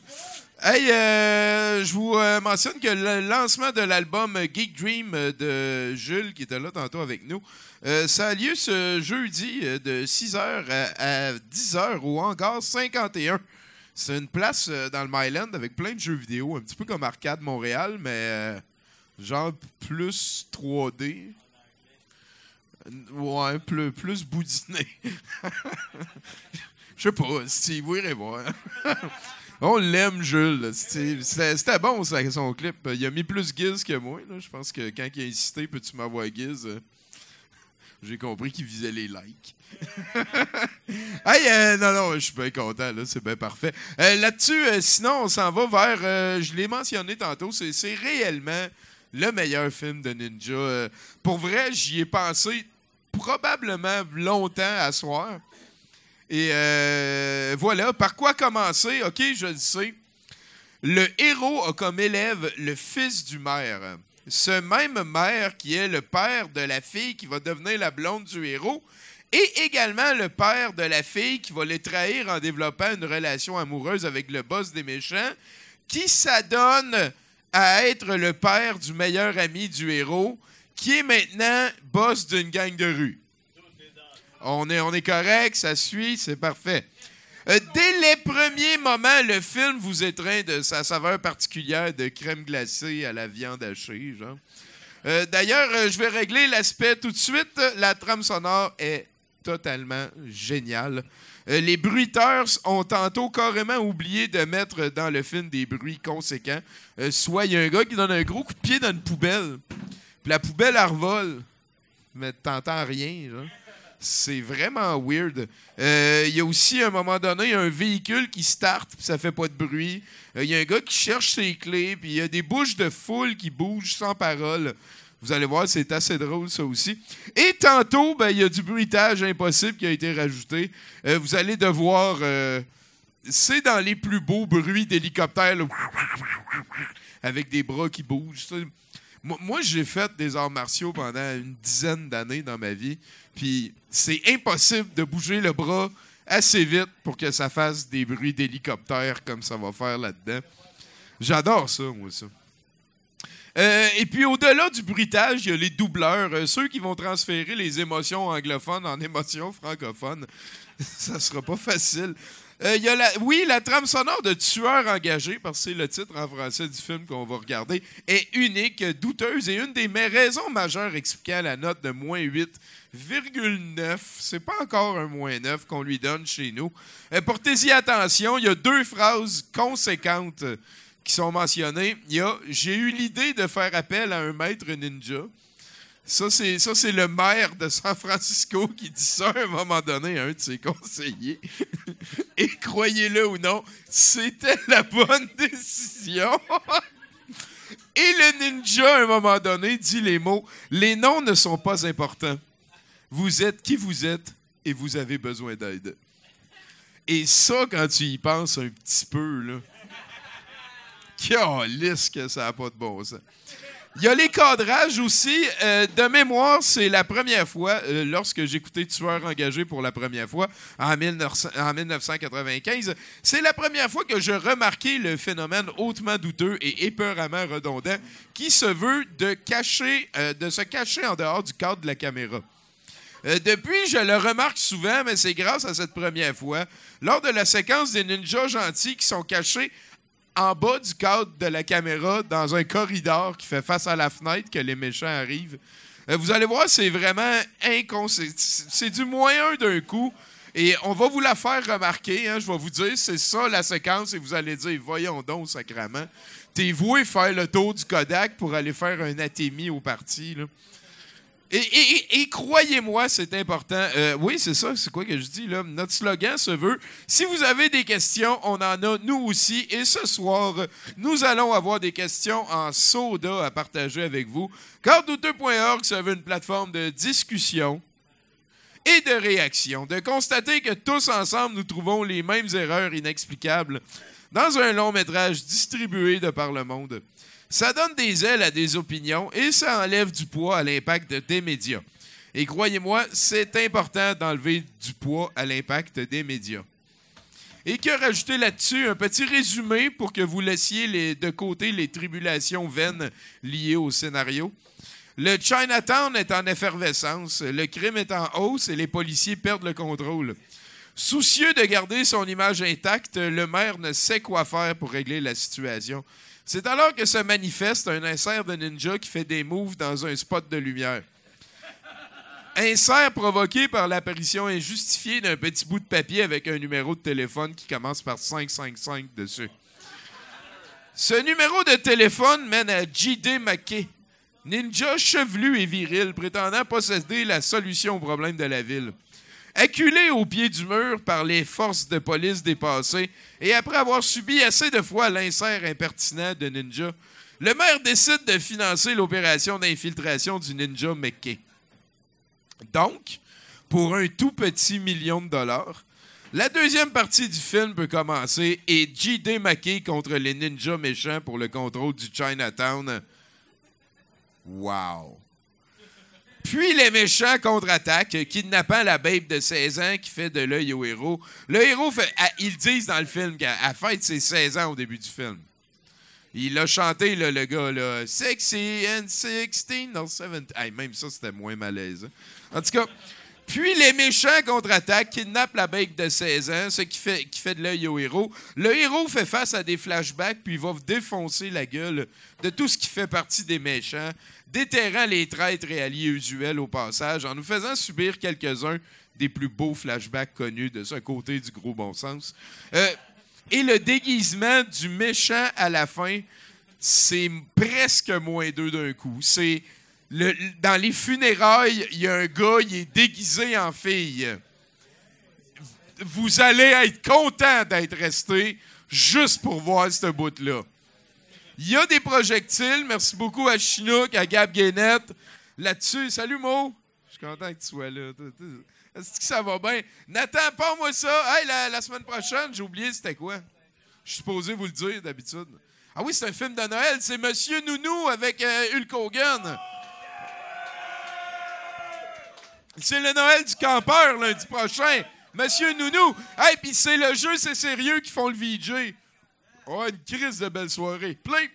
Hey, euh, je vous euh, mentionne que le lancement de l'album Geek Dream euh, de Jules, qui était là tantôt avec nous, ça a lieu ce jeudi de 6h à, 10h au hangar 51. C'est une place dans le Myland avec plein de jeux vidéo, un petit peu comme Arcade Montréal, mais genre plus 3D. Ouais, plus, plus boudiné. [LAUGHS] Je sais pas, si vous irez voir. On l'aime, Jules. C'était bon, son clip. Il a mis plus Giz que moi. Je pense que quand il a insisté, peux-tu m'avoir Giz? J'ai compris qu'il visait les likes. [LAUGHS] hey, euh, non, non, je suis bien content, là, c'est bien parfait. Euh, Là-dessus, euh, sinon, on s'en va vers, je l'ai mentionné tantôt, c'est réellement le meilleur film de ninja. Pour vrai, j'y ai pensé probablement longtemps à soir. Et euh, voilà, par quoi commencer? OK, je le sais. Le héros a comme élève le fils du maire. Ce même maire qui est le père de la fille qui va devenir la blonde du héros et également le père de la fille qui va les trahir en développant une relation amoureuse avec le boss des méchants qui s'adonne à être le père du meilleur ami du héros qui est maintenant boss d'une gang de rue. On est, on est correct, ça suit, c'est parfait. Euh, dès les premiers moments, le film vous étreint de sa saveur particulière de crème glacée à la viande hachée. Euh, D'ailleurs, euh, je vais régler l'aspect tout de suite. La trame sonore est totalement géniale. Euh, les bruiteurs ont tantôt carrément oublié de mettre dans le film des bruits conséquents. Soit il y a un gars qui donne un gros coup de pied dans une poubelle, puis la poubelle elle revole, mais t'entends rien. genre. C'est vraiment weird. Euh, Il y a aussi, à un moment donné, un véhicule qui start, puis ça fait pas de bruit. Euh, Il y a un gars qui cherche ses clés, puis il y a des bouches de foule qui bougent sans parole. Vous allez voir, c'est assez drôle, ça aussi. Et tantôt, ben, il y a du bruitage impossible qui a été rajouté. Euh, vous allez devoir... euh, c'est dans les plus beaux bruits d'hélicoptère, là, avec des bras qui bougent. Moi, j'ai fait des arts martiaux pendant une dizaine d'années dans ma vie. Puis c'est impossible de bouger le bras assez vite pour que ça fasse des bruits d'hélicoptère comme ça va faire là-dedans. J'adore ça, moi, ça. Euh, et puis, au-delà du bruitage, il y a les doubleurs, euh, ceux qui vont transférer les émotions anglophones en émotions francophones. [LAUGHS] ça sera pas facile. Euh, oui, la trame sonore de Tueur engagé, parce que c'est le titre en français du film qu'on va regarder, est unique, douteuse et une des raisons majeures expliquant la note de moins 8,9. C'est pas encore un moins 9 qu'on lui donne chez nous. Euh, Portez-y attention, il y a deux phrases conséquentes qui sont mentionnées. Il y a J'ai eu l'idée de faire appel à un maître ninja. Ça, c'est, le maire de San Francisco qui dit ça à un moment donné à un de ses conseillers. [LAUGHS] Et croyez-le ou non, c'était la bonne décision. [LAUGHS] Et le ninja, à un moment donné, dit les mots Les noms ne sont pas importants. Vous êtes qui vous êtes et vous avez besoin d'aide. Et ça, quand tu y penses un petit peu, là. [LAUGHS] Calisse que ça n'a pas de bon sens. Il y a les cadrages aussi. Euh, de mémoire, c'est la première fois, euh, lorsque j'écoutais Tueur engagé pour la première fois, en, 1900 en 1995, c'est la première fois que je remarquais le phénomène hautement douteux et épeuramment redondant qui se veut euh, de se cacher en dehors du cadre de la caméra. Depuis, je le remarque souvent, mais c'est grâce à cette première fois, lors de la séquence des ninjas gentils qui sont cachés en bas du cadre de la caméra, dans un corridor qui fait face à la fenêtre, que les méchants arrivent. Euh, vous allez voir, c'est vraiment inconsé... C'est du un d'un coup. Et on va vous la faire remarquer, hein, je vais vous dire, c'est ça la séquence, et vous allez dire, voyons donc, sacrament. T'es voué faire le tour du Kodak pour aller faire un atémie au parti. Et, croyez-moi, c'est important. Euh, oui, c'est ça, c'est quoi que je dis là? Notre slogan se veut si vous avez des questions, on en a nous aussi. Et ce soir, nous allons avoir des questions en soda à partager avec vous. Cardouteux.org, ça veut une plateforme de discussion et de réaction. De constater que tous ensemble, nous trouvons les mêmes erreurs inexplicables dans un long métrage distribué de par le monde. Ça donne des ailes à des opinions et ça enlève du poids à l'impact des médias. Et croyez-moi, c'est important d'enlever du poids à l'impact des médias. Et que rajouter là-dessus? Un petit résumé pour que vous laissiez de côté les tribulations vaines liées au scénario. Le Chinatown est en effervescence, le crime est en hausse et les policiers perdent le contrôle. Soucieux de garder son image intacte, le maire ne sait quoi faire pour régler la situation. C'est alors que se manifeste un insert de ninja qui fait des moves dans un spot de lumière. Insert provoqué par l'apparition injustifiée d'un petit bout de papier avec un numéro de téléphone qui commence par 555 dessus. Ce numéro de téléphone mène à J.D. McKay, ninja chevelu et viril prétendant posséder la solution au problème de la ville. Acculé au pied du mur par les forces de police dépassées et après avoir subi assez de fois l'insert impertinent de Ninja, le maire décide de financer l'opération d'infiltration du Ninja McKay. Donc, pour un tout petit million de dollars, la deuxième partie du film peut commencer et J.D. McKay contre les ninjas méchants pour le contrôle du Chinatown. Wow! Puis les méchants contre-attaquent, kidnappant la babe de 16 ans qui fait de l'œil au héros. Le héros, fait, à- ils disent dans le film elle fête ses 16 ans au début du film. Il a chanté, le gars, là, Sexy and 16, non, 17. Hey, même ça, c'était moins malaisant. En tout cas, Puis les méchants contre-attaquent, kidnappent la bec de 16 ans, ce qui fait, qui fait de l'œil au héros. Le héros fait face à des flashbacks, puis il va défoncer la gueule de tout ce qui fait partie des méchants, déterrant les traîtres et alliés usuels au passage, en nous faisant subir quelques-uns des plus beaux flashbacks connus de ce côté du gros bon sens. Euh, et le déguisement du méchant à la fin, c'est presque moins deux d'un coup. C'est dans les funérailles, il y a un gars, il est déguisé en fille. Vous allez être content d'être resté juste pour voir ce bout-là. Il y a des projectiles. Merci beaucoup à Chinook, à Gab Guénette. Là-dessus, salut Mo. Je suis content que tu sois là. Est-ce que ça va bien? Nathan, pas-moi ça. Hey, la, la semaine prochaine, j'ai oublié c'était quoi. Je suis supposé vous le dire d'habitude. Ah oui, c'est un film de Noël. C'est Monsieur Nounou avec euh, Hulk Hogan. C'est le Noël du campeur lundi prochain. Monsieur Nounou. Hey, puis c'est le jeu, c'est sérieux qui font le VJ. Oh, une crise de belle soirée. Plein.